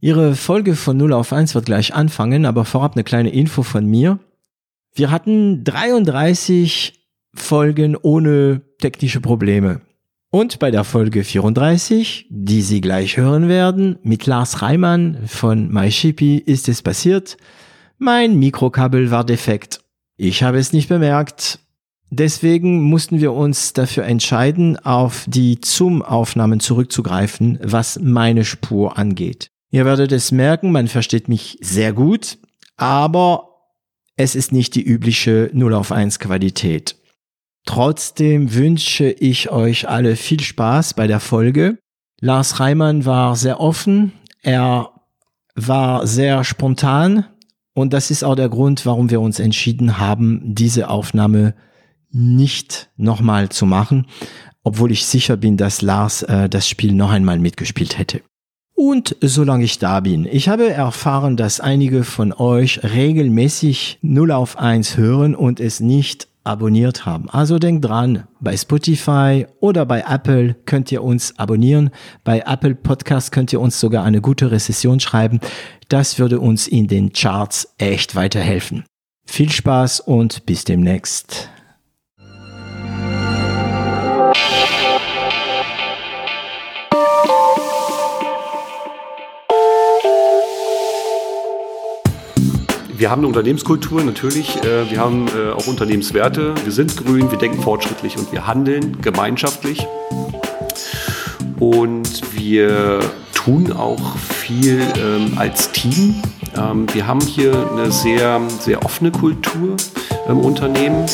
Ihre Folge von 0 auf 1 wird gleich anfangen, aber vorab eine kleine Info von mir. Wir hatten 33 Folgen ohne technische Probleme. Und bei der Folge 34, die Sie gleich hören werden, mit Lars Reimann von MyShippy ist es passiert. Mein Mikrokabel war defekt. Ich habe es nicht bemerkt. Deswegen mussten wir uns dafür entscheiden, auf die Zoom-Aufnahmen zurückzugreifen, was meine Spur angeht. Ihr werdet es merken, man versteht mich sehr gut, aber es ist nicht die übliche 0 auf 1 Qualität. Trotzdem wünsche ich euch alle viel Spaß bei der Folge. Lars Reimann war sehr offen, er war sehr spontan und das ist auch der Grund, warum wir uns entschieden haben, diese Aufnahme nicht nochmal zu machen, obwohl ich sicher bin, dass Lars äh, das Spiel noch einmal mitgespielt hätte. Und solange ich da bin, ich habe erfahren, dass einige von euch regelmäßig 0 auf 1 hören und es nicht abonniert haben. Also denkt dran, bei Spotify oder bei Apple könnt ihr uns abonnieren. Bei Apple Podcast könnt ihr uns sogar eine gute Rezession schreiben. Das würde uns in den Charts echt weiterhelfen. Viel Spaß und bis demnächst. Wir haben eine Unternehmenskultur natürlich, äh, wir haben äh, auch Unternehmenswerte, wir sind grün, wir denken fortschrittlich und wir handeln gemeinschaftlich. Und wir tun auch viel ähm, als Team. Ähm, wir haben hier eine sehr, sehr offene Kultur im Unternehmen.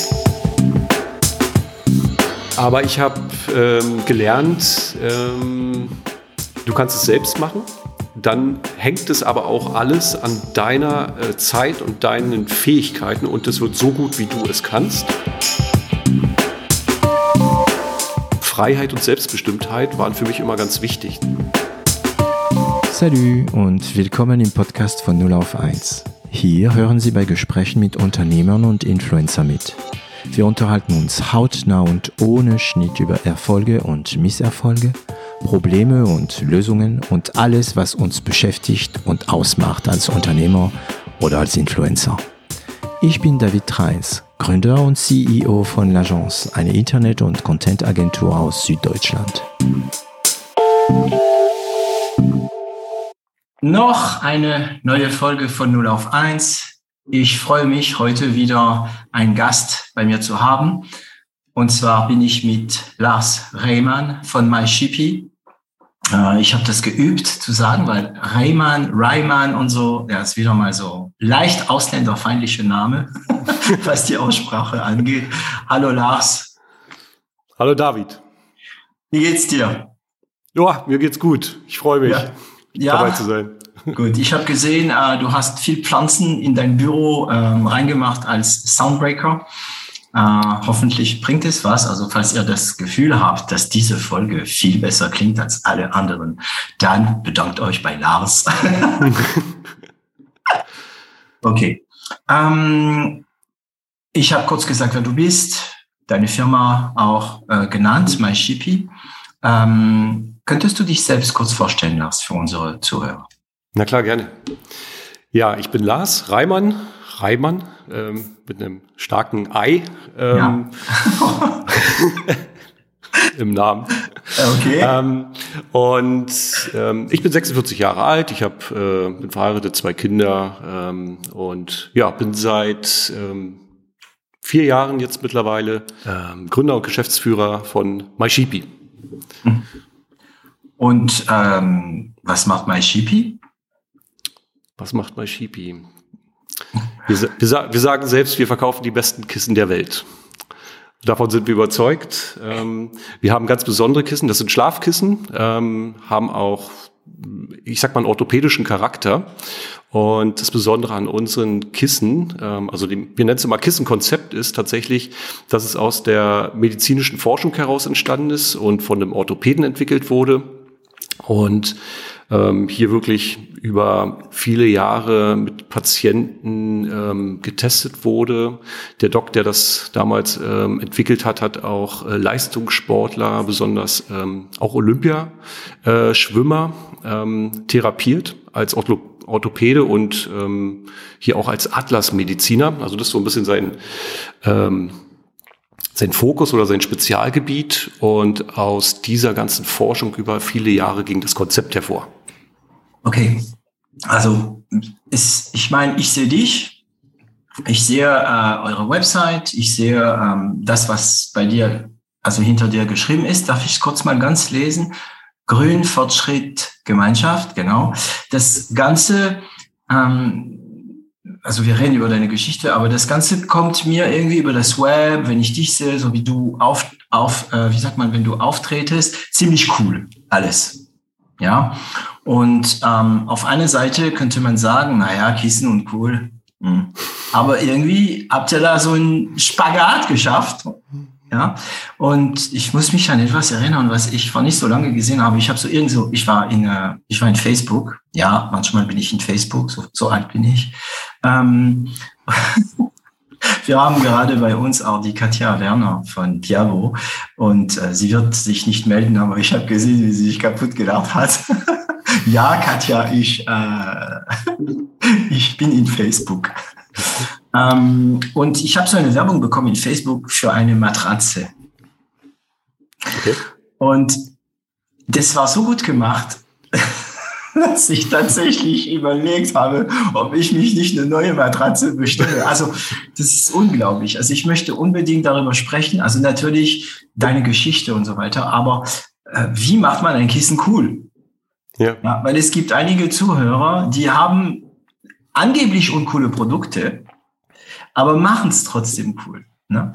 Aber ich habe ähm, gelernt, du kannst es selbst machen dann hängt es aber auch alles an deiner äh, Zeit und deinen Fähigkeiten und es wird so gut, wie du es kannst. Freiheit und Selbstbestimmtheit waren für mich immer ganz wichtig. Salut und willkommen im Podcast von 0 auf 1. Hier hören Sie bei Gesprächen mit Unternehmern und Influencer mit. Wir unterhalten uns hautnah und ohne Schnitt über Erfolge und Misserfolge Probleme und Lösungen und alles, was uns beschäftigt und ausmacht als Unternehmer oder als Influencer. Ich bin David Treins, Gründer und CEO von L'Agence, eine Internet- und Content-Agentur aus Süddeutschland. Noch eine neue Folge von 0 auf 1. Ich freue mich, heute wieder einen Gast bei mir zu haben. Und zwar bin ich mit Lars Rehmann von MyShippy. Äh, ich habe das geübt zu sagen, weil Reimann, Reimann und so, ja, ist wieder mal so leicht ausländerfeindliche Name, was die Aussprache angeht. Hallo Lars. Hallo David. Wie geht's dir? Ja, mir geht's gut. Ich freue mich, ja. Ja. dabei zu sein. Gut, ich habe gesehen, äh, du hast viel Pflanzen in dein Büro ähm, reingemacht als Soundbreaker. Äh, hoffentlich bringt es was. Also falls ihr das Gefühl habt, dass diese Folge viel besser klingt als alle anderen, dann bedankt euch bei Lars. okay. Ähm, ich habe kurz gesagt, wer du bist, deine Firma auch äh, genannt, MyShippy. Ähm, könntest du dich selbst kurz vorstellen, Lars, für unsere Zuhörer? Na klar, gerne. Ja, ich bin Lars Reimann, Reimann ähm, mit einem starken Ei ähm, ja. im Namen. Okay. Ähm, und ähm, ich bin 46 Jahre alt, ich habe äh, bin verheiratet, zwei Kinder ähm, und ja, bin seit ähm, vier Jahren jetzt mittlerweile ähm, Gründer und Geschäftsführer von MySheepy. Und ähm, was macht MySheepy? Was macht MySheepy? Wir, wir, wir, sagen selbst, wir verkaufen die besten Kissen der Welt. Davon sind wir überzeugt. Ähm, wir haben ganz besondere Kissen, das sind Schlafkissen, ähm, haben auch, ich sag mal, einen orthopädischen Charakter. Und das Besondere an unseren Kissen, ähm, also die, wir nennen es immer Kissenkonzept, ist tatsächlich, dass es aus der medizinischen Forschung heraus entstanden ist und von einem Orthopäden entwickelt wurde. Und ähm, hier wirklich über viele Jahre mit Patienten ähm, getestet wurde. Der Doc, der das damals ähm, entwickelt hat, hat auch äh, Leistungssportler, besonders ähm, auch Olympiaschwimmer äh, ähm, therapiert. als Orthopäde und ähm, hier auch als Atlasmediziner. Also das ist so ein bisschen sein, ähm, sein Fokus oder sein Spezialgebiet. Und aus dieser ganzen Forschung über viele Jahre ging das Konzept hervor. Okay, also ist, ich meine, ich sehe dich, ich sehe äh, eure Website, ich sehe ähm, das, was bei dir, also hinter dir geschrieben ist. Darf ich kurz mal ganz lesen? Grün, Fortschritt, Gemeinschaft, genau. Das Ganze, ähm, also wir reden über deine Geschichte, aber das Ganze kommt mir irgendwie über das Web, wenn ich dich sehe, so wie du auf, auf äh, wie sagt man, wenn du auftretest, ziemlich cool, alles. Ja. Und ähm, auf einer Seite könnte man sagen, naja, Kissen und cool. Hm. Aber irgendwie habt ihr da so einen Spagat geschafft. Ja, und ich muss mich an etwas erinnern, was ich vor nicht so lange gesehen habe. Ich habe so irgendwo, ich war in, äh, ich war in Facebook. Ja, manchmal bin ich in Facebook, so, so alt bin ich. Ähm, wir haben gerade bei uns auch die Katja Werner von Diabo und äh, sie wird sich nicht melden, aber ich habe gesehen, wie sie sich kaputt gelacht hat. ja, Katja, ich, äh, ich bin in Facebook. Ähm, und ich habe so eine Werbung bekommen in Facebook für eine Matratze. Okay. Und das war so gut gemacht, dass ich tatsächlich überlegt habe, ob ich mich nicht eine neue Matratze bestelle. Also das ist unglaublich. Also ich möchte unbedingt darüber sprechen. Also natürlich deine Geschichte und so weiter. Aber äh, wie macht man ein Kissen cool? Ja. ja. Weil es gibt einige Zuhörer, die haben angeblich uncoole Produkte, aber machen es trotzdem cool. Ne?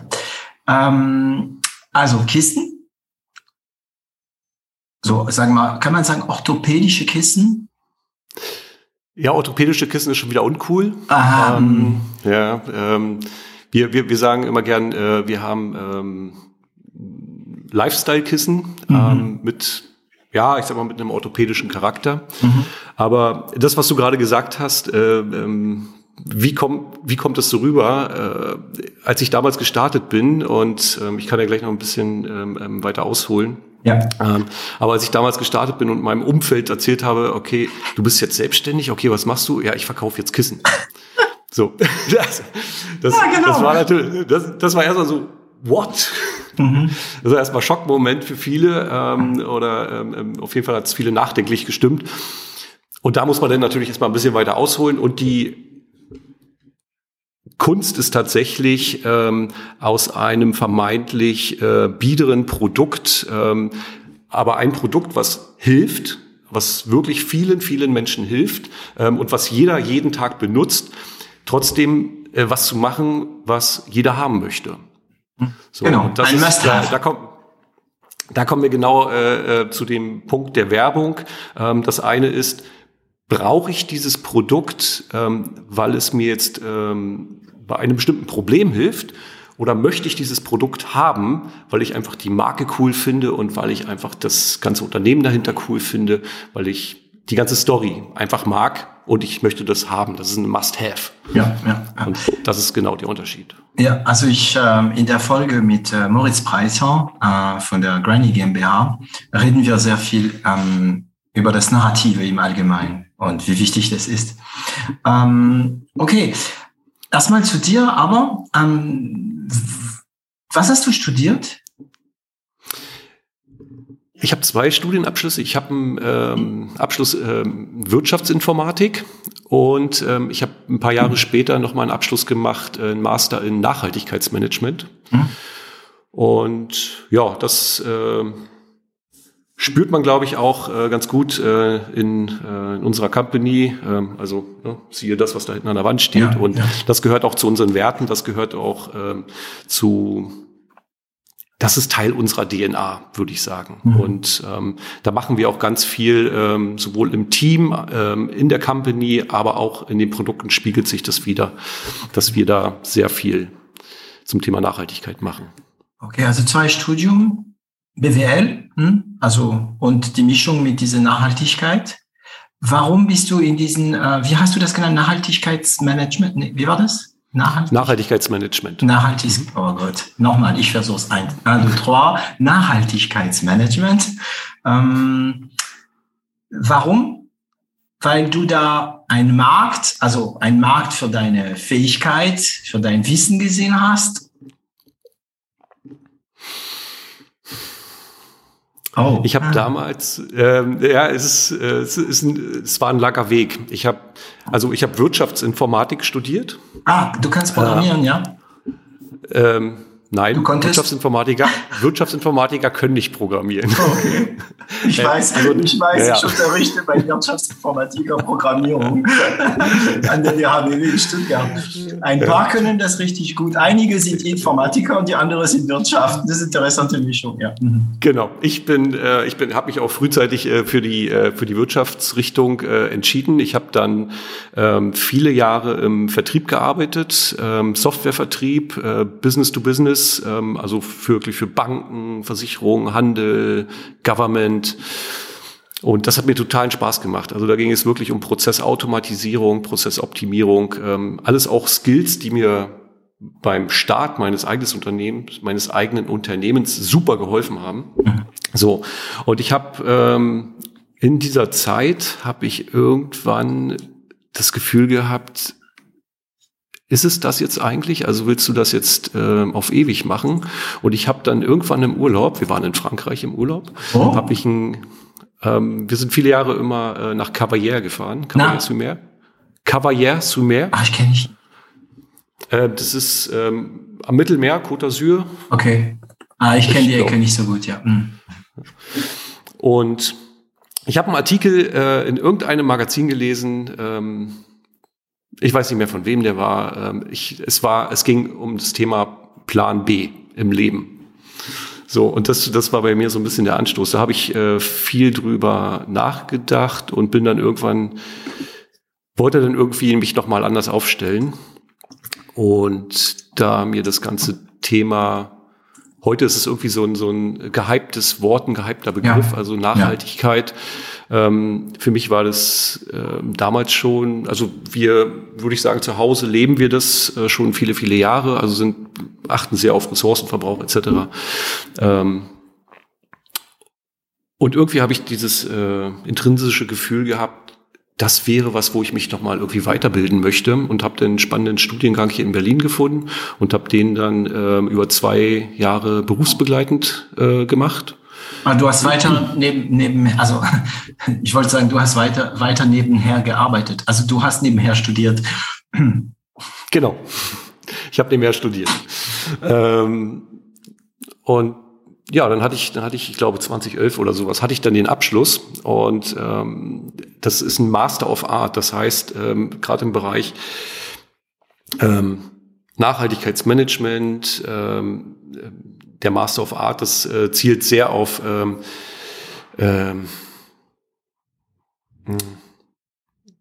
Ähm, also Kissen. So, sagen wir mal, kann man sagen, orthopädische Kissen? Ja, orthopädische Kissen ist schon wieder uncool. Aha. Ähm, ja, ähm, wir, wir, wir sagen immer gern, äh, wir haben ähm, Lifestyle-Kissen mhm. ähm, mit ja, ich sag mal, mit einem orthopädischen Charakter. Mhm. Aber das, was du gerade gesagt hast, äh, ähm, wie, komm, wie kommt das so rüber? Äh, als ich damals gestartet bin, und ähm, ich kann ja gleich noch ein bisschen ähm, ähm weiter ausholen, ja. Ähm, aber als ich damals gestartet bin und meinem Umfeld erzählt habe, okay, du bist jetzt selbstständig, okay, was machst du? Ja, ich verkaufe jetzt Kissen. so, das, das, ja, genau. das war natürlich, das, das war erstmal so, what? Mhm. Das war erstmal Schockmoment für viele ähm, oder ähm, ähm, auf jeden Fall hat es viele nachdenklich gestimmt. Und da muss man dann natürlich erstmal ein bisschen weiter ausholen und die Kunst ist tatsächlich ähm, aus einem vermeintlich äh, biederen Produkt, ähm, aber ein Produkt, was hilft, was wirklich vielen, vielen Menschen hilft ähm, und was jeder jeden Tag benutzt, trotzdem äh, was zu machen, was jeder haben möchte. So, genau, das ein ist, da, da, kommt, da kommen wir genau äh, äh, zu dem Punkt der Werbung. Ähm, das eine ist, brauche ich dieses Produkt, ähm, weil es mir jetzt ähm, bei einem bestimmten Problem hilft? Oder möchte ich dieses Produkt haben, weil ich einfach die Marke cool finde und weil ich einfach das ganze Unternehmen dahinter cool finde, weil ich die ganze Story einfach mag und ich möchte das haben. Das ist ein Must-Have. Ja, ja. Und das ist genau der Unterschied. Ja, also ich ähm, in der Folge mit äh, Moritz Preiser äh, von der Granny GmbH reden wir sehr viel ähm, über das Narrative im Allgemeinen und wie wichtig das ist. Ähm, okay, erstmal zu dir, aber ähm, was hast du studiert? Ich habe zwei Studienabschlüsse. Ich habe einen ähm, Abschluss ähm, Wirtschaftsinformatik und ähm, ich habe ein paar Jahre mhm. später nochmal einen Abschluss gemacht, äh, einen Master in Nachhaltigkeitsmanagement. Mhm. Und ja, das äh, spürt man, glaube ich, auch äh, ganz gut äh, in, äh, in unserer Company. Ähm, also ne, siehe das, was da hinten an der Wand steht. Ja, und ja. das gehört auch zu unseren Werten, das gehört auch ähm, zu das ist Teil unserer DNA, würde ich sagen. Mhm. Und ähm, da machen wir auch ganz viel, ähm, sowohl im Team, ähm, in der Company, aber auch in den Produkten spiegelt sich das wieder, dass wir da sehr viel zum Thema Nachhaltigkeit machen. Okay, also zwei Studium, BWL, hm? also und die Mischung mit dieser Nachhaltigkeit. Warum bist du in diesen, äh, wie hast du das genannt, Nachhaltigkeitsmanagement? Nee, wie war das? Nachhaltig Nachhaltigkeitsmanagement. Nachhaltig, mhm. oh Gott, nochmal, ich versuch's ein, also trois, Nachhaltigkeitsmanagement. Ähm, warum? weil du da einen Markt, also einen Markt für deine Fähigkeit, für dein Wissen gesehen hast? Oh. Ich habe ah. damals, ähm, ja, es, ist, äh, es, ist ein, es war ein langer Weg. Ich habe, also ich habe Wirtschaftsinformatik studiert. Ah, du kannst programmieren, äh, ja? Ähm, Nein, Wirtschaftsinformatiker, Wirtschaftsinformatiker können nicht programmieren. Okay. Ich äh, weiß, also, ich weiß, ja, ich unterrichte bei Wirtschaftsinformatiker Programmierung an der DHBW in Stuttgart. Ein paar können das richtig gut. Einige sind Informatiker und die anderen sind Wirtschaft. Das ist eine interessante Mischung, ja. Mhm. Genau. Ich bin, äh, ich bin, habe mich auch frühzeitig äh, für die für die Wirtschaftsrichtung entschieden. Ich habe dann ähm, viele Jahre im Vertrieb gearbeitet, ähm, Softwarevertrieb, Business to Business Business, ähm, also für, wirklich für Banken, Versicherungen, Handel, Government. Und das hat mir totalen Spaß gemacht. Also da ging es wirklich um Prozessautomatisierung, Prozessoptimierung, ähm, alles auch Skills, die mir beim Start meines eigenen Unternehmens, meines eigenen Unternehmens super geholfen haben. So und ich habe ähm, in dieser Zeit habe ich irgendwann das Gefühl gehabt, ist es das jetzt eigentlich? Also willst du das jetzt äh, auf ewig machen? Und ich habe dann irgendwann im Urlaub, wir waren in Frankreich im Urlaub, oh. habe ich ein, ähm, wir sind viele Jahre immer äh, nach Cavalier gefahren, Cavalier-sur-Mer. Cavalier-sur-Mer. Ah, ich kenne ich. Äh, das ist ähm, am Mittelmeer, Côte d'Azur. Okay. Ah, ich kenne die Ecke nicht so gut, ja. Mhm. Und ich habe einen Artikel äh, in irgendeinem Magazin gelesen, ähm, ich weiß nicht mehr von wem der war. Ähm, ich, es war, es ging um das Thema Plan B im Leben. So, und das, das war bei mir so ein bisschen der Anstoß. Da habe ich äh, viel drüber nachgedacht und bin dann irgendwann, wollte dann irgendwie mich nochmal anders aufstellen. Und da mir das ganze Thema Heute ist es irgendwie so ein, so ein gehyptes Wort, ein gehypter Begriff, ja. also Nachhaltigkeit. Ja. Ähm, für mich war das äh, damals schon, also wir, würde ich sagen, zu Hause leben wir das äh, schon viele, viele Jahre, also sind, achten sehr auf Ressourcenverbrauch etc. Ähm, und irgendwie habe ich dieses äh, intrinsische Gefühl gehabt, das wäre was, wo ich mich noch mal irgendwie weiterbilden möchte und habe den spannenden Studiengang hier in Berlin gefunden und habe den dann äh, über zwei Jahre berufsbegleitend äh, gemacht. Ah, du hast weiter neben, neben, also ich wollte sagen, du hast weiter, weiter nebenher gearbeitet. Also du hast nebenher studiert. Genau. Ich habe nebenher studiert. ähm, und ja, dann hatte ich, dann hatte ich, ich glaube 2011 oder sowas, hatte ich dann den Abschluss und ähm, das ist ein Master of Art. Das heißt, ähm, gerade im Bereich ähm, Nachhaltigkeitsmanagement, ähm, der Master of Art, das äh, zielt sehr auf ähm, ähm, hm,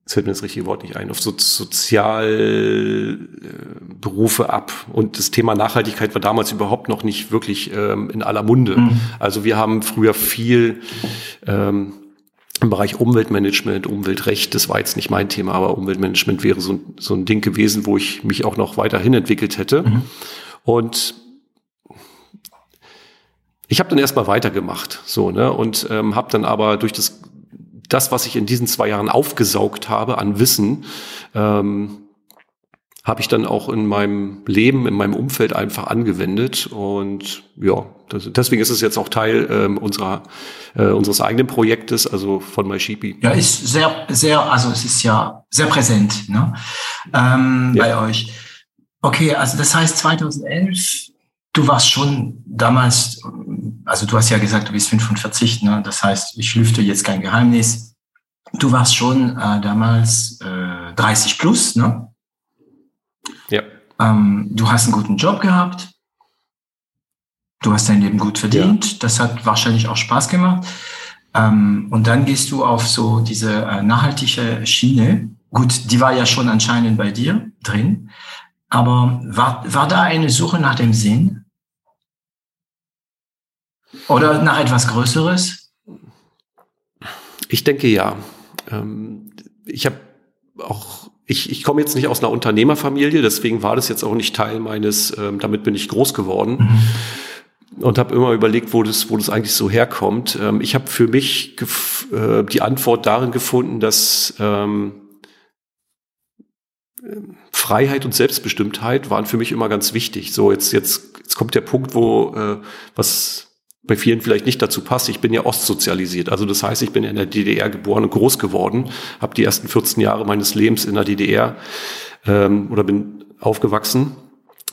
jetzt fällt mir das richtige Wort nicht ein, auf so, Sozialberufe äh, ab. Und das Thema Nachhaltigkeit war damals überhaupt noch nicht wirklich ähm, in aller Munde. Mhm. Also wir haben früher viel ähm, im Bereich Umweltmanagement, Umweltrecht, das war jetzt nicht mein Thema, aber Umweltmanagement wäre so, so ein Ding gewesen, wo ich mich auch noch weiterhin entwickelt hätte. Mhm. Und ich habe dann erstmal weitergemacht, so ne, und ähm, habe dann aber durch das das, was ich in diesen zwei Jahren aufgesaugt habe an Wissen, ähm, habe ich dann auch in meinem Leben, in meinem Umfeld einfach angewendet. Und ja, das, deswegen ist es jetzt auch Teil ähm, unserer, äh, unseres eigenen Projektes, also von MySheepy. Ja, ist sehr, sehr, also es ist ja sehr präsent ne? ähm, ja. bei euch. Okay, also das heißt 2011, du warst schon damals, also du hast ja gesagt, du bist 45, ne? das heißt, ich lüfte jetzt kein Geheimnis. Du warst schon äh, damals äh, 30 plus, ne? Ja. Ähm, du hast einen guten Job gehabt. Du hast dein Leben gut verdient. Ja. Das hat wahrscheinlich auch Spaß gemacht. Ähm, und dann gehst du auf so diese äh, nachhaltige Schiene. Gut, die war ja schon anscheinend bei dir drin. Aber war, war da eine Suche nach dem Sinn? Oder nach etwas Größeres? Ich denke ja. Ähm, ich habe auch ich, ich komme jetzt nicht aus einer Unternehmerfamilie, deswegen war das jetzt auch nicht Teil meines, ähm, damit bin ich groß geworden. Mhm. und habe immer überlegt, wo das, wo das eigentlich so herkommt. Ähm, ich habe für mich äh, die Antwort darin gefunden, dass ähm, Freiheit und Selbstbestimmtheit waren für mich immer ganz wichtig. So jetzt jetzt jetzt kommt der Punkt, wo äh, was bei vielen vielleicht nicht dazu passt. Ich bin ja ostsozialisiert. Also das heißt, ich bin in der DDR geboren und groß geworden, habe die ersten 14 Jahre meines Lebens in der DDR ähm, oder bin aufgewachsen.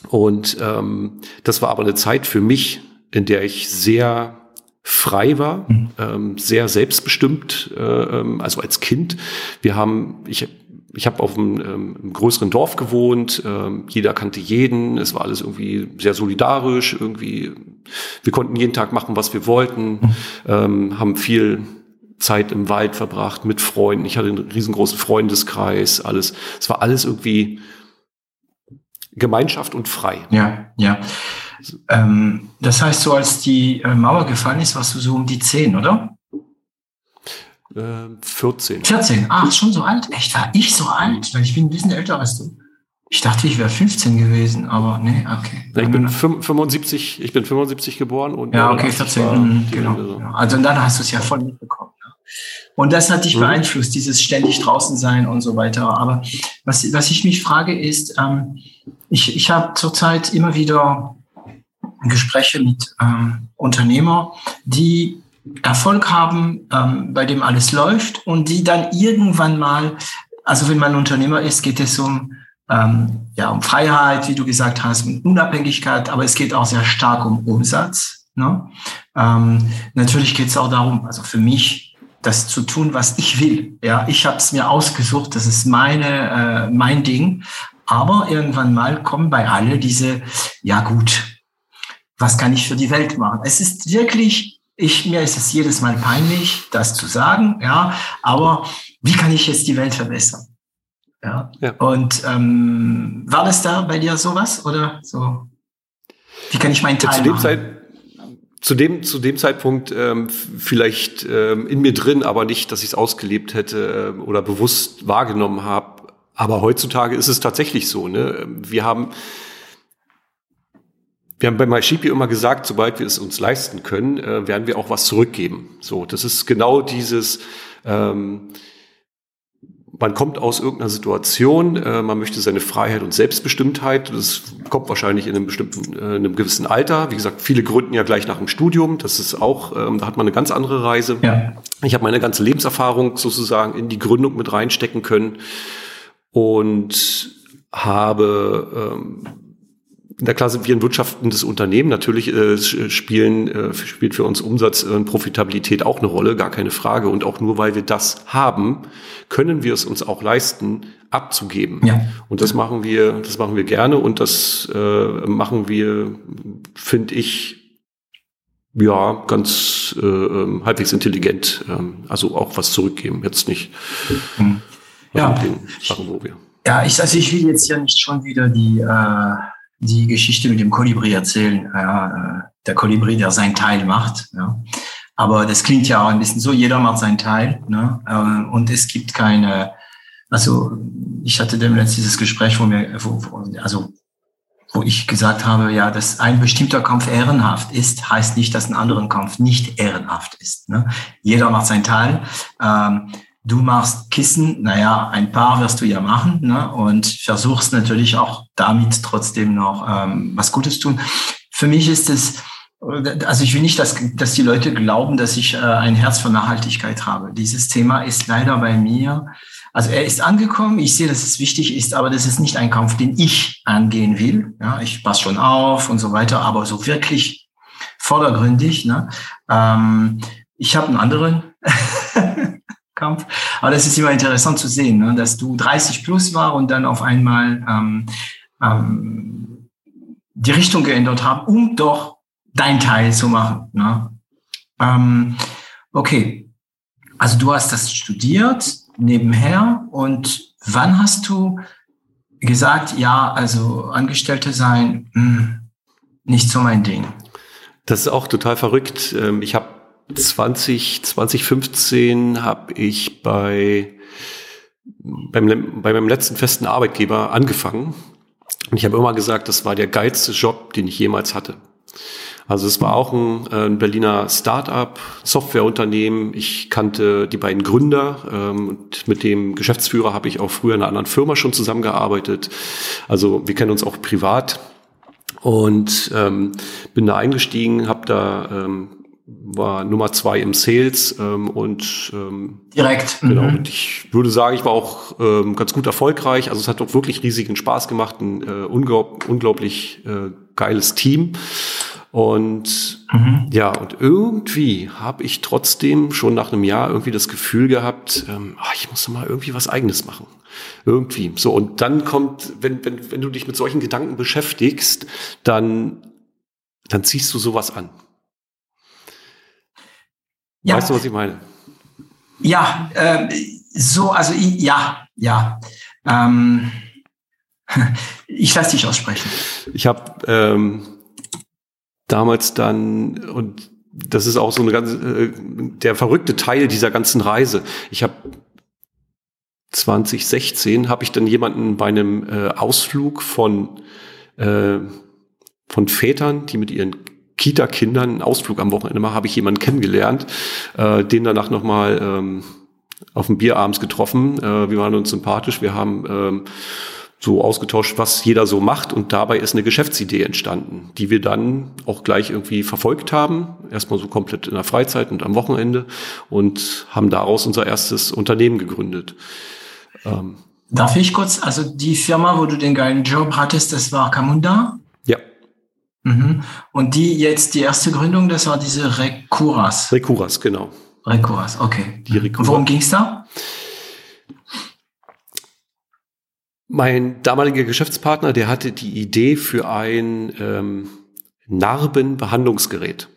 Und ähm, das war aber eine Zeit für mich, in der ich sehr frei war, mhm. ähm, sehr selbstbestimmt, äh, ähm, also als Kind. Wir haben, ich ich habe auf einem, ähm, einem, größeren Dorf gewohnt, ähm, jeder kannte jeden, es war alles irgendwie sehr solidarisch, irgendwie, wir konnten jeden Tag machen, was wir wollten, ähm, haben viel Zeit im Wald verbracht mit Freunden. Ich hatte einen riesengroßen Freundeskreis, alles. Es war alles irgendwie Gemeinschaft und frei. Ja, ja. Ähm, das heißt, so als die äh, Mauer gefallen ist, warst du so um die zehn, oder? 14. 14, ach, schon so alt? Echt, war ich so alt? Weil ich bin ein bisschen älter als du. Ich dachte, ich wäre 15 gewesen, aber nee, okay. Ja, ich bin 75, ich bin 75 geboren und ja, okay, 14, mhm, genau. So. Also und dann hast du es ja voll mitbekommen. Ja. Und das hat dich mhm. beeinflusst, dieses ständig draußen sein und so weiter. Aber was, was ich mich frage ist, ähm, ich, ich habe zurzeit immer wieder Gespräche mit ähm, Unternehmer, die Erfolg haben, ähm, bei dem alles läuft und die dann irgendwann mal, also wenn man Unternehmer ist, geht es um, ähm, ja, um Freiheit, wie du gesagt hast, um Unabhängigkeit, aber es geht auch sehr stark um Umsatz. Ne? Ähm, natürlich geht es auch darum, also für mich, das zu tun, was ich will. Ja, ich habe es mir ausgesucht, das ist meine, äh, mein Ding. Aber irgendwann mal kommen bei alle diese, ja gut, was kann ich für die Welt machen? Es ist wirklich ich, mir ist es jedes Mal peinlich, das zu sagen, ja, aber wie kann ich jetzt die Welt verbessern? Ja. ja. Und ähm, war das da bei dir sowas oder so? Wie kann ich meinen Teil zu dem machen? Zeit, zu dem, zu dem Zeitpunkt ähm, vielleicht ähm, in mir drin, aber nicht, dass ich es ausgelebt hätte äh, oder bewusst wahrgenommen habe. Aber heutzutage ist es tatsächlich so. Ne? Wir haben wir haben bei MyShipi immer gesagt, sobald wir es uns leisten können, äh, werden wir auch was zurückgeben. So, das ist genau dieses, ähm, man kommt aus irgendeiner Situation, äh, man möchte seine Freiheit und Selbstbestimmtheit, das kommt wahrscheinlich in einem bestimmten, äh, in einem gewissen Alter. Wie gesagt, viele gründen ja gleich nach dem Studium, das ist auch, ähm, da hat man eine ganz andere Reise. Ja. Ich habe meine ganze Lebenserfahrung sozusagen in die Gründung mit reinstecken können und habe ähm, na klar sind wir ein wirtschaftendes Unternehmen. Natürlich äh, spielen, äh, spielt für uns Umsatz und Profitabilität auch eine Rolle, gar keine Frage. Und auch nur weil wir das haben, können wir es uns auch leisten, abzugeben. Ja. Und das machen wir, das machen wir gerne und das äh, machen wir, finde ich, ja, ganz äh, ähm, halbwegs intelligent. Ähm, also auch was zurückgeben, jetzt nicht. Mhm. Ja. Den Sachen, wo wir. Ja, ich, also ich will jetzt ja nicht schon wieder die äh die Geschichte mit dem Kolibri erzählen. Ja, äh, der Kolibri, der sein Teil macht. Ja. Aber das klingt ja auch ein bisschen so, jeder macht seinen Teil. Ne? Äh, und es gibt keine, also ich hatte demnächst dieses Gespräch, wo mir, wo, also wo ich gesagt habe, ja, dass ein bestimmter Kampf ehrenhaft ist, heißt nicht, dass ein anderer Kampf nicht ehrenhaft ist. Ne? Jeder macht seinen Teil. Ähm, Du machst Kissen, naja, ein paar wirst du ja machen ne? und versuchst natürlich auch damit trotzdem noch ähm, was Gutes tun. Für mich ist es, also ich will nicht, dass, dass die Leute glauben, dass ich äh, ein Herz für Nachhaltigkeit habe. Dieses Thema ist leider bei mir, also er ist angekommen, ich sehe, dass es wichtig ist, aber das ist nicht ein Kampf, den ich angehen will. Ja, ich passe schon auf und so weiter, aber so wirklich vordergründig. Ne? Ähm, ich habe einen anderen. Kampf. Aber das ist immer interessant zu sehen, ne? dass du 30 plus war und dann auf einmal ähm, ähm, die Richtung geändert haben, um doch dein Teil zu machen. Ne? Ähm, okay, also du hast das studiert nebenher und wann hast du gesagt, ja, also Angestellte sein, mh, hm, nicht so mein Ding? Das ist auch total verrückt. Ähm, ich habe 20, 2015 habe ich bei, beim, bei meinem letzten festen Arbeitgeber angefangen. Und ich habe immer gesagt, das war der geilste Job, den ich jemals hatte. Also es war auch ein, äh, ein Berliner Start-up, Softwareunternehmen. Ich kannte die beiden Gründer ähm, und mit dem Geschäftsführer habe ich auch früher in einer anderen Firma schon zusammengearbeitet. Also wir kennen uns auch privat und ähm, bin da eingestiegen, habe da ähm, war Nummer zwei im Sales ähm, und ähm, direkt. Genau. Mhm. Und ich würde sagen, ich war auch ähm, ganz gut erfolgreich. Also es hat auch wirklich riesigen Spaß gemacht, ein äh, unglaub, unglaublich äh, geiles Team. Und mhm. ja, und irgendwie habe ich trotzdem schon nach einem Jahr irgendwie das Gefühl gehabt, ähm, ach, ich muss mal irgendwie was Eigenes machen. Irgendwie. So, und dann kommt, wenn, wenn, wenn du dich mit solchen Gedanken beschäftigst, dann, dann ziehst du sowas an. Ja. Weißt du, was ich meine? Ja, äh, so, also ja, ja. Ähm, ich lasse dich aussprechen. Ich habe ähm, damals dann, und das ist auch so eine ganz, äh, der verrückte Teil dieser ganzen Reise. Ich habe 2016 habe ich dann jemanden bei einem äh, Ausflug von äh, von Vätern, die mit ihren Kita-Kindern einen Ausflug am Wochenende mache, habe ich jemanden kennengelernt, äh, den danach nochmal ähm, auf dem Bier abends getroffen. Äh, wir waren uns sympathisch, wir haben ähm, so ausgetauscht, was jeder so macht und dabei ist eine Geschäftsidee entstanden, die wir dann auch gleich irgendwie verfolgt haben, erstmal so komplett in der Freizeit und am Wochenende und haben daraus unser erstes Unternehmen gegründet. Ähm, Darf ich kurz, also die Firma, wo du den geilen Job hattest, das war Camunda? Mhm. Und die jetzt, die erste Gründung, das war diese Recuras. Recuras, genau. Recuras, okay. Die Recura. Worum ging es da? Mein damaliger Geschäftspartner, der hatte die Idee für ein ähm, Narbenbehandlungsgerät.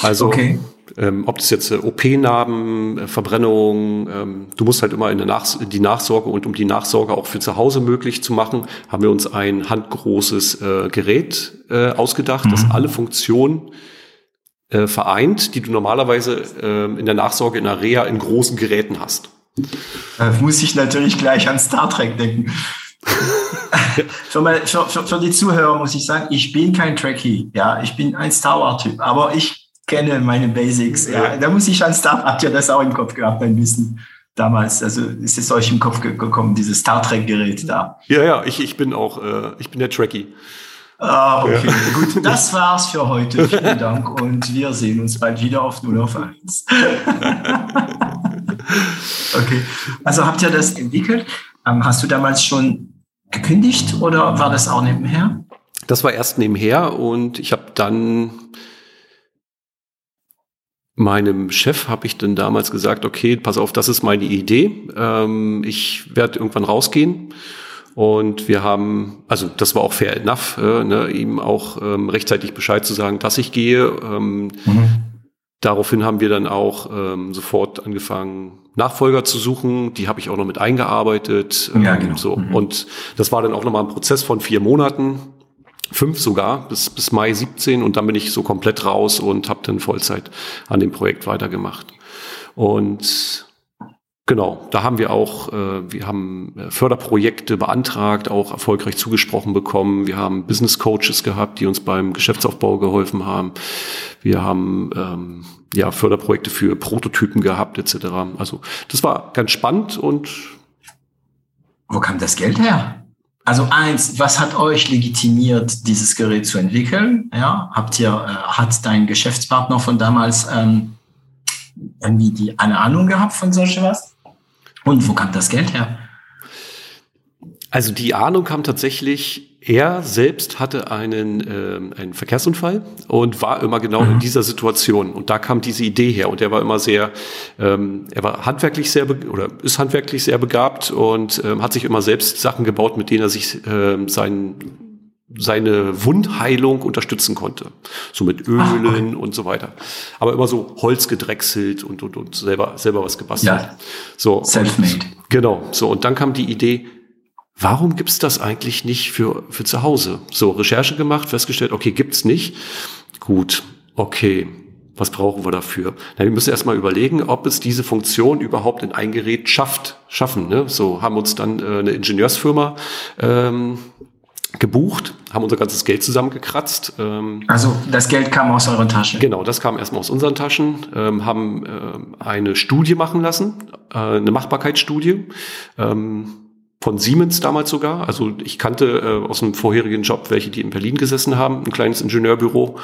Also okay. Ähm, ob das jetzt äh, OP-Narben, äh, Verbrennung, ähm, du musst halt immer in, der Nach in die Nachsorge und um die Nachsorge auch für zu Hause möglich zu machen, haben wir uns ein handgroßes äh, Gerät äh, ausgedacht, mhm. das alle Funktionen äh, vereint, die du normalerweise äh, in der Nachsorge in der Reha in großen Geräten hast. Da muss ich natürlich gleich an Star Trek denken. für, meine, für, für, für, die Zuhörer muss ich sagen, ich bin kein Trekkie. Ja, ich bin ein Star Wars-Typ, aber ich kenne meine Basics. Ja, da muss ich an Star habt ihr das auch im Kopf gehabt, ein bisschen damals. Also ist es euch im Kopf gekommen, dieses Star Trek-Gerät da? Ja, ja, ich, ich bin auch, äh, ich bin der Trekkie. Ah, okay, ja. gut. Das war's für heute. Vielen Dank und wir sehen uns bald wieder auf 0 auf 1. okay. Also habt ihr das entwickelt? Ähm, hast du damals schon gekündigt oder war das auch nebenher? Das war erst nebenher und ich habe dann meinem Chef habe ich dann damals gesagt, okay, pass auf, das ist meine Idee. Ähm, ich werde irgendwann rausgehen. Und wir haben, also das war auch fair enough, äh, ne, ihm auch ähm, rechtzeitig Bescheid zu sagen, dass ich gehe. Ähm, mhm. Daraufhin haben wir dann auch ähm, sofort angefangen, Nachfolger zu suchen. Die habe ich auch noch mit eingearbeitet. Ja, ähm, genau. so. Mhm. Und das war dann auch nochmal ein Prozess von vier Monaten, fünf sogar, bis, bis Mai 17. Und dann bin ich so komplett raus und habe dann Vollzeit an dem Projekt weitergemacht. Und Genau, da haben wir auch, äh, wir haben äh, Förderprojekte beantragt, auch erfolgreich zugesprochen bekommen. Wir haben Business Coaches gehabt, die uns beim Geschäftsaufbau geholfen haben. Wir haben ähm, ja Förderprojekte für Prototypen gehabt etc. Also das war ganz spannend und wo kam das Geld her? Also eins, was hat euch legitimiert, dieses Gerät zu entwickeln? Ja, habt ihr, äh, hat dein Geschäftspartner von damals ähm, irgendwie die eine Ahnung gehabt von solchen was? Und wo kam das Geld her? Also die Ahnung kam tatsächlich, er selbst hatte einen, äh, einen Verkehrsunfall und war immer genau mhm. in dieser Situation. Und da kam diese Idee her. Und er war immer sehr, ähm, er war handwerklich sehr oder ist handwerklich sehr begabt und ähm, hat sich immer selbst Sachen gebaut, mit denen er sich ähm, seinen seine Wundheilung unterstützen konnte. So mit Ölen Ach, okay. und so weiter. Aber immer so Holz gedrechselt und, und, und selber, selber was gebastelt. Ja. So. Selfmade. Genau. So. Und dann kam die Idee, warum gibt's das eigentlich nicht für, für zu Hause? So, Recherche gemacht, festgestellt, okay, gibt's nicht. Gut. Okay. Was brauchen wir dafür? Na, wir müssen erstmal überlegen, ob es diese Funktion überhaupt in ein Gerät schafft, schaffen. Ne? So haben uns dann äh, eine Ingenieursfirma ähm, gebucht, haben unser ganzes Geld zusammengekratzt. Ähm, also das Geld kam aus euren Taschen? Genau, das kam erstmal aus unseren Taschen, ähm, haben äh, eine Studie machen lassen, äh, eine Machbarkeitsstudie. Ähm, von Siemens damals sogar. Also ich kannte äh, aus einem vorherigen Job welche, die in Berlin gesessen haben, ein kleines Ingenieurbüro.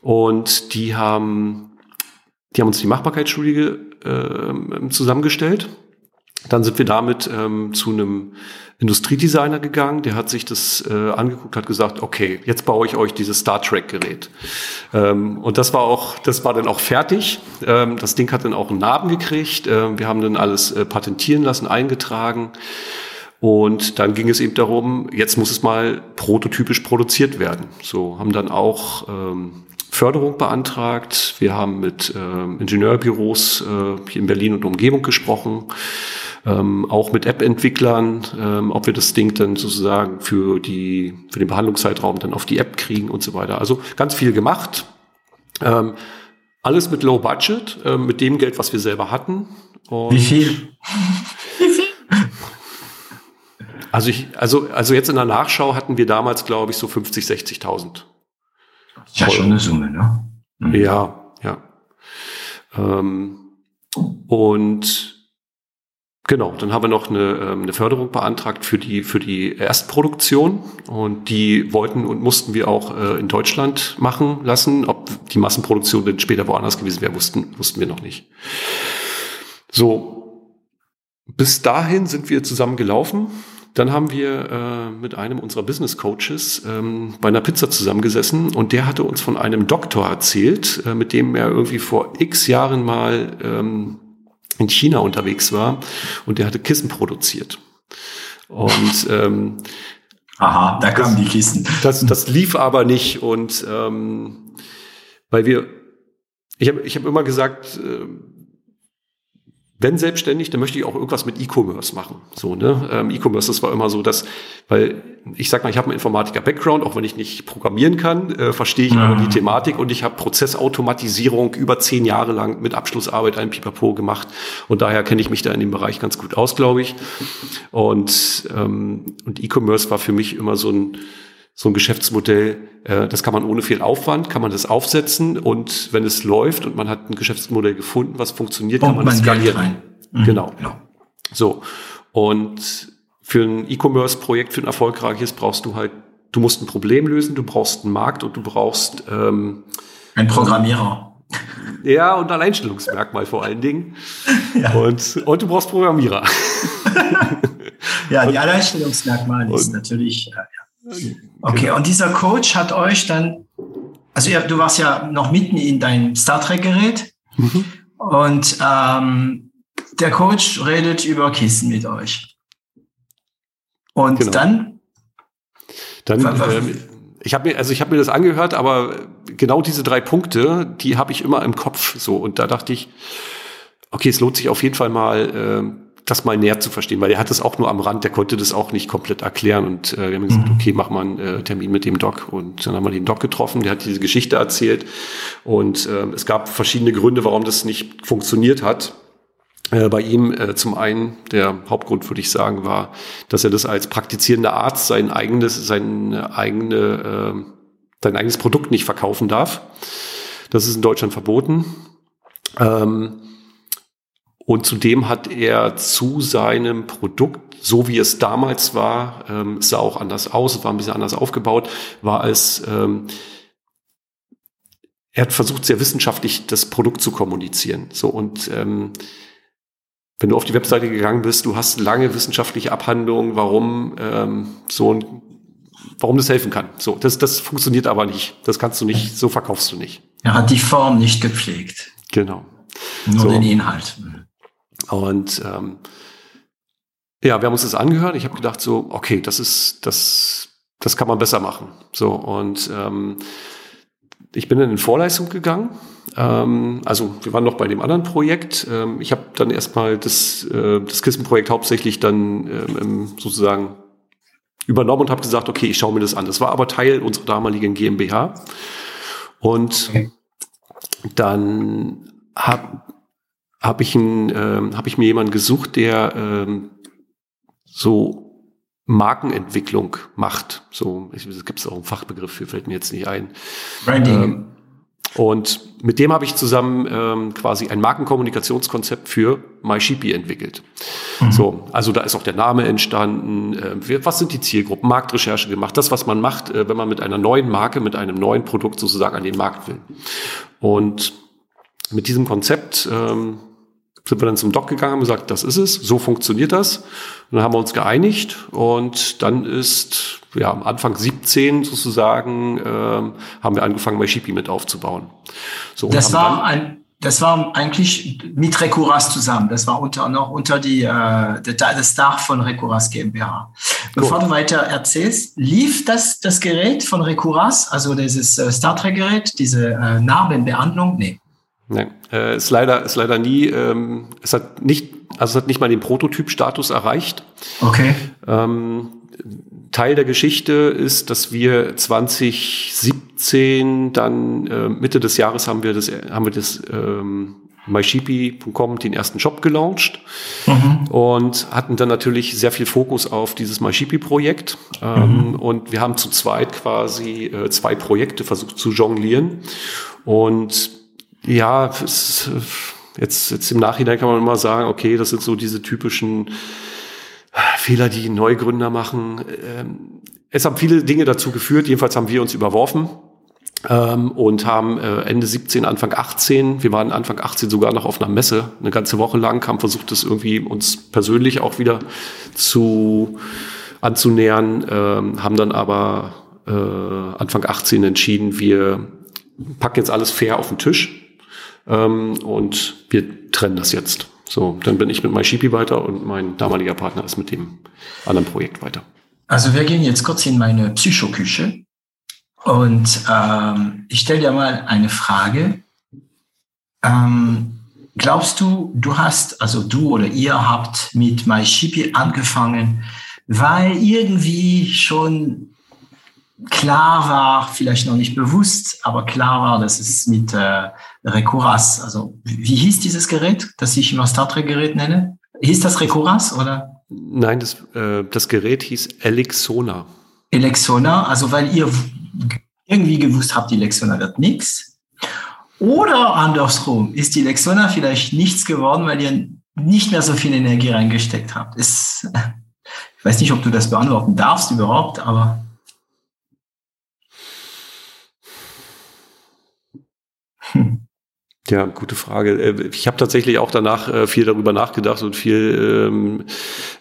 Und die haben, die haben uns die Machbarkeitsstudie äh, zusammengestellt. Dann sind wir damit ähm, zu einem Industriedesigner gegangen, der hat sich das äh, angeguckt, hat gesagt, okay, jetzt baue ich euch dieses Star Trek Gerät. Ähm, und das war auch, das war dann auch fertig. Ähm, das Ding hat dann auch einen Namen gekriegt. Ähm, wir haben dann alles äh, patentieren lassen, eingetragen. Und dann ging es eben darum, jetzt muss es mal prototypisch produziert werden. So haben dann auch ähm, Förderung beantragt. Wir haben mit ähm, Ingenieurbüros äh, hier in Berlin und Umgebung gesprochen, ähm, auch mit App-Entwicklern, ähm, ob wir das Ding dann sozusagen für die für den Behandlungszeitraum dann auf die App kriegen und so weiter. Also ganz viel gemacht. Ähm, alles mit Low Budget, äh, mit dem Geld, was wir selber hatten. Und Wie viel? Also ich, also, also jetzt in der Nachschau hatten wir damals, glaube ich, so 50, 60.000. Ja, schon eine Summe, ne? Mhm. Ja, ja. Ähm, und genau, dann haben wir noch eine, ähm, eine Förderung beantragt für die, für die Erstproduktion. Und die wollten und mussten wir auch äh, in Deutschland machen lassen. Ob die Massenproduktion dann später woanders gewesen wäre, wussten, wussten wir noch nicht. So, bis dahin sind wir zusammen gelaufen dann haben wir äh, mit einem unserer Business Coaches ähm, bei einer Pizza zusammengesessen und der hatte uns von einem Doktor erzählt, äh, mit dem er irgendwie vor x Jahren mal ähm, in China unterwegs war und der hatte Kissen produziert. Und ähm, Aha, da kamen die Kissen. Das, das lief aber nicht und ähm, weil wir, ich habe ich hab immer gesagt, äh, wenn selbstständig, dann möchte ich auch irgendwas mit E-Commerce machen. So, ne? Ähm, E-Commerce, das war immer so, dass, weil ich sag mal, ich habe einen Informatiker-Background, auch wenn ich nicht programmieren kann, äh, verstehe ich mhm. aber die Thematik und ich habe Prozessautomatisierung über zehn Jahre lang mit Abschlussarbeit ein Pipapo gemacht und daher kenne ich mich da in dem Bereich ganz gut aus, glaube ich. Und, ähm, und E-Commerce war für mich immer so ein so ein Geschäftsmodell, äh, das kann man ohne viel Aufwand, kann man das aufsetzen und wenn es läuft und man hat ein Geschäftsmodell gefunden, was funktioniert, kann man, man skalieren. Mhm. Genau. Ja. So. Und für ein E-Commerce-Projekt, für ein erfolgreiches, brauchst du halt, du musst ein Problem lösen, du brauchst einen Markt und du brauchst ähm, ein Programmierer. Ja, und Alleinstellungsmerkmal vor allen Dingen. Ja. Und, und du brauchst Programmierer. ja, die Alleinstellungsmerkmale ist natürlich äh, Okay, genau. und dieser Coach hat euch dann, also ja, du warst ja noch mitten in deinem Star Trek-Gerät mhm. und ähm, der Coach redet über Kissen mit euch. Und genau. dann? Dann, ähm, ich habe mir, also ich habe mir das angehört, aber genau diese drei Punkte, die habe ich immer im Kopf so. Und da dachte ich, okay, es lohnt sich auf jeden Fall mal. Ähm, das mal näher zu verstehen, weil er hat das auch nur am Rand, der konnte das auch nicht komplett erklären und äh, wir haben gesagt, mhm. okay, mach mal einen äh, Termin mit dem Doc und dann haben wir den Doc getroffen, der hat diese Geschichte erzählt und äh, es gab verschiedene Gründe, warum das nicht funktioniert hat. Äh, bei ihm äh, zum einen, der Hauptgrund würde ich sagen, war, dass er das als praktizierender Arzt sein eigenes, sein eigene, äh, sein eigenes Produkt nicht verkaufen darf. Das ist in Deutschland verboten. Ähm, und zudem hat er zu seinem Produkt, so wie es damals war, ähm, es sah auch anders aus, es war ein bisschen anders aufgebaut, war es, ähm, er hat versucht, sehr wissenschaftlich das Produkt zu kommunizieren. So und ähm, wenn du auf die Webseite gegangen bist, du hast lange wissenschaftliche Abhandlungen, warum ähm, so ein, warum das helfen kann. So, das, das funktioniert aber nicht. Das kannst du nicht, so verkaufst du nicht. Er hat die Form nicht gepflegt. Genau. Nur so. den Inhalt. Und ähm, ja, wir haben uns das angehört. Ich habe gedacht so, okay, das ist, das, das kann man besser machen. So und ähm, ich bin dann in Vorleistung gegangen. Ähm, also wir waren noch bei dem anderen Projekt. Ähm, ich habe dann erstmal das, äh, das Kissenprojekt hauptsächlich dann ähm, sozusagen übernommen und habe gesagt, okay, ich schaue mir das an. Das war aber Teil unserer damaligen GmbH. Und dann habe habe ich, ein, äh, hab ich mir jemanden gesucht, der ähm, so Markenentwicklung macht. So, es gibt auch einen Fachbegriff für, fällt mir jetzt nicht ein. Branding. Ähm, und mit dem habe ich zusammen ähm, quasi ein Markenkommunikationskonzept für MySheepy entwickelt. Mhm. So, also da ist auch der Name entstanden. Äh, was sind die Zielgruppen? Marktrecherche gemacht. Das, was man macht, äh, wenn man mit einer neuen Marke, mit einem neuen Produkt sozusagen an den Markt will. Und mit diesem Konzept ähm, sind wir dann zum Doc gegangen, haben gesagt, das ist es, so funktioniert das. Und dann haben wir uns geeinigt und dann ist ja am Anfang 17 sozusagen ähm, haben wir angefangen, MySheepy mit aufzubauen. So, das war ein das war eigentlich mit Recuras zusammen. Das war unter, noch unter die, äh, das Dach von Recuras GmbH. Bevor Gut. du weiter erzählst, lief das, das Gerät von Recuras, also dieses äh, Star Trek Gerät, diese äh, Narbenbehandlung? Nee. Nein, äh, ist leider ist leider nie. Ähm, es hat nicht, also es hat nicht mal den Prototyp-Status erreicht. Okay. Ähm, Teil der Geschichte ist, dass wir 2017 dann äh, Mitte des Jahres haben wir das haben wir das ähm, mysheepy.com den ersten Shop gelauncht mhm. und hatten dann natürlich sehr viel Fokus auf dieses MySheepy-Projekt. Ähm, mhm. Und wir haben zu zweit quasi äh, zwei Projekte versucht zu jonglieren. Und ja, es, jetzt, jetzt im Nachhinein kann man immer sagen, okay, das sind so diese typischen äh, Fehler, die Neugründer machen. Ähm, es haben viele Dinge dazu geführt, jedenfalls haben wir uns überworfen ähm, und haben äh, Ende 17, Anfang 18, wir waren Anfang 18 sogar noch auf einer Messe, eine ganze Woche lang, haben versucht, das irgendwie uns persönlich auch wieder zu anzunähern, ähm, haben dann aber äh, Anfang 18 entschieden, wir packen jetzt alles fair auf den Tisch ähm, und wir trennen das jetzt. So, dann bin ich mit MySheepy weiter und mein damaliger Partner ist mit dem anderen Projekt weiter. Also wir gehen jetzt kurz in meine Psychoküche und ähm, ich stelle dir mal eine Frage. Ähm, glaubst du, du hast, also du oder ihr habt mit MySheepy angefangen, weil irgendwie schon klar war, vielleicht noch nicht bewusst, aber klar war, dass es mit äh, Recuras, also wie hieß dieses Gerät, das ich immer Star Trek Gerät nenne? Hieß das Recuras oder? Nein, das, äh, das Gerät hieß Elixona. Elixona, also weil ihr irgendwie gewusst habt, die Lexona wird nichts. Oder andersrum, ist die Lexona vielleicht nichts geworden, weil ihr nicht mehr so viel Energie reingesteckt habt. Ist, ich weiß nicht, ob du das beantworten darfst überhaupt, aber Ja, gute Frage. Äh, ich habe tatsächlich auch danach äh, viel darüber nachgedacht und viel ähm,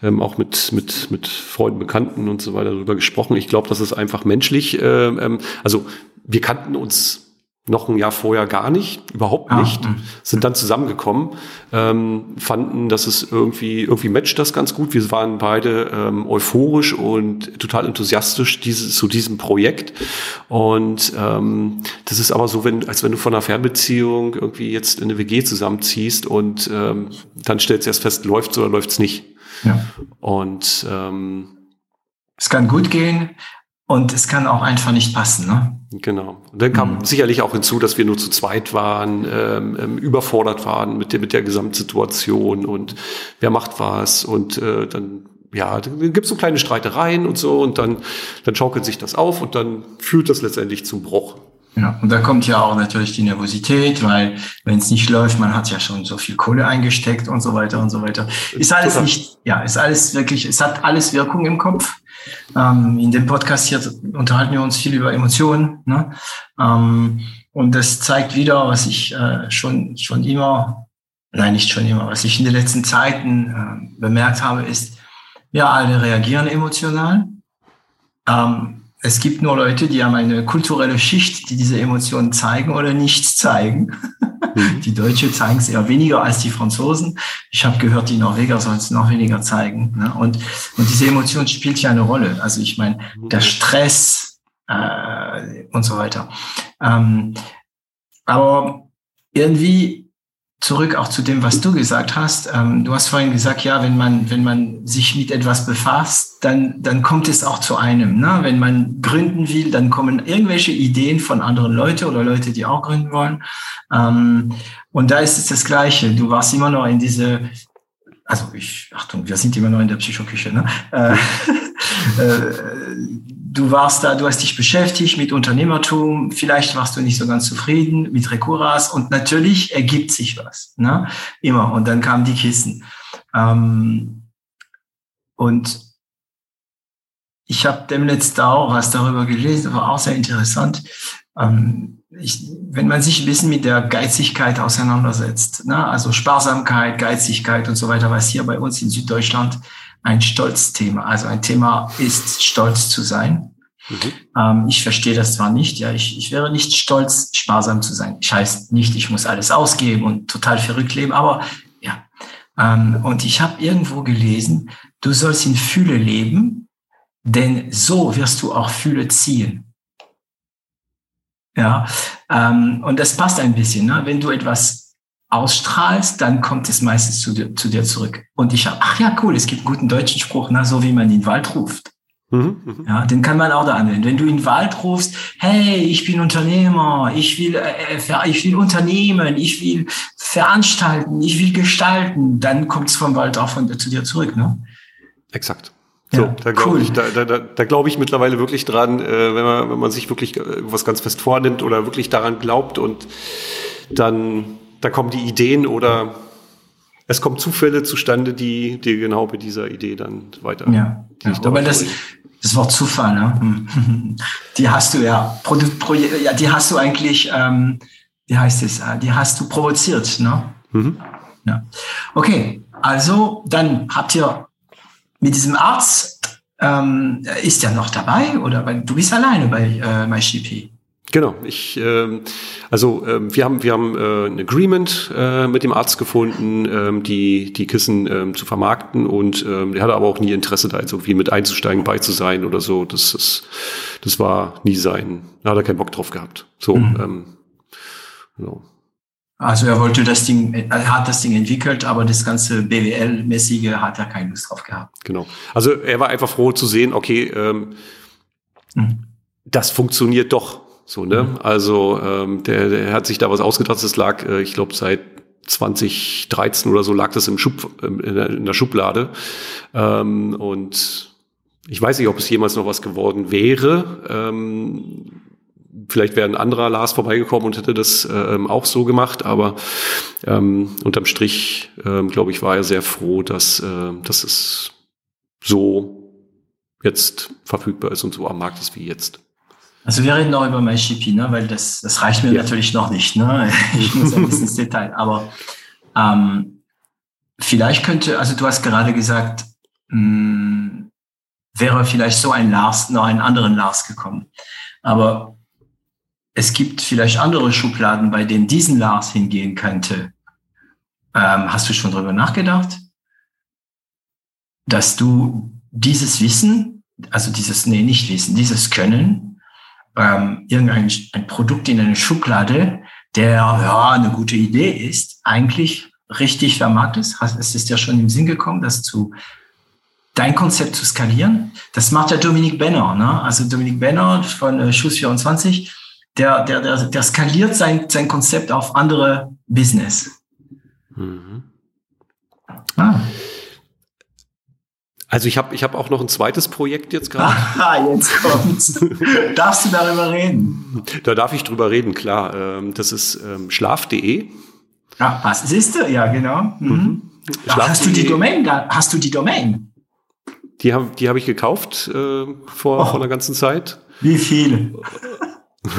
ähm, auch mit, mit, mit Freunden, Bekannten und so weiter darüber gesprochen. Ich glaube, das ist einfach menschlich. Äh, ähm, also wir kannten uns noch ein Jahr vorher gar nicht, überhaupt ah, nicht, ah, sind dann zusammengekommen, ähm, fanden, dass es irgendwie, irgendwie matcht das ganz gut. Wir waren beide ähm, euphorisch und total enthusiastisch dieses, zu diesem Projekt. Und ähm, das ist aber so, wenn, als wenn du von einer Fernbeziehung irgendwie jetzt in eine WG zusammenziehst und ähm, dann stellst du erst fest, läuft's oder läuft's nicht. Ja. Und ähm, es kann gut gehen, und es kann auch einfach nicht passen, ne? Genau. Und dann kam mhm. sicherlich auch hinzu, dass wir nur zu zweit waren, ähm, ähm, überfordert waren mit der, mit der Gesamtsituation und wer macht was und äh, dann ja, dann gibt's so kleine Streitereien und so und dann, dann schaukelt sich das auf und dann führt das letztendlich zum Bruch. Ja, und da kommt ja auch natürlich die Nervosität, weil wenn es nicht läuft, man hat ja schon so viel Kohle eingesteckt und so weiter und so weiter. Ist alles nicht, ja, ist alles wirklich, es hat alles Wirkung im Kopf. Ähm, in dem Podcast hier unterhalten wir uns viel über Emotionen. Ne? Ähm, und das zeigt wieder, was ich äh, schon, schon immer, nein, nicht schon immer, was ich in den letzten Zeiten äh, bemerkt habe, ist, wir alle reagieren emotional. Ähm, es gibt nur Leute, die haben eine kulturelle Schicht, die diese Emotionen zeigen oder nichts zeigen. Mhm. Die Deutsche zeigen es eher weniger als die Franzosen. Ich habe gehört, die Norweger sollen es noch weniger zeigen. Ne? Und, und diese Emotion spielt ja eine Rolle. Also ich meine, der Stress äh, und so weiter. Ähm, aber irgendwie zurück auch zu dem, was du gesagt hast. Ähm, du hast vorhin gesagt, ja, wenn man, wenn man sich mit etwas befasst, dann, dann kommt es auch zu einem. Ne? Wenn man gründen will, dann kommen irgendwelche Ideen von anderen Leuten oder Leute, die auch gründen wollen. Ähm, und da ist es das Gleiche. Du warst immer noch in diese, also ich, Achtung, wir sind immer noch in der Psychoküche, ne? Du warst da, du hast dich beschäftigt mit Unternehmertum, vielleicht warst du nicht so ganz zufrieden mit Recuras und natürlich ergibt sich was, ne? Immer. Und dann kamen die Kissen. Ähm, und ich habe demnächst auch was darüber gelesen, war auch sehr interessant. Ähm, ich, wenn man sich ein bisschen mit der Geizigkeit auseinandersetzt, ne? also Sparsamkeit, Geizigkeit und so weiter, was hier bei uns in Süddeutschland ein Stolzthema, also ein Thema ist, stolz zu sein. Mhm. Ähm, ich verstehe das zwar nicht, ja, ich, ich wäre nicht stolz, sparsam zu sein. Ich heißt nicht, ich muss alles ausgeben und total verrückt leben, aber ja. Ähm, und ich habe irgendwo gelesen, du sollst in Fülle leben, denn so wirst du auch Fülle ziehen. Ja, ähm, und das passt ein bisschen. Ne? Wenn du etwas ausstrahlst, dann kommt es meistens zu dir, zu dir zurück. Und ich habe, ach ja, cool, es gibt einen guten deutschen Spruch, ne? so wie man den Wald ruft. Mhm, mhm, ja, den kann man auch da anwenden. Wenn du in den Wald rufst, hey, ich bin Unternehmer, ich will, äh, äh ich will unternehmen, ich will veranstalten, ich will gestalten, dann kommt es vom Wald auch von, zu dir zurück. Ne? Exakt. So, ja, da glaube cool. ich, da, da, da, da glaube ich mittlerweile wirklich dran, äh, wenn man, wenn man sich wirklich was ganz fest vornimmt oder wirklich daran glaubt und dann, da kommen die Ideen oder es kommen Zufälle zustande, die, die genau mit dieser Idee dann weiter. Ja, ja aber das, das Wort Zufall, ne? die hast du ja, Produkt, Pro, ja, die hast du eigentlich, ähm, wie heißt es, äh, die hast du provoziert, ne? Mhm. Ja. Okay, also dann habt ihr mit diesem Arzt ähm, ist ja noch dabei oder weil du bist alleine bei äh, MyShippy. Genau, ich ähm, also ähm, wir haben wir haben äh, ein Agreement äh, mit dem Arzt gefunden, ähm, die die Kissen ähm, zu vermarkten und ähm, der hatte aber auch nie Interesse da jetzt irgendwie mit einzusteigen, bei zu sein oder so. Das das, das war nie sein. Da hat er keinen Bock drauf gehabt. So. Mhm. Ähm, genau. Also er wollte das Ding, er hat das Ding entwickelt, aber das ganze BWL-mäßige hat er keine Lust drauf gehabt. Genau. Also er war einfach froh zu sehen, okay, ähm, mhm. das funktioniert doch. So, ne? Mhm. Also ähm, der, der hat sich da was ausgedacht. Das lag, äh, ich glaube, seit 2013 oder so lag das im Schub, in, der, in der Schublade. Ähm, und ich weiß nicht, ob es jemals noch was geworden wäre. Ähm, vielleicht wäre ein anderer Lars vorbeigekommen und hätte das ähm, auch so gemacht, aber ähm, unterm Strich, ähm, glaube ich, war er sehr froh, dass, äh, dass es so jetzt verfügbar ist und so am Markt ist wie jetzt. Also wir reden noch über MyShippy, ne? weil das, das reicht mir ja. natürlich noch nicht. Ne? Ich muss ein bisschen ins Detail. Aber ähm, vielleicht könnte, also du hast gerade gesagt, mh, hm, wäre vielleicht so ein Lars, noch einen anderen Lars gekommen. Aber es gibt vielleicht andere Schubladen, bei denen diesen Lars hingehen könnte. Ähm, hast du schon darüber nachgedacht, dass du dieses Wissen, also dieses, nee, nicht Wissen, dieses Können, ähm, irgendein ein Produkt in eine Schublade, der ja eine gute Idee ist, eigentlich richtig vermarktet ist. Es ist ja schon im Sinn gekommen, das zu dein Konzept zu skalieren. Das macht ja Dominik Benner, ne? Also Dominik Benner von äh, Schuss 24 der, der, der, der skaliert sein, sein Konzept auf andere Business. Mhm. Ah. Also ich habe ich hab auch noch ein zweites Projekt jetzt gerade. Ah, jetzt kommt's. Darfst du darüber reden? Da darf ich drüber reden, klar. Ähm, das ist ähm, schlaf.de. Ah, was siehst du? Ja, genau. Mhm. Mhm. Ach, hast du die Domain? Hast du die Domain? Die habe die hab ich gekauft äh, vor, oh. vor einer ganzen Zeit. Wie viel?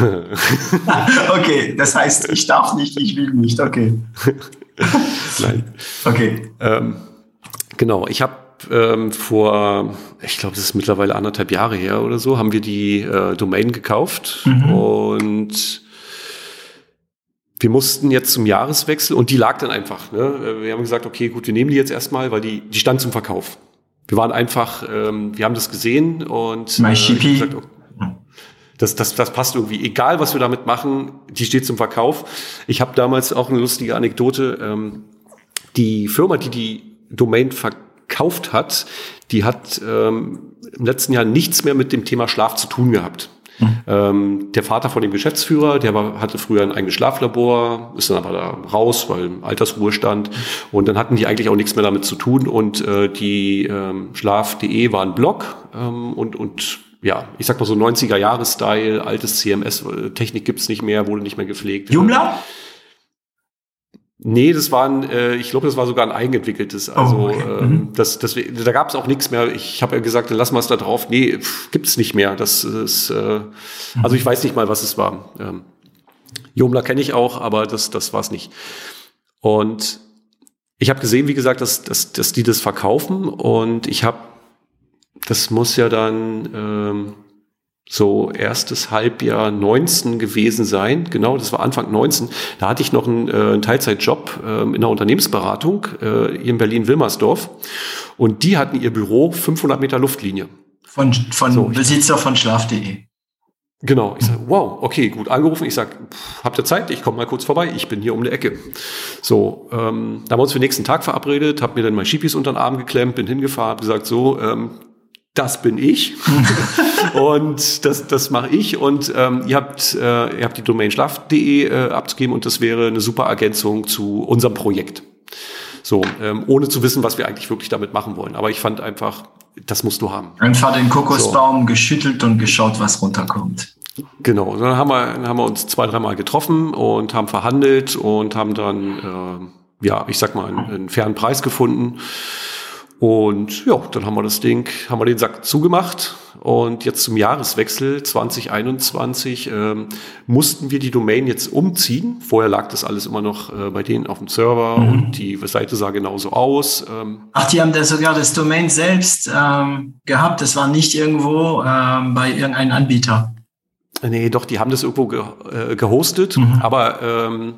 okay, das heißt, ich darf nicht, ich will nicht. Okay. Nein. Okay. Ähm, genau, ich habe ähm, vor, ich glaube, das ist mittlerweile anderthalb Jahre her oder so, haben wir die äh, Domain gekauft mhm. und wir mussten jetzt zum Jahreswechsel und die lag dann einfach. Ne? Wir haben gesagt, okay, gut, wir nehmen die jetzt erstmal, weil die, die stand zum Verkauf. Wir waren einfach, ähm, wir haben das gesehen und äh, gesagt, okay, das, das, das passt irgendwie. Egal, was wir damit machen, die steht zum Verkauf. Ich habe damals auch eine lustige Anekdote. Ähm, die Firma, die die Domain verkauft hat, die hat ähm, im letzten Jahr nichts mehr mit dem Thema Schlaf zu tun gehabt. Mhm. Ähm, der Vater von dem Geschäftsführer, der war, hatte früher ein eigenes Schlaflabor, ist dann aber da raus, weil Altersruhestand. Und dann hatten die eigentlich auch nichts mehr damit zu tun. Und äh, die ähm, Schlaf.de war ein Blog ähm, und, und ja, ich sag mal so 90er-Jahre-Style, altes CMS, äh, gibt's nicht mehr, wurde nicht mehr gepflegt. Joomla? Nee, das war ein, äh, ich glaube, das war sogar ein eigenentwickeltes. Also oh, okay. ähm, mhm. das, das, da gab es auch nichts mehr. Ich habe ja gesagt, lass mal es da drauf. Nee, pff, gibt's nicht mehr. Das ist, äh, also ich weiß nicht mal, was es war. Ähm, Joomla kenne ich auch, aber das, das war es nicht. Und ich habe gesehen, wie gesagt, dass, dass, dass die das verkaufen und ich habe, das muss ja dann ähm, so erstes Halbjahr 19 gewesen sein. Genau, das war Anfang 19. Da hatte ich noch einen, äh, einen Teilzeitjob äh, in der Unternehmensberatung äh, hier in Berlin-Wilmersdorf. Und die hatten ihr Büro 500 Meter Luftlinie. Von, von so, Besitzer von Schlaf.de. Genau. Ich sage, wow, okay, gut angerufen. Ich sage, habt ihr Zeit? Ich komme mal kurz vorbei. Ich bin hier um die Ecke. So, ähm, da haben wir uns für den nächsten Tag verabredet, habe mir dann mein Schiepis unter den Arm geklemmt, bin hingefahren, habe gesagt, so, ähm, das bin ich und das, das mache ich und ähm, ihr habt äh, ihr habt die Domain schlaf.de äh, abzugeben und das wäre eine super Ergänzung zu unserem Projekt. So, ähm, ohne zu wissen, was wir eigentlich wirklich damit machen wollen. Aber ich fand einfach, das musst du haben. Einfach den Kokosbaum so. geschüttelt und geschaut, was runterkommt. Genau, dann haben wir, dann haben wir uns zwei, dreimal getroffen und haben verhandelt und haben dann, äh, ja, ich sag mal, einen, einen fairen Preis gefunden. Und ja, dann haben wir das Ding, haben wir den Sack zugemacht. Und jetzt zum Jahreswechsel 2021 ähm, mussten wir die Domain jetzt umziehen. Vorher lag das alles immer noch äh, bei denen auf dem Server mhm. und die Seite sah genauso aus. Ähm. Ach, die haben da sogar das Domain selbst ähm, gehabt. Das war nicht irgendwo ähm, bei irgendeinem Anbieter. Nee, doch, die haben das irgendwo ge äh, gehostet. Mhm. Aber ähm,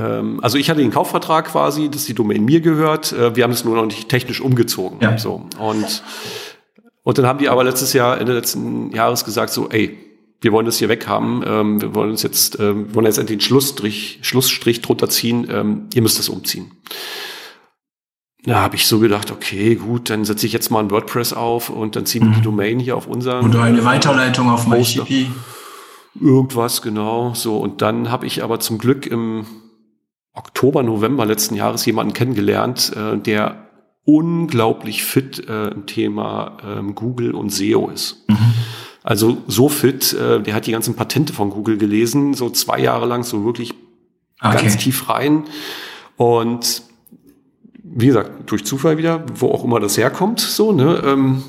also ich hatte den Kaufvertrag quasi, dass die Domain mir gehört. Äh, wir haben es nur noch nicht technisch umgezogen. Ja. So. Und, und dann haben die aber letztes Jahr, Ende letzten Jahres gesagt, so, ey, wir wollen das hier weghaben, ähm, wir wollen uns jetzt, äh, wir wollen jetzt endlich den Schlussstrich, Schlussstrich drunter ziehen, ähm, ihr müsst das umziehen. Da habe ich so gedacht, okay, gut, dann setze ich jetzt mal ein WordPress auf und dann ziehen wir mhm. die Domain hier auf unseren. Oder eine Weiterleitung auf MyShippy. Irgendwas, genau. So, und dann habe ich aber zum Glück im Oktober, November letzten Jahres jemanden kennengelernt, äh, der unglaublich fit äh, im Thema ähm, Google und SEO ist. Mhm. Also so fit, äh, der hat die ganzen Patente von Google gelesen, so zwei Jahre lang, so wirklich okay. ganz tief rein. Und wie gesagt, durch Zufall wieder, wo auch immer das herkommt, so, ne, ähm,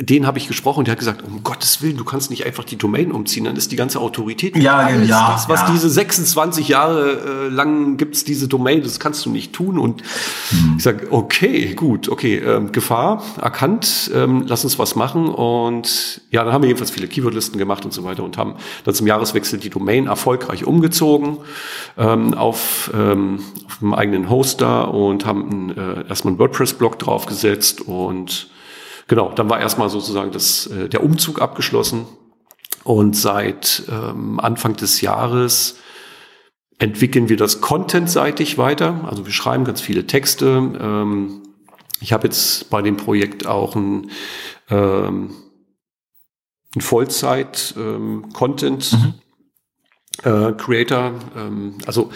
den habe ich gesprochen und der hat gesagt, um Gottes Willen, du kannst nicht einfach die Domain umziehen, dann ist die ganze Autorität. Ja, alles, ja. Das, was ja. diese 26 Jahre äh, lang gibt's diese Domain, das kannst du nicht tun. Und hm. ich sage, okay, gut, okay, ähm, Gefahr erkannt, ähm, lass uns was machen. Und ja, dann haben wir jedenfalls viele Keywordlisten gemacht und so weiter und haben dann zum Jahreswechsel die Domain erfolgreich umgezogen ähm, auf, ähm, auf einem eigenen Hoster und haben äh, erstmal einen WordPress-Blog draufgesetzt und Genau, dann war erstmal sozusagen das, äh, der Umzug abgeschlossen. Und seit ähm, Anfang des Jahres entwickeln wir das contentseitig weiter. Also wir schreiben ganz viele Texte. Ähm, ich habe jetzt bei dem Projekt auch ein, ähm, ein Vollzeit-Content ähm, mhm. äh, Creator. Ähm, also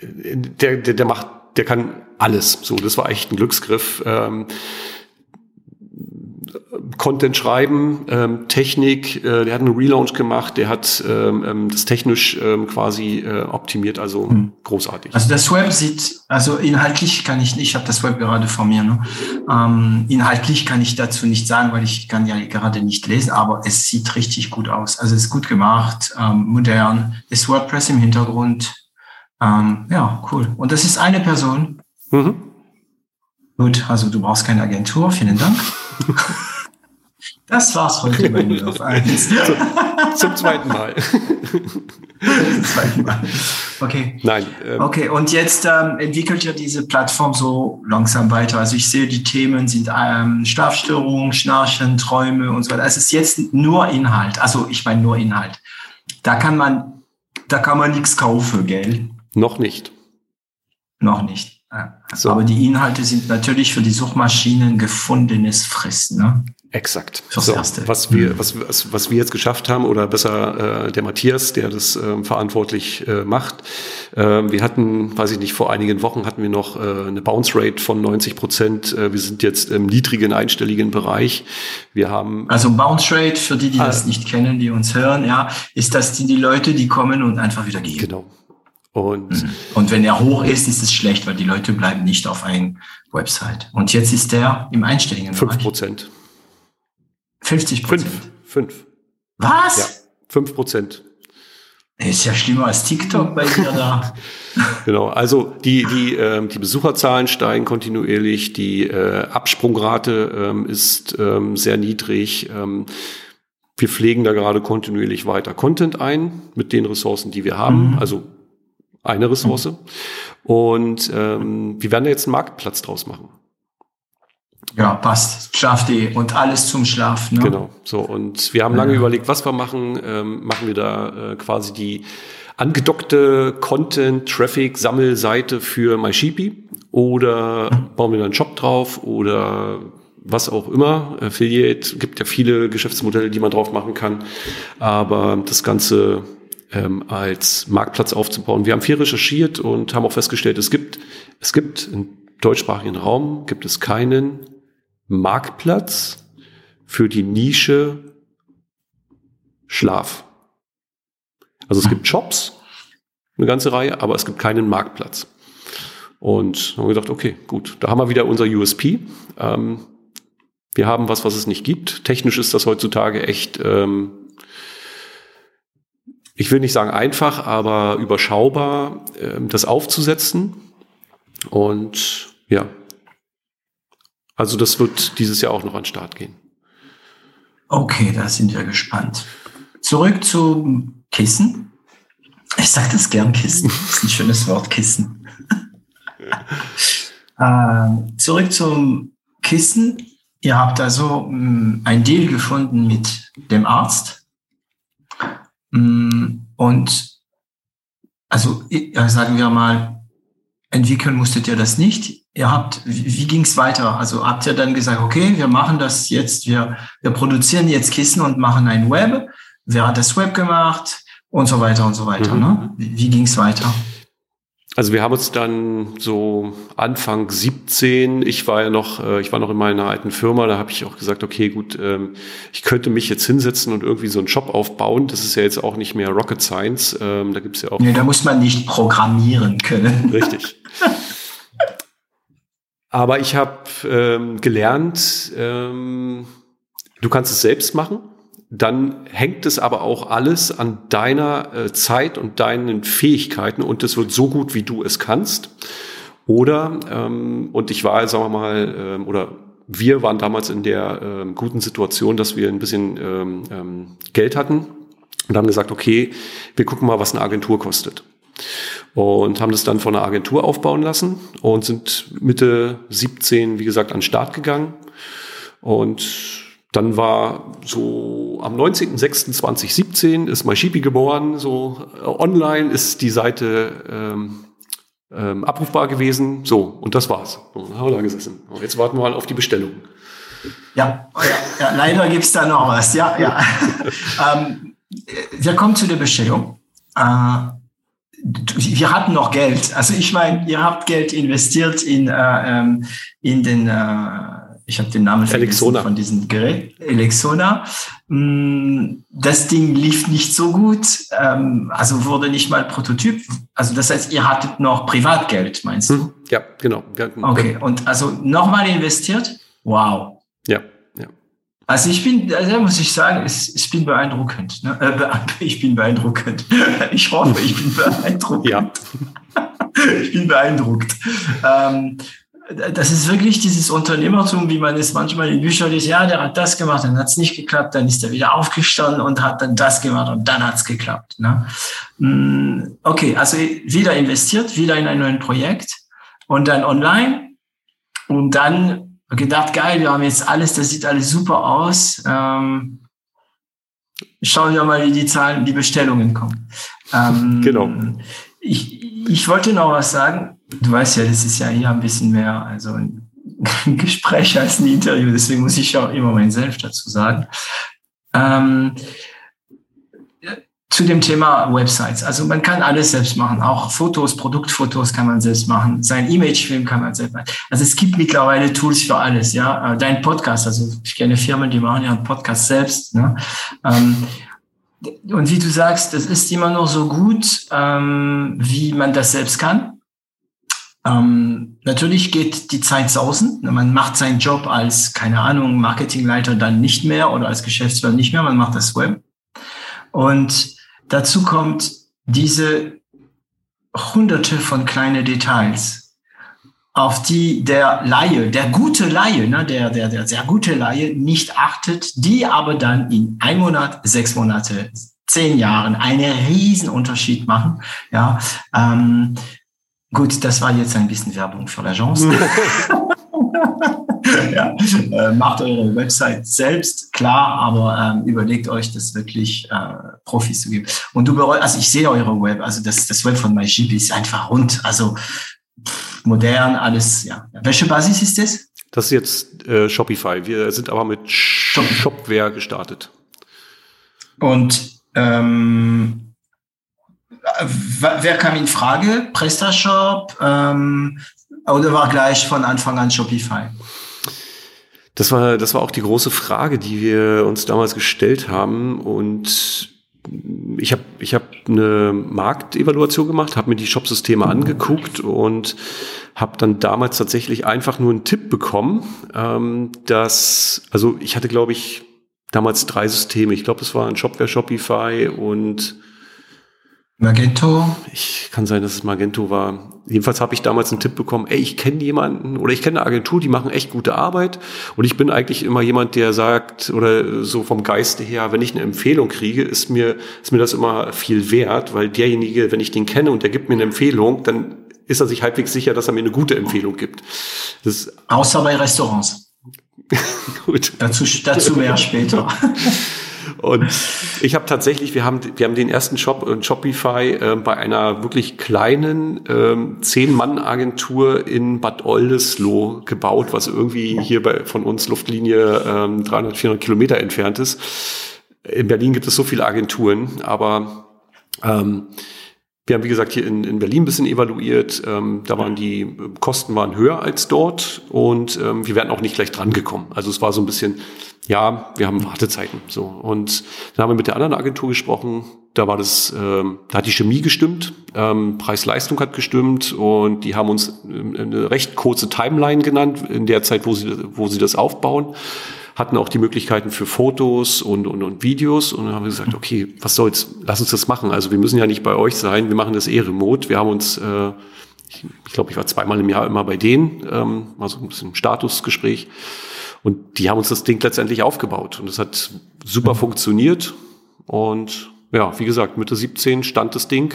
äh, der, der, der macht, der kann alles. So, das war echt ein Glücksgriff. Ähm, Content schreiben, ähm, Technik, äh, der hat einen Relaunch gemacht, der hat ähm, ähm, das technisch ähm, quasi äh, optimiert, also hm. großartig. Also das Web sieht, also inhaltlich kann ich nicht, ich habe das Web gerade vor mir, ne? ähm, inhaltlich kann ich dazu nicht sagen, weil ich kann ja gerade nicht lesen, aber es sieht richtig gut aus. Also es ist gut gemacht, ähm, modern, ist WordPress im Hintergrund. Ähm, ja, cool. Und das ist eine Person. Mhm. Gut, also du brauchst keine Agentur, vielen Dank. Das war's heute bei Null auf 1. Zum zweiten Mal. Zum zweiten Mal. Okay. Nein. Ähm, okay, und jetzt ähm, entwickelt ja diese Plattform so langsam weiter. Also ich sehe, die Themen sind ähm, Schlafstörungen, Schnarchen, Träume und so weiter. Es ist jetzt nur Inhalt. Also ich meine nur Inhalt. Da kann man, da kann man nichts kaufen, gell? Noch nicht. Noch nicht. So. Aber die Inhalte sind natürlich für die Suchmaschinen gefundenes Fressen. Ne? Exakt. So, was wir, mhm. was, was, was wir jetzt geschafft haben, oder besser äh, der Matthias, der das äh, verantwortlich äh, macht. Äh, wir hatten, weiß ich nicht, vor einigen Wochen hatten wir noch äh, eine Bounce Rate von 90 Prozent. Äh, wir sind jetzt im niedrigen einstelligen Bereich. Wir haben also Bounce Rate für die, die das ah. nicht kennen, die uns hören, ja, ist das die, die Leute, die kommen und einfach wieder gehen. Genau. Und, mhm. und wenn er hoch ist, ist es schlecht, weil die Leute bleiben nicht auf einer Website. Und jetzt ist der im einstelligen Bereich. 5 Prozent. 50 Prozent. Fünf. Fünf. Was? Ja, fünf Prozent. Ist ja schlimmer als TikTok bei dir da. genau, also die, die, ähm, die Besucherzahlen steigen kontinuierlich, die äh, Absprungrate ähm, ist ähm, sehr niedrig. Ähm, wir pflegen da gerade kontinuierlich weiter Content ein mit den Ressourcen, die wir haben. Mhm. Also eine Ressource. Mhm. Und ähm, wir werden da jetzt einen Marktplatz draus machen. Ja, passt. Schlaf.de und alles zum Schlaf. Ne? Genau. So, und wir haben lange ja. überlegt, was wir machen. Ähm, machen wir da äh, quasi die angedockte Content-Traffic-Sammelseite für MySheepy oder bauen wir da einen Shop drauf oder was auch immer. Affiliate gibt ja viele Geschäftsmodelle, die man drauf machen kann. Aber das Ganze ähm, als Marktplatz aufzubauen. Wir haben viel recherchiert und haben auch festgestellt, es gibt, es gibt im deutschsprachigen Raum gibt es keinen Marktplatz für die Nische Schlaf. Also es gibt Shops, eine ganze Reihe, aber es gibt keinen Wir Und haben gedacht, okay, gut, da haben wir wieder unser USP. Ähm, wir haben was, was es nicht gibt. Technisch ist das heutzutage echt, ähm, ich will nicht sagen einfach, aber überschaubar, ähm, das aufzusetzen. Und ja, also das wird dieses Jahr auch noch an den Start gehen. Okay, da sind wir gespannt. Zurück zum Kissen. Ich sage das gern Kissen. Das ist ein schönes Wort, Kissen. äh, zurück zum Kissen. Ihr habt also mh, mm, ein Deal gefunden mit dem Arzt. Mm, und also sagen wir mal, entwickeln musstet ihr das nicht ihr habt, wie, wie ging es weiter? Also habt ihr dann gesagt, okay, wir machen das jetzt, wir, wir produzieren jetzt Kissen und machen ein Web. Wer hat das Web gemacht? Und so weiter und so weiter. Mhm. Ne? Wie, wie ging es weiter? Also wir haben uns dann so Anfang 17, ich war ja noch, äh, ich war noch in meiner alten Firma, da habe ich auch gesagt, okay, gut, ähm, ich könnte mich jetzt hinsetzen und irgendwie so einen Shop aufbauen. Das ist ja jetzt auch nicht mehr Rocket Science. Ähm, da gibt's ja auch. Nee, da muss man nicht programmieren können. Richtig. Aber ich habe ähm, gelernt, ähm, du kannst es selbst machen. Dann hängt es aber auch alles an deiner äh, Zeit und deinen Fähigkeiten und es wird so gut, wie du es kannst. Oder, ähm, und ich war, sagen wir mal, ähm, oder wir waren damals in der ähm, guten Situation, dass wir ein bisschen ähm, ähm, Geld hatten und haben gesagt, okay, wir gucken mal, was eine Agentur kostet und haben das dann von einer Agentur aufbauen lassen und sind Mitte 17, wie gesagt, an den Start gegangen. Und dann war so am 19.06.2017 ist MySheepy geboren, so äh, online ist die Seite ähm, ähm, abrufbar gewesen. So, und das war's. So, dann haben wir da gesessen. Und jetzt warten wir mal auf die Bestellung. Ja, ja, ja leider gibt's da noch was. Ja, ja. ähm, wir kommen zu der Bestellung. Äh, wir hatten noch Geld. Also ich meine, ihr habt Geld investiert in, äh, ähm, in den, äh, ich habe den Namen Elexona. von diesem Gerät, Elexona. Mm, das Ding lief nicht so gut, ähm, also wurde nicht mal Prototyp. Also das heißt, ihr hattet noch Privatgeld, meinst du? Hm, ja, genau. Okay, und also nochmal investiert? Wow. Ja. Also ich bin, also muss ich sagen, ich, bin beeindruckend. Ne? Äh, ich bin beeindruckend. Ich hoffe, ich bin beeindruckend. Ja. Ich bin beeindruckt. Ähm, das ist wirklich dieses Unternehmertum, wie man es manchmal in Büchern liest. Ja, der hat das gemacht, dann hat es nicht geklappt, dann ist er wieder aufgestanden und hat dann das gemacht und dann hat es geklappt. Ne? Mm, okay, also wieder investiert, wieder in ein neues Projekt und dann online und dann gedacht, geil, wir haben jetzt alles, das sieht alles super aus. Ähm, schauen wir mal, wie die Zahlen, die Bestellungen kommen. Ähm, genau. Ich, ich wollte noch was sagen. Du weißt ja, das ist ja hier ein bisschen mehr, also ein Gespräch als ein Interview, deswegen muss ich auch immer mein Selbst dazu sagen. Ähm, zu dem Thema Websites. Also man kann alles selbst machen, auch Fotos, Produktfotos kann man selbst machen, sein Imagefilm kann man selbst machen. Also es gibt mittlerweile Tools für alles, ja. Äh, dein Podcast, also ich kenne Firmen, die machen ja einen Podcast selbst. Ne? Ähm, und wie du sagst, das ist immer nur so gut, ähm, wie man das selbst kann. Ähm, natürlich geht die Zeit sausen. Man macht seinen Job als, keine Ahnung, Marketingleiter dann nicht mehr oder als Geschäftsführer nicht mehr. Man macht das Web. Und dazu kommt diese hunderte von kleinen Details, auf die der Laie, der gute Laie, ne, der, der, der sehr gute Laie nicht achtet, die aber dann in ein Monat, sechs Monate, zehn Jahren einen riesen Unterschied machen. Ja, ähm, gut, das war jetzt ein bisschen Werbung für l'Agence. ja, äh, macht eure Website selbst, klar, aber ähm, überlegt euch, das wirklich äh, Profis zu geben. Und du bereust, also ich sehe eure Web, also das, das Web von MyGP ist einfach rund, also pff, modern, alles, ja. Welche Basis ist das? Das ist jetzt äh, Shopify. Wir sind aber mit Shopware gestartet. Und ähm, wer kam in Frage? PrestaShop ähm, oder war gleich von Anfang an Shopify? Das war, das war auch die große Frage, die wir uns damals gestellt haben. Und ich habe ich hab eine Marktevaluation gemacht, habe mir die Shop-Systeme angeguckt und habe dann damals tatsächlich einfach nur einen Tipp bekommen, ähm, dass, also ich hatte, glaube ich, damals drei Systeme. Ich glaube, es war ein Shopware Shopify und Magento? Ich kann sein, dass es Magento war. Jedenfalls habe ich damals einen Tipp bekommen, ey, ich kenne jemanden oder ich kenne eine Agentur, die machen echt gute Arbeit. Und ich bin eigentlich immer jemand, der sagt, oder so vom Geiste her, wenn ich eine Empfehlung kriege, ist mir, ist mir das immer viel wert, weil derjenige, wenn ich den kenne und der gibt mir eine Empfehlung, dann ist er sich halbwegs sicher, dass er mir eine gute Empfehlung gibt. Das Außer bei Restaurants. Gut. Dazu, dazu mehr später. Und ich habe tatsächlich, wir haben, wir haben den ersten Shop, äh, Shopify, äh, bei einer wirklich kleinen ähm, Zehn-Mann-Agentur in Bad Oldesloe gebaut, was irgendwie hier bei, von uns Luftlinie ähm, 300, 400 Kilometer entfernt ist. In Berlin gibt es so viele Agenturen, aber ähm, wir haben, wie gesagt, hier in, in Berlin ein bisschen evaluiert. Ähm, da waren die Kosten waren höher als dort und ähm, wir wären auch nicht gleich dran gekommen. Also es war so ein bisschen, ja, wir haben Wartezeiten. So. Und dann haben wir mit der anderen Agentur gesprochen. Da war das, ähm, da hat die Chemie gestimmt, ähm, Preis-Leistung hat gestimmt und die haben uns ähm, eine recht kurze Timeline genannt in der Zeit, wo sie, wo sie das aufbauen hatten auch die Möglichkeiten für Fotos und, und, und Videos und dann haben wir gesagt, okay, was soll's, lass uns das machen. Also wir müssen ja nicht bei euch sein, wir machen das eh remote. Wir haben uns, äh, ich, ich glaube, ich war zweimal im Jahr immer bei denen, ähm, mal so ein bisschen Statusgespräch. Und die haben uns das Ding letztendlich aufgebaut. Und es hat super mhm. funktioniert. Und ja, wie gesagt, Mitte 17 stand das Ding.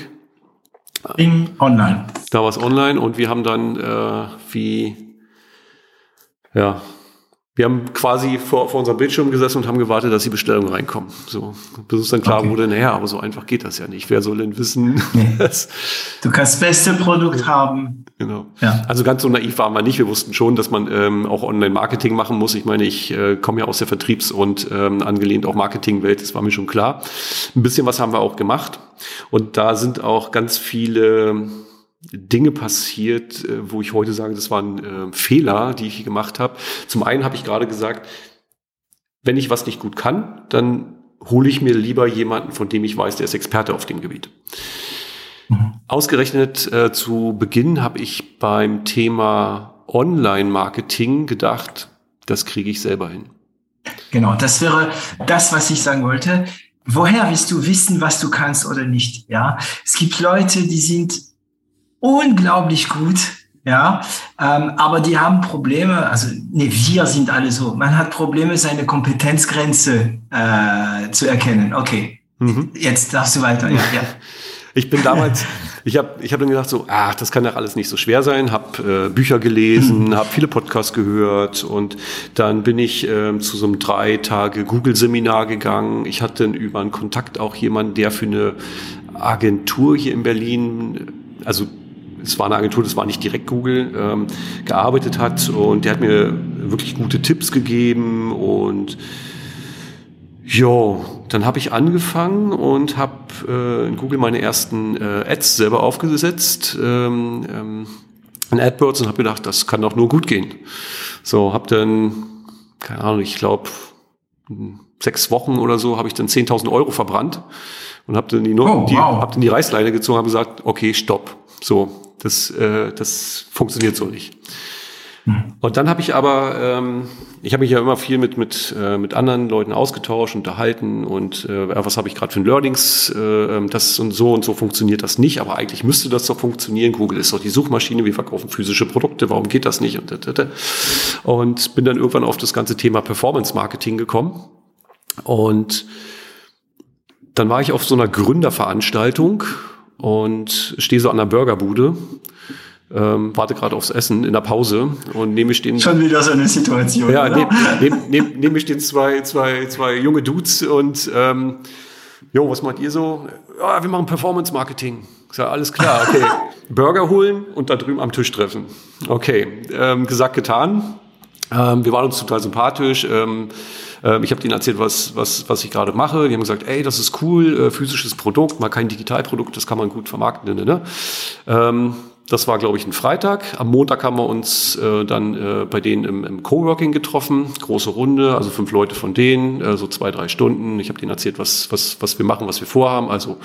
In online. Da war es online und wir haben dann äh, wie ja, wir haben quasi vor, vor unserem Bildschirm gesessen und haben gewartet, dass die Bestellungen reinkommen. So, bis uns dann klar okay. wurde, naja, aber so einfach geht das ja nicht. Wer soll denn wissen? Nee. du kannst das beste Produkt haben. Genau. Ja. Also ganz so naiv waren wir nicht. Wir wussten schon, dass man ähm, auch Online-Marketing machen muss. Ich meine, ich äh, komme ja aus der Vertriebs- und ähm, angelehnt auch Marketingwelt, das war mir schon klar. Ein bisschen was haben wir auch gemacht. Und da sind auch ganz viele Dinge passiert, äh, wo ich heute sage, das waren äh, Fehler, die ich gemacht habe. Zum einen habe ich gerade gesagt, wenn ich was nicht gut kann, dann hole ich mir lieber jemanden, von dem ich weiß, der ist Experte auf dem Gebiet. Mhm. Ausgerechnet äh, zu Beginn habe ich beim Thema Online-Marketing gedacht, das kriege ich selber hin. Genau, das wäre das, was ich sagen wollte. Woher willst du wissen, was du kannst oder nicht? Ja, es gibt Leute, die sind unglaublich gut, ja, ähm, aber die haben Probleme, also nee, wir sind alle so, man hat Probleme, seine Kompetenzgrenze äh, zu erkennen. Okay, mhm. jetzt darfst du weiter. Ja, ja. Ich bin damals, ich habe ich hab dann gedacht so, ach, das kann doch alles nicht so schwer sein, habe äh, Bücher gelesen, mhm. habe viele Podcasts gehört und dann bin ich äh, zu so einem drei Tage Google-Seminar gegangen. Ich hatte über einen Kontakt auch jemanden, der für eine Agentur hier in Berlin, also es war eine Agentur, das war nicht direkt Google, ähm, gearbeitet hat und der hat mir wirklich gute Tipps gegeben und Jo, dann habe ich angefangen und habe äh, in Google meine ersten äh, Ads selber aufgesetzt ähm, ähm, in AdWords und habe gedacht, das kann doch nur gut gehen. So, habe dann, keine Ahnung, ich glaube sechs Wochen oder so, habe ich dann 10.000 Euro verbrannt und habe dann die, oh, die, wow. hab dann die Reißleine gezogen, habe gesagt, okay, stopp. So, das, äh, das funktioniert so nicht. Und dann habe ich aber, ähm, ich habe mich ja immer viel mit mit äh, mit anderen Leuten ausgetauscht, unterhalten und äh, was habe ich gerade für ein Learnings, äh, ähm, das und so und so funktioniert das nicht, aber eigentlich müsste das doch funktionieren. Google ist doch die Suchmaschine, wir verkaufen physische Produkte, warum geht das nicht? Und, und bin dann irgendwann auf das ganze Thema Performance Marketing gekommen und dann war ich auf so einer Gründerveranstaltung und stehe so an der Burgerbude ähm, warte gerade aufs Essen in der Pause und nehme ich den. Schon wieder so eine Situation. Ja, nehme nehm, nehm, nehm ich den zwei, zwei, zwei junge Dudes und ähm, jo, was macht ihr so? Ja, wir machen Performance Marketing. Ich sage, alles klar, okay. Burger holen und da drüben am Tisch treffen. Okay, ähm, gesagt, getan. Ähm, wir waren uns total sympathisch. Ähm, ähm ich habe denen erzählt, was, was, was ich gerade mache. Die haben gesagt, ey, das ist cool, äh, physisches Produkt, mal kein Digitalprodukt, das kann man gut vermarkten. Ne, ne? Ähm, das war, glaube ich, ein Freitag. Am Montag haben wir uns äh, dann äh, bei denen im, im Coworking getroffen. Große Runde, also fünf Leute von denen, äh, so zwei, drei Stunden. Ich habe denen erzählt, was, was, was wir machen, was wir vorhaben. Also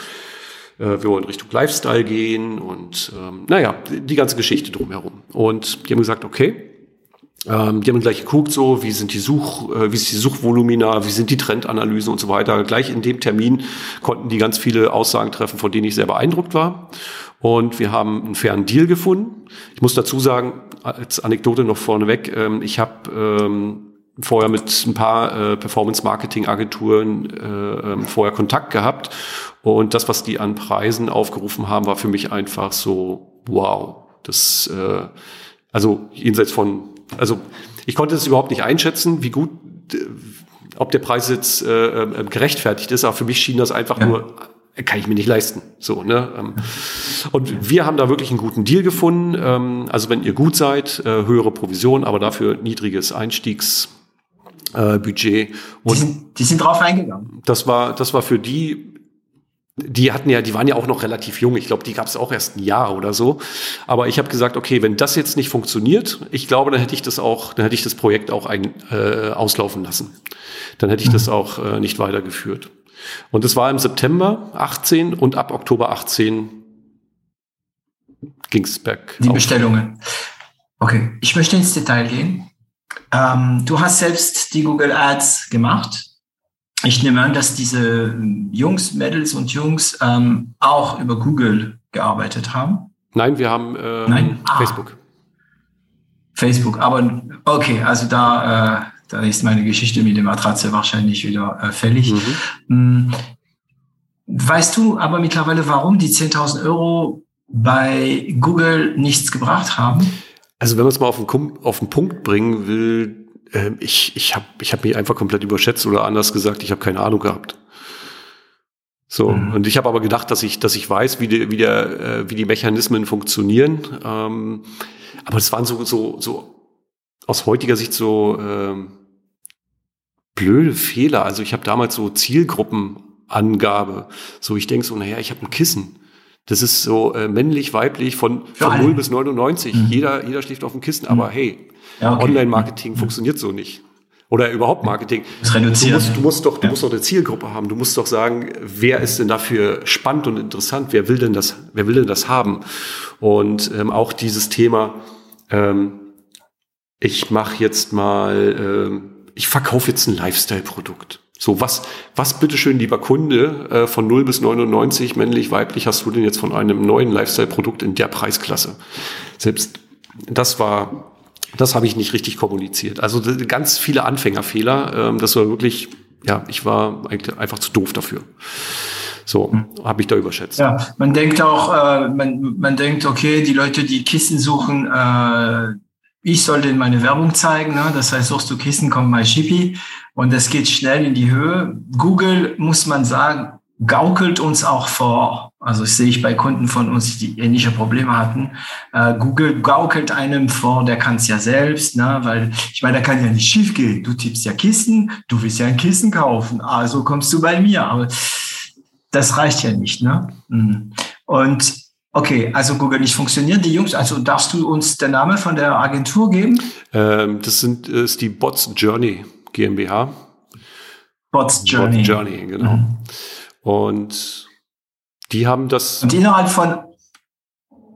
äh, wir wollen Richtung Lifestyle gehen und ähm, naja, die ganze Geschichte drumherum. Und die haben gesagt, okay, ähm, die haben gleich geguckt, so wie sind die Such, äh, wie ist die Suchvolumina, wie sind die Trendanalysen und so weiter. Gleich in dem Termin konnten die ganz viele Aussagen treffen, von denen ich sehr beeindruckt war. Und wir haben einen fairen Deal gefunden. Ich muss dazu sagen, als Anekdote noch vorneweg, ähm, ich habe ähm, vorher mit ein paar äh, Performance-Marketing-Agenturen äh, ähm, vorher Kontakt gehabt. Und das, was die an Preisen aufgerufen haben, war für mich einfach so, wow. Das, äh, also jenseits von, also ich konnte es überhaupt nicht einschätzen, wie gut, ob der Preis jetzt äh, äh, gerechtfertigt ist, aber für mich schien das einfach ja. nur kann ich mir nicht leisten. So, ne? Ähm, und wir haben da wirklich einen guten Deal gefunden. Ähm, also wenn ihr gut seid, äh, höhere Provision, aber dafür niedriges Einstiegsbudget. Äh, und die sind, die sind drauf eingegangen. Das war, das war für die, die hatten ja, die waren ja auch noch relativ jung. Ich glaube, die gab es auch erst ein Jahr oder so. Aber ich habe gesagt, okay, wenn das jetzt nicht funktioniert, ich glaube, dann hätte ich das auch, dann hätte ich das Projekt auch ein, äh, auslaufen lassen. Dann hätte ich das auch äh, nicht weitergeführt. Und es war im September 18 und ab Oktober 18 ging es berg. Die Bestellungen. Okay, ich möchte ins Detail gehen. Ähm, du hast selbst die Google Ads gemacht. Ich nehme an, dass diese Jungs, Mädels und Jungs ähm, auch über Google gearbeitet haben. Nein, wir haben äh, Nein? Facebook. Ah. Facebook, aber okay, also da äh, da ist meine Geschichte mit der Matratze wahrscheinlich wieder äh, fällig. Mhm. Mm, weißt du aber mittlerweile, warum die 10.000 Euro bei Google nichts gebracht haben? Also wenn man es mal auf den, auf den Punkt bringen will, äh, ich, ich habe ich hab mich einfach komplett überschätzt oder anders gesagt, ich habe keine Ahnung gehabt. So, mhm. und ich habe aber gedacht, dass ich, dass ich weiß, wie die, wie, der, äh, wie die Mechanismen funktionieren. Ähm, aber es waren so, so, so aus heutiger Sicht so ähm, blöde Fehler. Also ich habe damals so Zielgruppenangabe. So ich denke so, naja, ich habe ein Kissen. Das ist so äh, männlich, weiblich von, von 0 bis 99. Mhm. Jeder, jeder schläft auf dem Kissen. Aber mhm. hey, ja, okay. Online-Marketing mhm. funktioniert so nicht. Oder überhaupt Marketing. Du musst, du musst doch, du ja. musst doch eine Zielgruppe haben. Du musst doch sagen, wer ist denn dafür spannend und interessant? Wer will denn das, wer will denn das haben? Und ähm, auch dieses Thema, ähm, ich mache jetzt mal, äh, ich verkaufe jetzt ein Lifestyle-Produkt. So, was, was bitteschön, lieber Kunde, äh, von 0 bis 99, männlich, weiblich, hast du denn jetzt von einem neuen Lifestyle-Produkt in der Preisklasse? Selbst das war, das habe ich nicht richtig kommuniziert. Also ganz viele Anfängerfehler. Ähm, das war wirklich, ja, ich war eigentlich einfach zu doof dafür. So, hm. habe ich da überschätzt. Ja, man denkt auch, äh, man, man denkt, okay, die Leute, die Kissen suchen, äh, ich soll denen meine Werbung zeigen. Ne? Das heißt, suchst du Kissen, kommt mal Shippy. Und das geht schnell in die Höhe. Google, muss man sagen, gaukelt uns auch vor, also das sehe ich bei Kunden von uns, die ähnliche Probleme hatten, äh, Google gaukelt einem vor, der kann es ja selbst, ne? weil ich meine, da kann ja nicht schief gehen. Du tippst ja Kissen, du willst ja ein Kissen kaufen, also kommst du bei mir. Aber das reicht ja nicht. Ne? Mhm. Und okay, also Google nicht funktioniert. Die Jungs, also darfst du uns den Namen von der Agentur geben? Ähm, das sind äh, ist die Bots Journey GmbH. Bots Journey. Bots Journey, genau. Mhm. Und die haben das. Und innerhalb von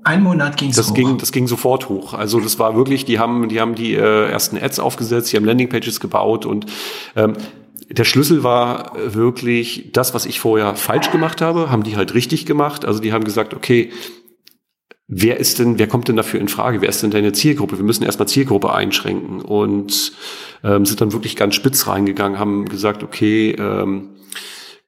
einem Monat ging's das hoch. ging das ging sofort hoch. Also das war wirklich, die haben die haben die äh, ersten Ads aufgesetzt, die haben Landingpages gebaut und ähm, der Schlüssel war wirklich das, was ich vorher falsch gemacht habe, haben die halt richtig gemacht. Also die haben gesagt, okay, wer ist denn, wer kommt denn dafür in Frage? Wer ist denn deine Zielgruppe? Wir müssen erstmal Zielgruppe einschränken und ähm, sind dann wirklich ganz spitz reingegangen, haben gesagt, okay, ähm,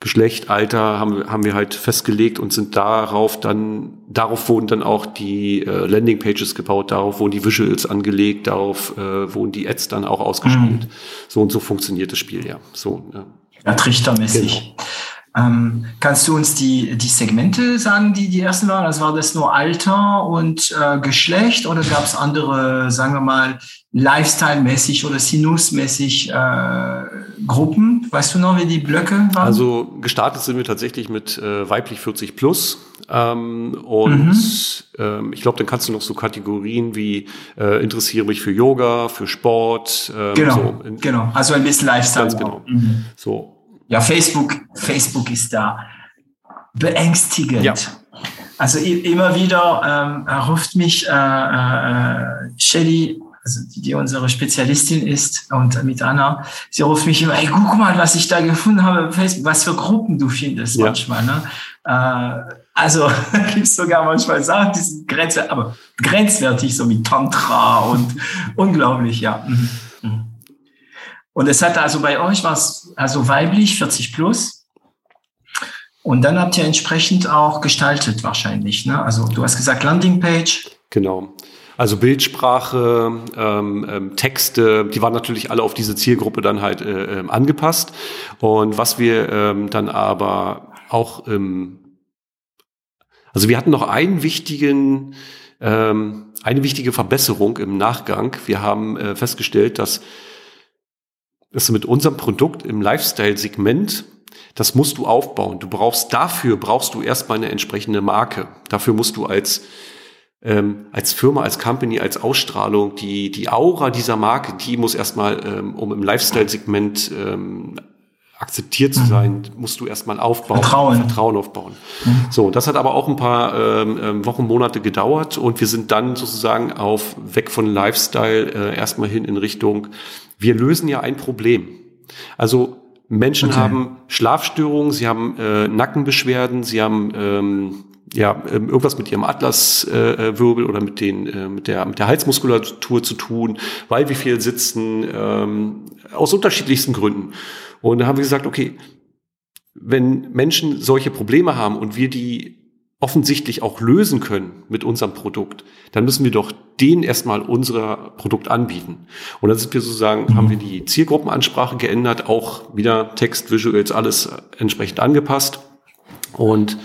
Geschlecht, Alter haben, haben wir halt festgelegt und sind darauf dann, darauf wurden dann auch die äh, Landingpages gebaut, darauf wurden die Visuals angelegt, darauf äh, wurden die Ads dann auch ausgespielt. Mhm. So und so funktioniert das Spiel, ja. So, ja. ja trichtermäßig. Genau. Ähm, kannst du uns die, die Segmente sagen, die die ersten waren? Also war das nur Alter und äh, Geschlecht oder gab es andere, sagen wir mal, Lifestyle-mäßig oder Sinus-mäßig äh, Gruppen? Weißt du noch, wie die Blöcke waren? Also gestartet sind wir tatsächlich mit äh, weiblich 40 plus. Ähm, und mhm. ähm, ich glaube, dann kannst du noch so Kategorien wie äh, interessiere mich für Yoga, für Sport. Ähm, genau, so in, genau. Also ein bisschen Lifestyle. Ganz genau. Mhm. So ja, Facebook, Facebook ist da beängstigend. Ja. Also immer wieder ähm, ruft mich äh, äh, Shelly, also die, die unsere Spezialistin ist und mit Anna, sie ruft mich immer, ey, guck mal, was ich da gefunden habe, Facebook, was für Gruppen du findest ja. manchmal. Ne? Äh, also gibt es sogar manchmal Sachen, die sind grenzwertig, aber grenzwertig, so mit Tantra und unglaublich, ja. Mhm. Und es hat also bei euch was, also weiblich 40 plus. Und dann habt ihr entsprechend auch gestaltet wahrscheinlich. Ne? Also du hast gesagt Landingpage. Genau. Also Bildsprache, ähm, ähm, Texte, die waren natürlich alle auf diese Zielgruppe dann halt äh, ähm, angepasst. Und was wir ähm, dann aber auch, ähm, also wir hatten noch einen wichtigen, ähm, eine wichtige Verbesserung im Nachgang. Wir haben äh, festgestellt, dass dass du mit unserem Produkt im Lifestyle-Segment, das musst du aufbauen. Du brauchst dafür, brauchst du erstmal eine entsprechende Marke. Dafür musst du als, ähm, als Firma, als Company, als Ausstrahlung, die, die Aura dieser Marke, die muss erstmal, ähm, um im Lifestyle-Segment ähm, akzeptiert zu sein, mhm. musst du erstmal aufbauen, Vertrauen, Vertrauen aufbauen. Mhm. So, das hat aber auch ein paar ähm, ähm, Wochen, Monate gedauert und wir sind dann sozusagen auf weg von Lifestyle äh, erstmal hin in Richtung wir lösen ja ein Problem. Also Menschen okay. haben Schlafstörungen, sie haben äh, Nackenbeschwerden, sie haben ähm, ja ähm, irgendwas mit ihrem Atlaswirbel äh, oder mit den äh, mit der mit der Halsmuskulatur zu tun, weil wir viel sitzen ähm, aus unterschiedlichsten Gründen. Und da haben wir gesagt, okay, wenn Menschen solche Probleme haben und wir die offensichtlich auch lösen können mit unserem Produkt, dann müssen wir doch denen erstmal unser Produkt anbieten. Und dann sind wir sozusagen, mhm. haben wir die Zielgruppenansprache geändert, auch wieder Text, Visuals, alles entsprechend angepasst. Und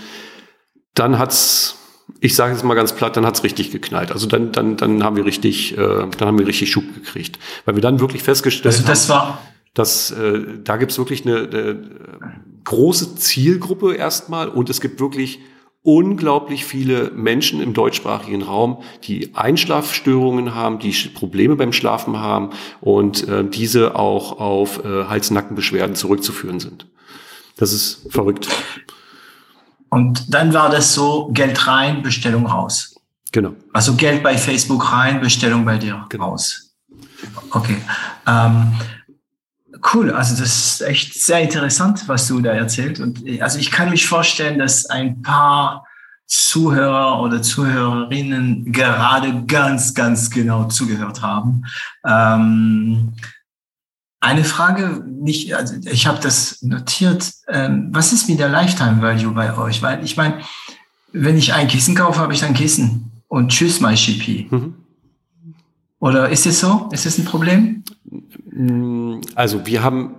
dann hat's, ich sage jetzt mal ganz platt, dann hat's richtig geknallt. Also dann, dann, dann haben wir richtig, äh, dann haben wir richtig Schub gekriegt, weil wir dann wirklich festgestellt also das haben, war dass äh, da gibt's wirklich eine, eine große Zielgruppe erstmal und es gibt wirklich unglaublich viele Menschen im deutschsprachigen Raum, die Einschlafstörungen haben, die Probleme beim Schlafen haben und äh, diese auch auf äh, Hals-Nackenbeschwerden zurückzuführen sind. Das ist verrückt. Und dann war das so, Geld rein, Bestellung raus. Genau. Also Geld bei Facebook rein, Bestellung bei dir genau. raus. Okay. Ähm, Cool, also das ist echt sehr interessant, was du da erzählt. Und also ich kann mich vorstellen, dass ein paar Zuhörer oder Zuhörerinnen gerade ganz, ganz genau zugehört haben. Ähm, eine Frage, nicht, also ich habe das notiert. Ähm, was ist mit der Lifetime Value bei euch? Weil ich meine, wenn ich ein Kissen kaufe, habe ich dann Kissen und tschüss, my Shippy. Mhm. Oder ist es so? Ist es ein Problem? Also wir haben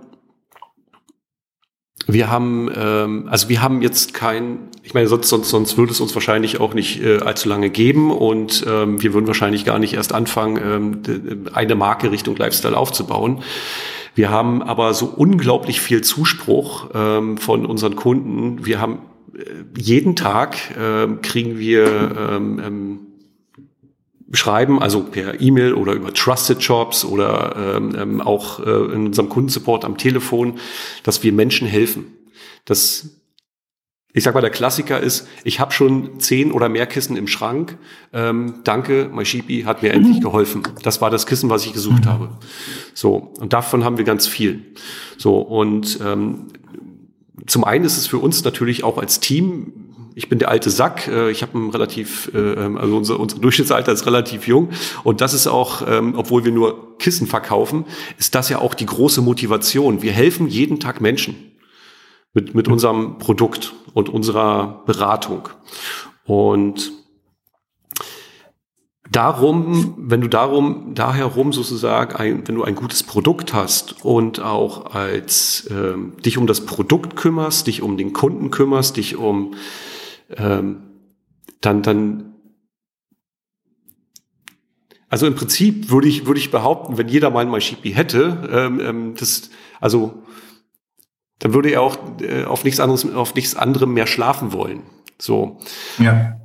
Wir haben, ähm, also wir haben jetzt kein, ich meine, sonst, sonst, sonst würde es uns wahrscheinlich auch nicht äh, allzu lange geben und ähm, wir würden wahrscheinlich gar nicht erst anfangen, ähm, eine Marke Richtung Lifestyle aufzubauen. Wir haben aber so unglaublich viel Zuspruch ähm, von unseren Kunden. Wir haben äh, jeden Tag äh, kriegen wir ähm, ähm, schreiben, also per E-Mail oder über Trusted Jobs oder ähm, ähm, auch äh, in unserem Kundensupport am Telefon, dass wir Menschen helfen. Das ich sag mal, der Klassiker ist, ich habe schon zehn oder mehr Kissen im Schrank. Ähm, danke, MySheepy hat mir endlich geholfen. Das war das Kissen, was ich gesucht habe. So, und davon haben wir ganz viel. So, und ähm, zum einen ist es für uns natürlich auch als Team ich bin der alte Sack, äh, ich habe ein relativ, äh, ähm, also unser, unser Durchschnittsalter ist relativ jung und das ist auch, ähm, obwohl wir nur Kissen verkaufen, ist das ja auch die große Motivation. Wir helfen jeden Tag Menschen mit, mit unserem Produkt und unserer Beratung. Und darum, wenn du darum, daher rum sozusagen, ein, wenn du ein gutes Produkt hast und auch als ähm, dich um das Produkt kümmerst, dich um den Kunden kümmerst, dich um ähm, dann, dann, also im Prinzip würde ich, würde ich behaupten, wenn jeder mal ein MySheepy hätte, ähm, ähm, das, also, dann würde er auch äh, auf nichts anderes, auf nichts anderem mehr schlafen wollen. So. Ja.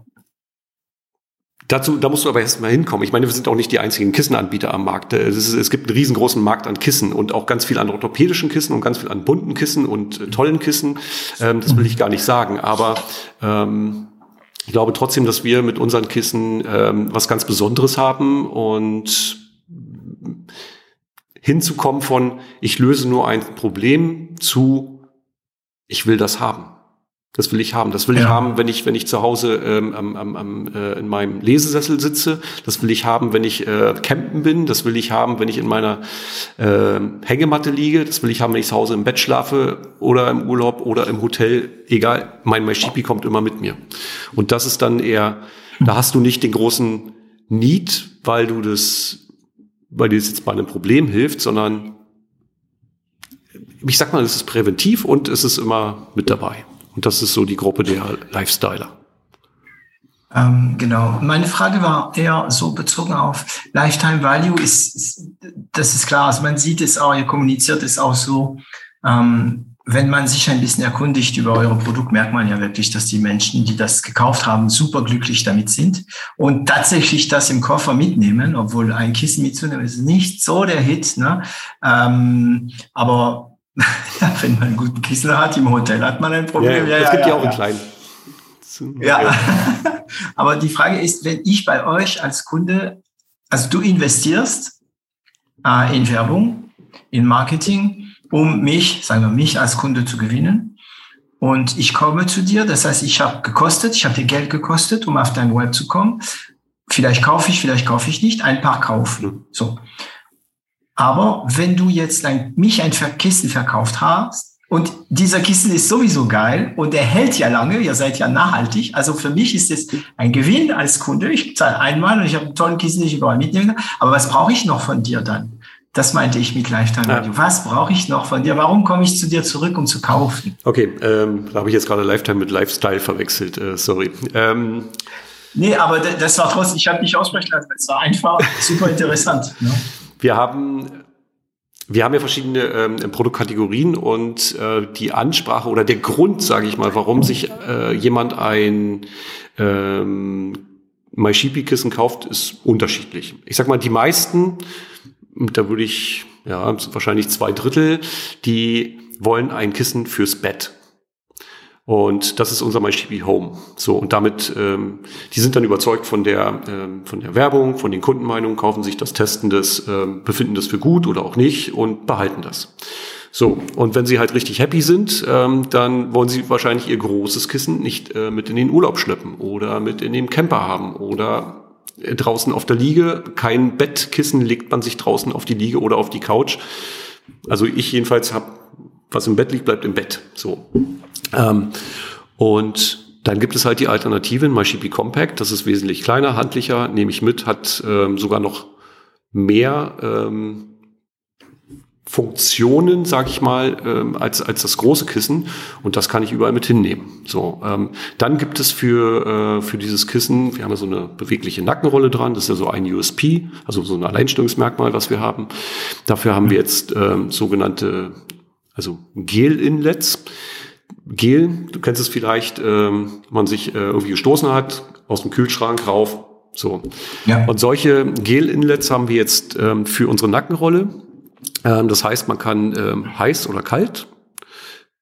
Dazu, da musst du aber erst mal hinkommen. Ich meine, wir sind auch nicht die einzigen Kissenanbieter am Markt. Es, ist, es gibt einen riesengroßen Markt an Kissen und auch ganz viel an orthopädischen Kissen und ganz viel an bunten Kissen und äh, tollen Kissen. Ähm, das will ich gar nicht sagen. Aber ähm, ich glaube trotzdem, dass wir mit unseren Kissen ähm, was ganz Besonderes haben und hinzukommen von, ich löse nur ein Problem zu, ich will das haben. Das will ich haben. Das will ja. ich haben, wenn ich, wenn ich zu Hause ähm, am, am, am, äh, in meinem Lesesessel sitze. Das will ich haben, wenn ich äh, campen bin. Das will ich haben, wenn ich in meiner äh, Hängematte liege. Das will ich haben, wenn ich zu Hause im Bett schlafe oder im Urlaub oder im Hotel. Egal, mein MyShipi kommt immer mit mir. Und das ist dann eher, da hast du nicht den großen Need, weil du das, weil dir das jetzt bei einem Problem hilft, sondern ich sag mal, es ist präventiv und es ist immer mit dabei. Und das ist so die Gruppe der Lifestyler. Ähm, genau. Meine Frage war eher so bezogen auf Lifetime Value. Ist, ist, das ist klar. Also man sieht es auch, ihr kommuniziert es auch so. Ähm, wenn man sich ein bisschen erkundigt über eure Produkt, merkt man ja wirklich, dass die Menschen, die das gekauft haben, super glücklich damit sind und tatsächlich das im Koffer mitnehmen, obwohl ein Kissen mitzunehmen ist nicht so der Hit. Ne? Ähm, aber wenn man einen guten Kissen hat, im Hotel hat man ein Problem. Ja, ja, es gibt ja, auch einen kleinen. Ja, aber die Frage ist, wenn ich bei euch als Kunde, also du investierst äh, in Werbung, in Marketing, um mich, sagen wir mich als Kunde zu gewinnen. Und ich komme zu dir, das heißt, ich habe gekostet, ich habe dir Geld gekostet, um auf dein Web zu kommen. Vielleicht kaufe ich, vielleicht kaufe ich nicht, ein paar kaufen. Mhm. So. Aber wenn du jetzt ein, mich ein Kissen verkauft hast, und dieser Kissen ist sowieso geil und er hält ja lange, ihr seid ja nachhaltig. Also für mich ist es ein Gewinn als Kunde. Ich zahle einmal und ich habe einen tollen Kissen, den ich überall mitnehme. Aber was brauche ich noch von dir dann? Das meinte ich mit Lifetime Value. Ja. Was brauche ich noch von dir? Warum komme ich zu dir zurück, um zu kaufen? Okay, ähm, da habe ich jetzt gerade Lifetime mit Lifestyle verwechselt. Äh, sorry. Ähm, nee, aber das war trotzdem, ich habe dich aussprechen lassen. Es war einfach super interessant. Ne? Wir haben wir haben ja verschiedene ähm, Produktkategorien und äh, die Ansprache oder der Grund, sage ich mal, warum sich äh, jemand ein ähm, MySheepy-Kissen kauft, ist unterschiedlich. Ich sag mal, die meisten, da würde ich, ja, wahrscheinlich zwei Drittel, die wollen ein Kissen fürs Bett. Und das ist unser MyShippy Home. So, und damit, ähm, die sind dann überzeugt von der, ähm, von der Werbung, von den Kundenmeinungen, kaufen sich das, testen das, ähm, befinden das für gut oder auch nicht und behalten das. So, und wenn sie halt richtig happy sind, ähm, dann wollen sie wahrscheinlich ihr großes Kissen nicht äh, mit in den Urlaub schleppen oder mit in den Camper haben oder äh, draußen auf der Liege. Kein Bettkissen legt man sich draußen auf die Liege oder auf die Couch. Also ich jedenfalls habe, was im Bett liegt, bleibt im Bett. So. Ähm, und dann gibt es halt die Alternativen, MyShippy Compact, das ist wesentlich kleiner, handlicher, nehme ich mit, hat ähm, sogar noch mehr, ähm, Funktionen, sage ich mal, ähm, als, als das große Kissen und das kann ich überall mit hinnehmen. So, ähm, dann gibt es für, äh, für dieses Kissen, wir haben ja so eine bewegliche Nackenrolle dran, das ist ja so ein USP, also so ein Alleinstellungsmerkmal, was wir haben. Dafür haben wir jetzt ähm, sogenannte, also Gel-Inlets. Gel, du kennst es vielleicht, ähm, man sich äh, irgendwie gestoßen hat, aus dem Kühlschrank rauf, so. Ja. Und solche Gel-Inlets haben wir jetzt ähm, für unsere Nackenrolle ähm, das heißt, man kann ähm, heiß oder kalt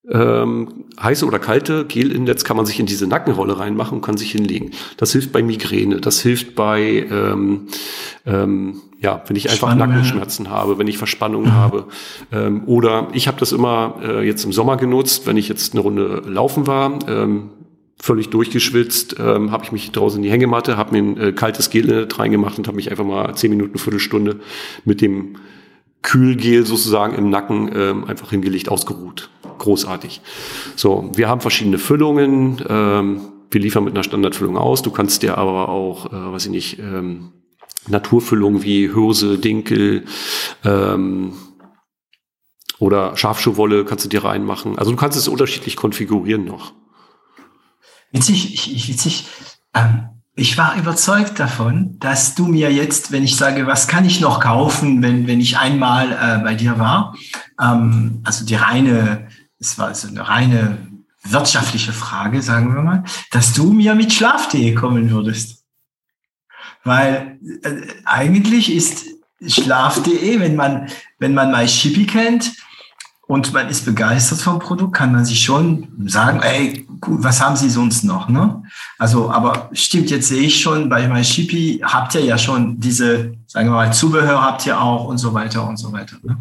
ähm, heiße oder kalte Gel-Inlets kann man sich in diese Nackenrolle reinmachen und kann sich hinlegen. Das hilft bei Migräne, das hilft bei, ähm, ähm, ja, wenn ich einfach. Nackenschmerzen habe, wenn ich Verspannung mhm. habe. Ähm, oder ich habe das immer äh, jetzt im Sommer genutzt, wenn ich jetzt eine Runde laufen war. Ähm, völlig durchgeschwitzt, ähm, habe ich mich draußen in die Hängematte, habe mir ein äh, kaltes Gel reingemacht und habe mich einfach mal zehn Minuten, Viertelstunde mit dem Kühlgel sozusagen im Nacken ähm, einfach hingelegt, ausgeruht. Großartig. So, wir haben verschiedene Füllungen. Ähm, wir liefern mit einer Standardfüllung aus. Du kannst dir aber auch, äh, weiß ich nicht, ähm, Naturfüllungen wie Hose, Dinkel ähm, oder Schafschuhwolle kannst du dir reinmachen. Also du kannst es unterschiedlich konfigurieren noch. Witzig, ich, witzig. Ähm, ich war überzeugt davon, dass du mir jetzt, wenn ich sage, was kann ich noch kaufen, wenn, wenn ich einmal äh, bei dir war, ähm, also die reine, es war also eine reine wirtschaftliche Frage, sagen wir mal, dass du mir mit Schlaftee kommen würdest. Weil äh, eigentlich ist Schlaf.de, wenn man, wenn man mal Shippy kennt, und man ist begeistert vom Produkt, kann man sich schon sagen, ey, gut, was haben Sie sonst noch? Ne? Also, aber stimmt, jetzt sehe ich schon, bei MyShippy habt ihr ja schon diese, sagen wir mal, Zubehör habt ihr auch und so weiter und so weiter. Ne?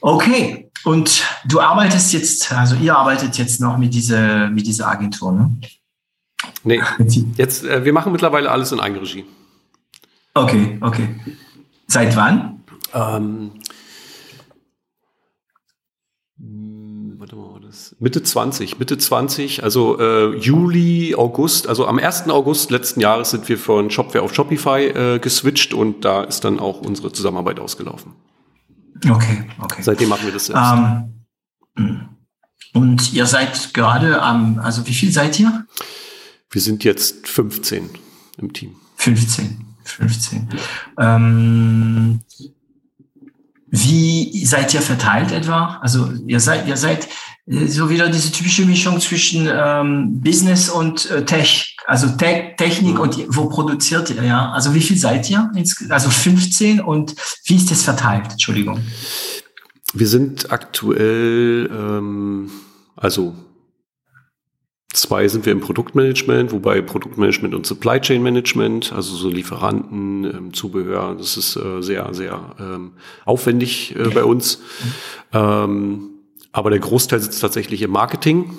Okay, und du arbeitest jetzt, also ihr arbeitet jetzt noch mit dieser, mit dieser Agentur, ne? Nee, jetzt, äh, wir machen mittlerweile alles in Eigenregie. Okay, okay. Seit wann? Ähm, Mitte 20, Mitte 20, also äh, Juli, August, also am 1. August letzten Jahres sind wir von Shopware auf Shopify äh, geswitcht und da ist dann auch unsere Zusammenarbeit ausgelaufen. Okay, okay. Seitdem machen wir das selbst. Um, und ihr seid gerade am, also wie viel seid ihr? Wir sind jetzt 15 im Team. 15, 15. Ähm, wie seid ihr verteilt etwa? Also ihr seid, ihr seid äh, so wieder diese typische Mischung zwischen ähm, Business und äh, Tech, also Te Technik und wo produziert ihr, ja? Also wie viel seid ihr? Also 15 und wie ist das verteilt? Entschuldigung. Wir sind aktuell, ähm, also Zwei sind wir im Produktmanagement, wobei Produktmanagement und Supply Chain Management, also so Lieferanten, ähm, Zubehör, das ist äh, sehr, sehr ähm, aufwendig äh, bei uns. Ähm, aber der Großteil sitzt tatsächlich im Marketing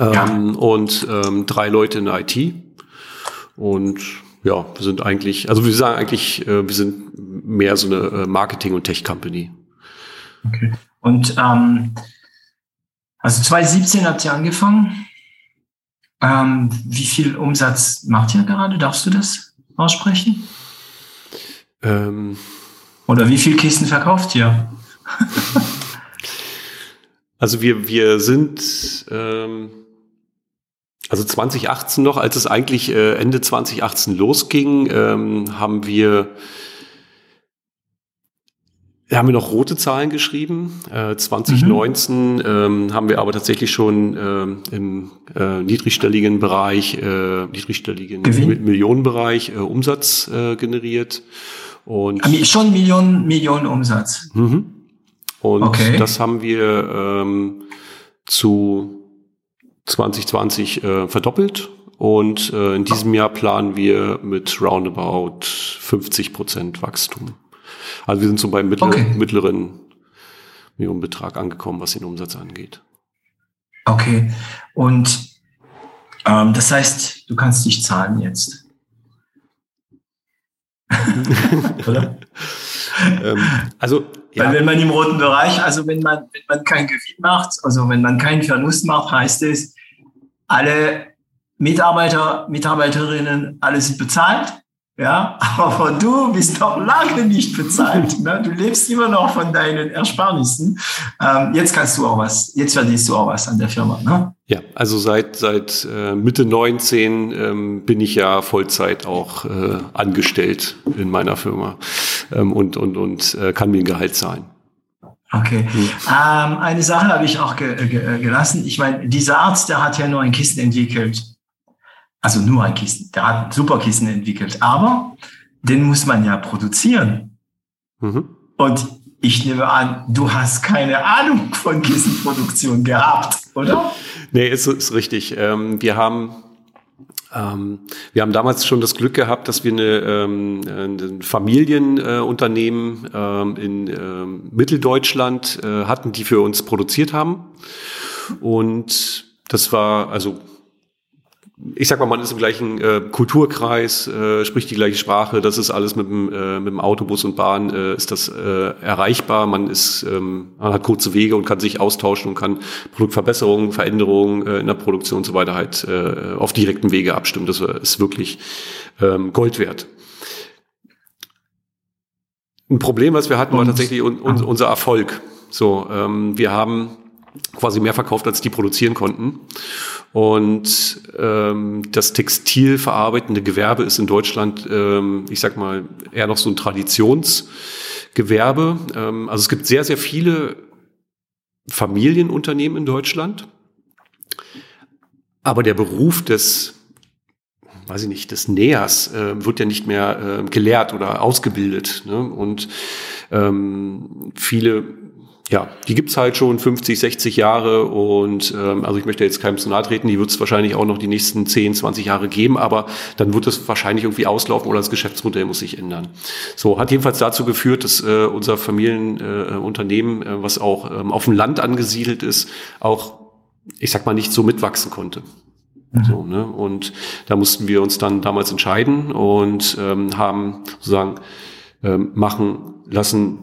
ähm, ja. und ähm, drei Leute in der IT. Und ja, wir sind eigentlich, also wir sagen eigentlich, äh, wir sind mehr so eine äh, Marketing- und Tech-Company. Okay. Und ähm, also 2017 habt ihr angefangen. Ähm, wie viel Umsatz macht ihr gerade? Darfst du das aussprechen? Ähm, Oder wie viel Kisten verkauft ihr? also wir, wir sind ähm, also 2018 noch, als es eigentlich äh, Ende 2018 losging, ähm, haben wir haben wir noch rote Zahlen geschrieben. Äh, 2019 mhm. ähm, haben wir aber tatsächlich schon ähm, im äh, niedrigstelligen Bereich, äh, niedrigstelligen Gewinn? Millionenbereich äh, Umsatz äh, generiert. Und schon Millionen, Millionen Umsatz. Mhm. Und okay. das haben wir ähm, zu 2020 äh, verdoppelt. Und äh, in diesem Jahr planen wir mit roundabout 50 Prozent Wachstum. Also wir sind so beim mittler, okay. mittleren Millionenbetrag angekommen, was den Umsatz angeht. Okay. Und ähm, das heißt, du kannst dich zahlen jetzt. Oder? ähm, also, ja. Weil wenn man im roten Bereich, also wenn man, wenn man keinen Gewinn macht, also wenn man keinen Verlust macht, heißt es, alle Mitarbeiter, Mitarbeiterinnen, alle sind bezahlt Ja, aber du bist noch lange nicht bezahlt. Ne? Du lebst immer noch von deinen Ersparnissen. Ähm, jetzt kannst du auch was, jetzt verdienst du auch was an der Firma. Ne? Ja, also seit, seit äh, Mitte 19 ähm, bin ich ja Vollzeit auch äh, angestellt in meiner Firma ähm, und, und, und äh, kann mir ein Gehalt zahlen. Okay. Mhm. Ähm, eine Sache habe ich auch ge ge gelassen. Ich meine, dieser Arzt, der hat ja nur ein Kissen entwickelt also nur ein Kissen. Der hat super Kissen entwickelt, aber den muss man ja produzieren. Mhm. Und ich nehme an, du hast keine Ahnung von Kissenproduktion gehabt, oder? Nee, ist, ist richtig. Ähm, wir haben ähm, wir haben damals schon das Glück gehabt, dass wir eine, ähm, ein Familienunternehmen ähm, in ähm, Mitteldeutschland äh, hatten, die für uns produziert haben. Und das war also ich sag mal, man ist im gleichen äh, Kulturkreis, äh, spricht die gleiche Sprache, das ist alles mit dem, äh, mit dem Autobus und Bahn, äh, ist das äh, erreichbar. Man ist, ähm, man hat kurze Wege und kann sich austauschen und kann Produktverbesserungen, Veränderungen äh, in der Produktion und so weiter halt äh, auf direkten Wege abstimmen. Das ist wirklich ähm, Gold wert. Ein Problem, was wir hatten, war tatsächlich un, un, unser Erfolg. So, ähm, wir haben quasi mehr verkauft, als die produzieren konnten. Und ähm, das textilverarbeitende Gewerbe ist in Deutschland, ähm, ich sag mal, eher noch so ein Traditionsgewerbe. Ähm, also es gibt sehr, sehr viele Familienunternehmen in Deutschland. Aber der Beruf des weiß ich nicht, des Nähers äh, wird ja nicht mehr äh, gelehrt oder ausgebildet. Ne? Und ähm, viele ja, die gibt's halt schon 50, 60 Jahre und ähm, also ich möchte jetzt keinem zu nahe treten, die wird es wahrscheinlich auch noch die nächsten 10, 20 Jahre geben, aber dann wird es wahrscheinlich irgendwie auslaufen oder das Geschäftsmodell muss sich ändern. So, hat jedenfalls dazu geführt, dass äh, unser Familienunternehmen, äh, äh, was auch ähm, auf dem Land angesiedelt ist, auch, ich sag mal, nicht so mitwachsen konnte. Mhm. So, ne? Und da mussten wir uns dann damals entscheiden und ähm, haben sozusagen ähm, machen lassen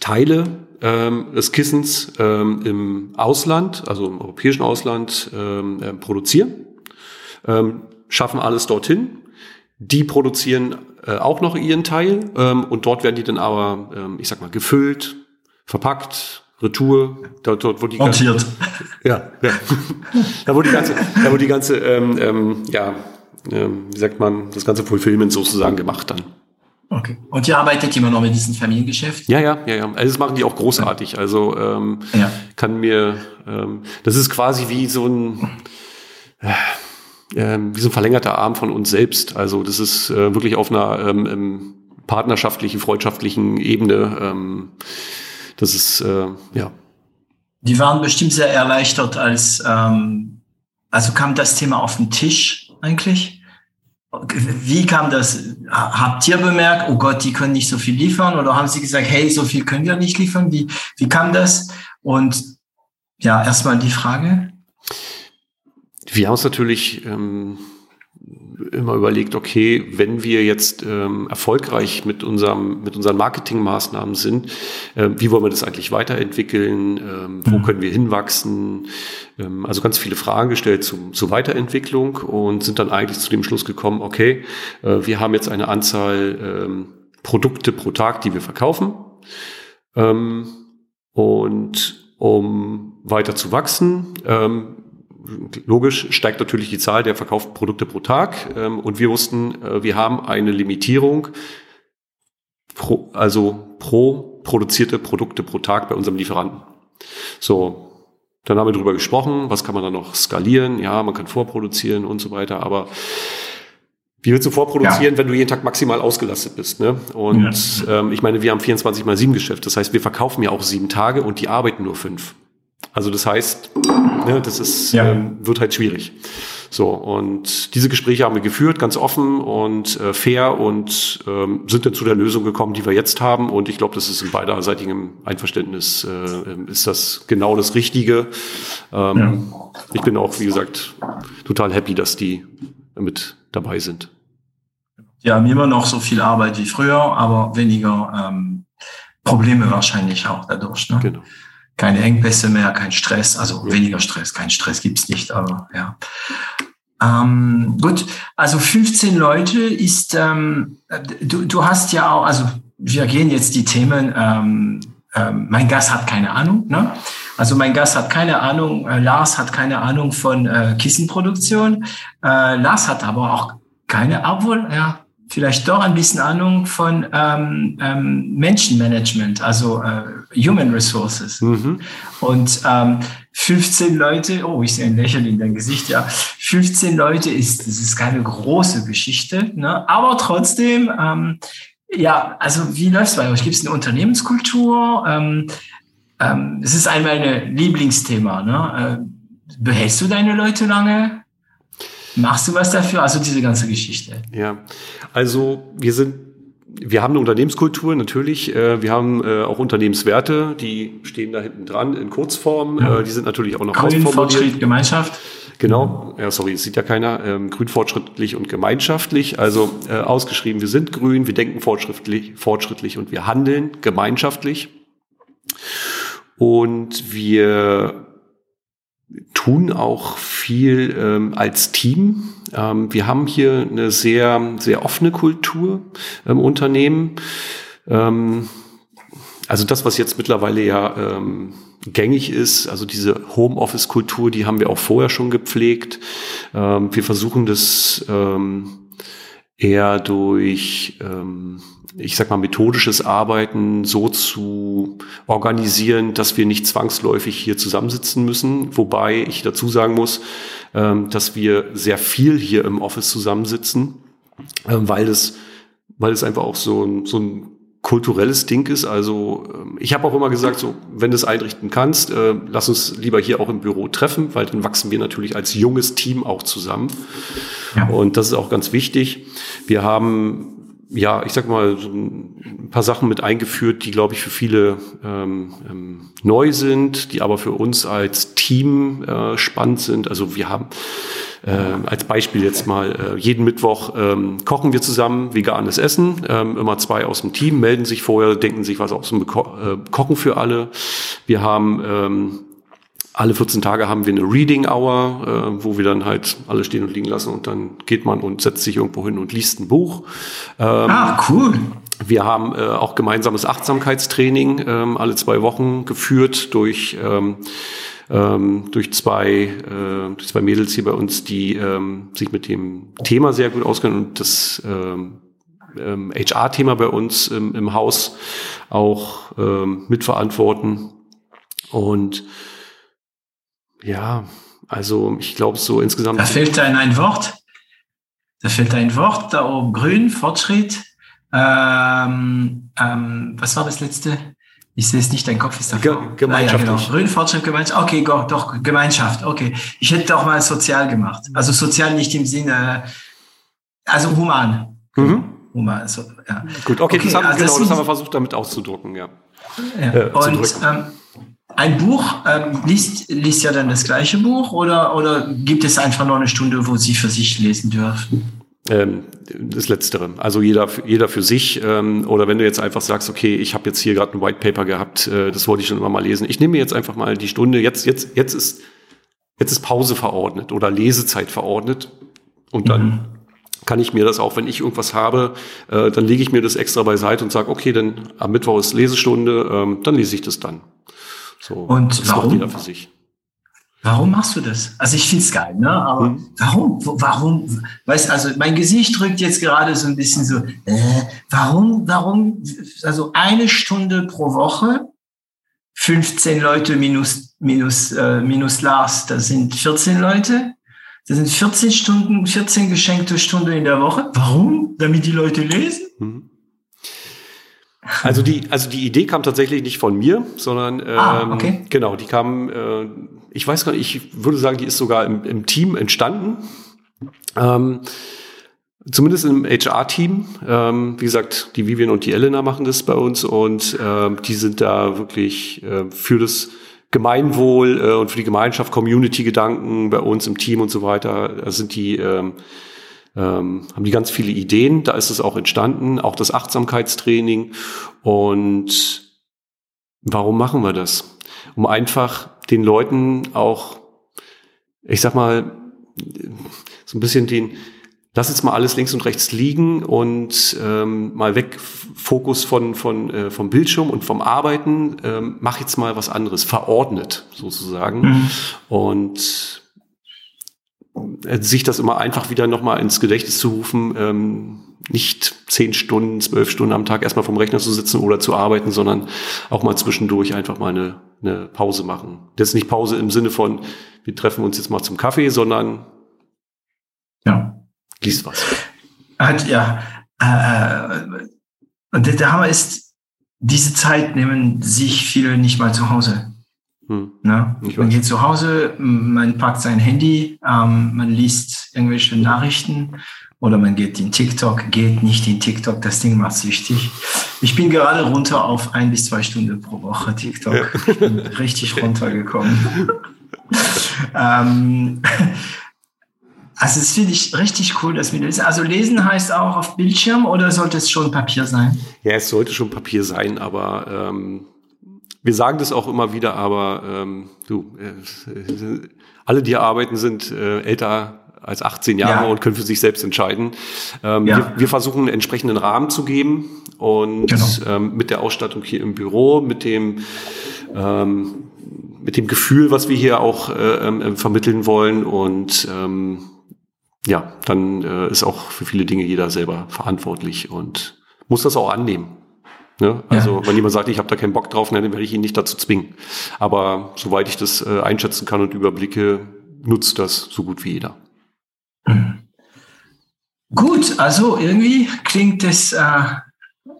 Teile ähm, des Kissens ähm, im Ausland, also im europäischen Ausland, ähm, äh, produzieren, ähm, schaffen alles dorthin. Die produzieren äh, auch noch ihren Teil ähm, und dort werden die dann aber, ähm, ich sag mal, gefüllt, verpackt, Retour, dort, dort wo die ganze, ja, ja, da wo die ganze, da wo die ganze, ähm, ähm, ja, ähm, wie sagt man, das ganze Fulfillment sozusagen gemacht dann. Okay. Und ihr arbeitet immer noch mit diesem Familiengeschäft? Ja, ja, ja, ja. Also das machen die auch großartig. Also ähm, ja. kann mir, ähm, das ist quasi wie so ein äh, ähm, wie so ein verlängerter Arm von uns selbst. Also das ist äh, wirklich auf einer ähm, ähm, partnerschaftlichen, freundschaftlichen Ebene. Ähm, das ist äh, ja. Die waren bestimmt sehr erleichtert, als ähm, also kam das Thema auf den Tisch eigentlich. Wie kam das? Habt ihr bemerkt, oh Gott, die können nicht so viel liefern? Oder haben sie gesagt, hey, so viel können wir nicht liefern? Wie, wie kam das? Und ja, erstmal die Frage. Wir haben es natürlich ähm, immer überlegt, okay, wenn wir jetzt ähm, erfolgreich mit unserem mit unseren Marketingmaßnahmen sind, äh, wie wollen wir das eigentlich weiterentwickeln? Ähm, wo mhm. können wir hinwachsen? Ähm, also ganz viele Fragen gestellt zu, zur Weiterentwicklung und sind dann eigentlich zu dem Schluss gekommen, okay, äh, wir haben jetzt eine Anzahl ähm, Produkte pro Tag, die wir verkaufen. Ähm, und um weiter zu wachsen, ähm, logisch steigt natürlich die Zahl der verkauften Produkte pro Tag. Ähm, und wir wussten, äh, wir haben eine Limitierung, pro, also pro produzierte Produkte pro Tag bei unserem Lieferanten. So, dann haben wir darüber gesprochen, was kann man da noch skalieren? Ja, man kann vorproduzieren und so weiter, aber wie willst du vorproduzieren, ja. wenn du jeden Tag maximal ausgelastet bist? Ne? Und ja. ähm, ich meine, wir haben 24 mal 7 Geschäft. Das heißt, wir verkaufen ja auch sieben Tage und die arbeiten nur fünf. Also das heißt, ne, das ist, ja. ähm, wird halt schwierig. So, und diese Gespräche haben wir geführt, ganz offen und äh, fair und ähm, sind dann zu der Lösung gekommen, die wir jetzt haben. Und ich glaube, das ist in beiderseitigem Einverständnis, äh, ist das genau das Richtige. Ähm, ja. Ich bin auch, wie gesagt, total happy, dass die mit dabei sind. Die haben immer noch so viel Arbeit wie früher, aber weniger ähm, Probleme wahrscheinlich auch dadurch. Ne? Genau keine Engpässe mehr, kein Stress, also weniger Stress, kein Stress gibt's nicht, aber ja. Ähm, gut, also 15 Leute ist, ähm, du, du hast ja auch, also wir gehen jetzt die Themen, ähm, ähm, mein Gast hat keine Ahnung, ne? Also mein Gast hat keine Ahnung, äh, Lars hat keine Ahnung von äh, Kissenproduktion, äh, Lars hat aber auch keine, obwohl, ja, vielleicht doch ein bisschen Ahnung von ähm, ähm, Menschenmanagement, also äh, Human Resources. Mhm. Und ähm, 15 Leute, oh, ich sehe ein Lächeln in dein Gesicht, ja. 15 Leute ist, das ist keine große Geschichte, ne? aber trotzdem, ähm, ja, also wie läuft es bei euch? Gibt es eine Unternehmenskultur? Ähm, ähm, es ist einmal ein Lieblingsthema. Ne? Äh, behältst du deine Leute lange? Machst du was dafür? Also diese ganze Geschichte. Ja, also wir sind, wir haben eine Unternehmenskultur natürlich. Äh, wir haben äh, auch Unternehmenswerte, die stehen da hinten dran in Kurzform. Ja. Äh, die sind natürlich auch noch Grün, Fortschritt, Gemeinschaft. Genau, ja, sorry, es sieht ja keiner. Ähm, grün, fortschrittlich und gemeinschaftlich. Also äh, ausgeschrieben, wir sind grün, wir denken fortschrittlich, fortschrittlich und wir handeln gemeinschaftlich. Und wir tun auch viel ähm, als Team. Ähm, wir haben hier eine sehr, sehr offene Kultur im Unternehmen. Ähm, also das, was jetzt mittlerweile ja ähm, gängig ist, also diese Homeoffice-Kultur, die haben wir auch vorher schon gepflegt. Ähm, wir versuchen das ähm, eher durch ähm, ich sag mal, methodisches Arbeiten so zu organisieren, dass wir nicht zwangsläufig hier zusammensitzen müssen. Wobei ich dazu sagen muss, ähm, dass wir sehr viel hier im Office zusammensitzen, ähm, weil es, weil es einfach auch so ein, so ein kulturelles Ding ist. Also ähm, ich habe auch immer gesagt, so wenn du es einrichten kannst, äh, lass uns lieber hier auch im Büro treffen, weil dann wachsen wir natürlich als junges Team auch zusammen. Ja. Und das ist auch ganz wichtig. Wir haben ja, ich sag mal, so ein paar Sachen mit eingeführt, die, glaube ich, für viele ähm, ähm, neu sind, die aber für uns als Team äh, spannend sind. Also wir haben äh, als Beispiel jetzt mal, äh, jeden Mittwoch ähm, kochen wir zusammen veganes Essen. Ähm, immer zwei aus dem Team melden sich vorher, denken sich was aus dem Ko äh, Kochen für alle. Wir haben ähm, alle 14 Tage haben wir eine Reading Hour, äh, wo wir dann halt alle stehen und liegen lassen und dann geht man und setzt sich irgendwo hin und liest ein Buch. Ähm, ah, cool. Wir haben äh, auch gemeinsames Achtsamkeitstraining ähm, alle zwei Wochen geführt durch ähm, ähm, durch zwei äh, durch zwei Mädels hier bei uns, die ähm, sich mit dem Thema sehr gut auskennen und das ähm, ähm, HR-Thema bei uns im, im Haus auch ähm, mitverantworten und ja, also ich glaube so insgesamt. Da fehlt ein, ein Wort. Da fehlt ein Wort, da oben grün, Fortschritt. Ähm, ähm, was war das letzte? Ich sehe es nicht, dein Kopf ist da. Ge gemeinschaftlich. Ah, ja, genau. Grün, Fortschritt, Gemeinschaft. Okay, go, doch, Gemeinschaft. Okay. Ich hätte auch mal sozial gemacht. Also sozial nicht im Sinne, also human. Mhm. Human, also, ja. Gut, okay, okay das, haben, also genau, das, das haben wir versucht damit auszudrucken, ja. ja. Äh, und ähm, ein Buch, ähm, liest, liest ja dann das gleiche Buch oder, oder gibt es einfach noch eine Stunde, wo Sie für sich lesen dürfen? Ähm, das Letztere. Also jeder, jeder für sich. Ähm, oder wenn du jetzt einfach sagst, okay, ich habe jetzt hier gerade ein White Paper gehabt, äh, das wollte ich schon immer mal lesen. Ich nehme mir jetzt einfach mal die Stunde. Jetzt, jetzt, jetzt ist, jetzt ist Pause verordnet oder Lesezeit verordnet. Und dann mhm. kann ich mir das auch, wenn ich irgendwas habe, äh, dann lege ich mir das extra beiseite und sage, okay, dann am Mittwoch ist Lesestunde, ähm, dann lese ich das dann. So, und warum? jeder für sich. Warum machst du das? Also ich finde es geil, ne? Aber hm. warum? Warum? Weißt also mein Gesicht drückt jetzt gerade so ein bisschen so, äh, warum, warum, also eine Stunde pro Woche, 15 Leute minus, minus, äh, minus Lars, das sind 14 Leute. Das sind 14 Stunden, 14 geschenkte Stunden in der Woche. Warum? Damit die Leute lesen? Hm. Also die, also die Idee kam tatsächlich nicht von mir, sondern ah, ähm, okay. genau, die kam, äh, ich weiß gar nicht, ich würde sagen, die ist sogar im, im Team entstanden. Ähm, zumindest im HR-Team. Ähm, wie gesagt, die Vivian und die Elena machen das bei uns und ähm, die sind da wirklich äh, für das Gemeinwohl äh, und für die Gemeinschaft, Community-Gedanken bei uns im Team und so weiter, da sind die ähm, ähm, haben die ganz viele Ideen. Da ist es auch entstanden, auch das Achtsamkeitstraining. Und warum machen wir das? Um einfach den Leuten auch, ich sag mal, so ein bisschen den, lass jetzt mal alles links und rechts liegen und ähm, mal weg Fokus von, von, äh, vom Bildschirm und vom Arbeiten, ähm, mach jetzt mal was anderes, verordnet sozusagen. Mhm. Und sich das immer einfach wieder nochmal ins Gedächtnis zu rufen, ähm, nicht zehn Stunden, zwölf Stunden am Tag erstmal vom Rechner zu sitzen oder zu arbeiten, sondern auch mal zwischendurch einfach mal eine, eine Pause machen. Das ist nicht Pause im Sinne von, wir treffen uns jetzt mal zum Kaffee, sondern ja. liest was. Hat, ja. Äh, und der Hammer ist, diese Zeit nehmen sich viele nicht mal zu Hause. Hm. Ne? Man geht zu Hause, man packt sein Handy, ähm, man liest irgendwelche Nachrichten oder man geht in TikTok, geht nicht in TikTok, das Ding macht süchtig. Ich bin gerade runter auf ein bis zwei Stunden pro Woche TikTok. Ja. Ich bin richtig runtergekommen. ähm, also das finde ich richtig cool, dass wir lesen. Also lesen heißt auch auf Bildschirm oder sollte es schon Papier sein? Ja, es sollte schon Papier sein, aber ähm, wir sagen das auch immer wieder, aber ähm, du, äh, alle, die hier arbeiten, sind äh, älter als 18 Jahre ja. und können für sich selbst entscheiden. Ähm, ja. wir, wir, versuchen einen entsprechenden Rahmen zu geben und genau. ähm, mit der Ausstattung hier im Büro, mit dem ähm, mit dem Gefühl, was wir hier auch äh, ähm, vermitteln wollen und ähm, ja, dann äh, ist auch für viele Dinge jeder selber verantwortlich und muss das auch annehmen. Ne? Also ja. wenn jemand sagt, ich habe da keinen Bock drauf, dann werde ich ihn nicht dazu zwingen. Aber soweit ich das äh, einschätzen kann und überblicke, nutzt das so gut wie jeder. Mhm. Gut, also irgendwie klingt es, äh,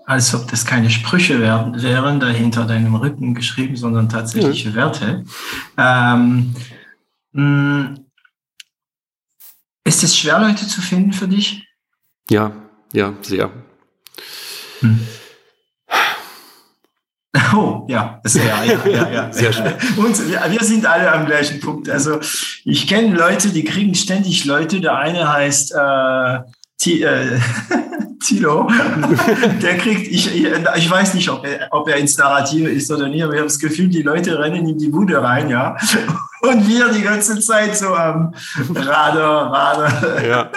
als ob das keine Sprüche wären, wären da hinter deinem Rücken geschrieben, sondern tatsächliche ja. Werte. Ähm, mh, ist es schwer, Leute zu finden für dich? Ja, ja, sehr. Hm. Oh, ja, sehr, ja, ja, ja. Sehr schön. Und wir, sind alle am gleichen Punkt. Also ich kenne Leute, die kriegen ständig Leute. Der eine heißt äh, T äh, Tilo. Der kriegt, ich, ich, ich weiß nicht, ob er, ob er ins Narrative ist oder nicht, aber ich habe das Gefühl, die Leute rennen in die Bude rein, ja. Und wir die ganze Zeit so am Radar, Radar. Ja.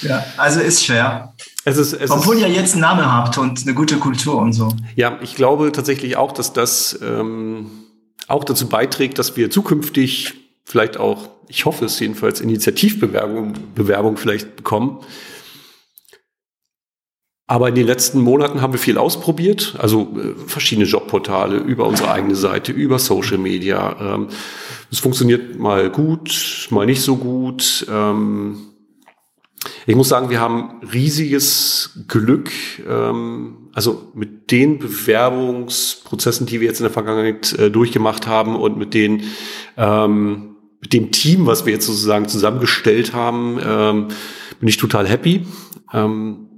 ja, also ist schwer. Es ist, es Obwohl ist, ihr jetzt einen Namen habt und eine gute Kultur und so. Ja, ich glaube tatsächlich auch, dass das ähm, auch dazu beiträgt, dass wir zukünftig vielleicht auch, ich hoffe es jedenfalls, Initiativbewerbung Bewerbung vielleicht bekommen. Aber in den letzten Monaten haben wir viel ausprobiert, also äh, verschiedene Jobportale über unsere eigene Seite, über Social Media. Ähm, es funktioniert mal gut, mal nicht so gut. Ähm, ich muss sagen, wir haben riesiges Glück, ähm, also mit den Bewerbungsprozessen, die wir jetzt in der Vergangenheit äh, durchgemacht haben und mit den ähm, mit dem Team, was wir jetzt sozusagen zusammengestellt haben, ähm, bin ich total happy. Ähm,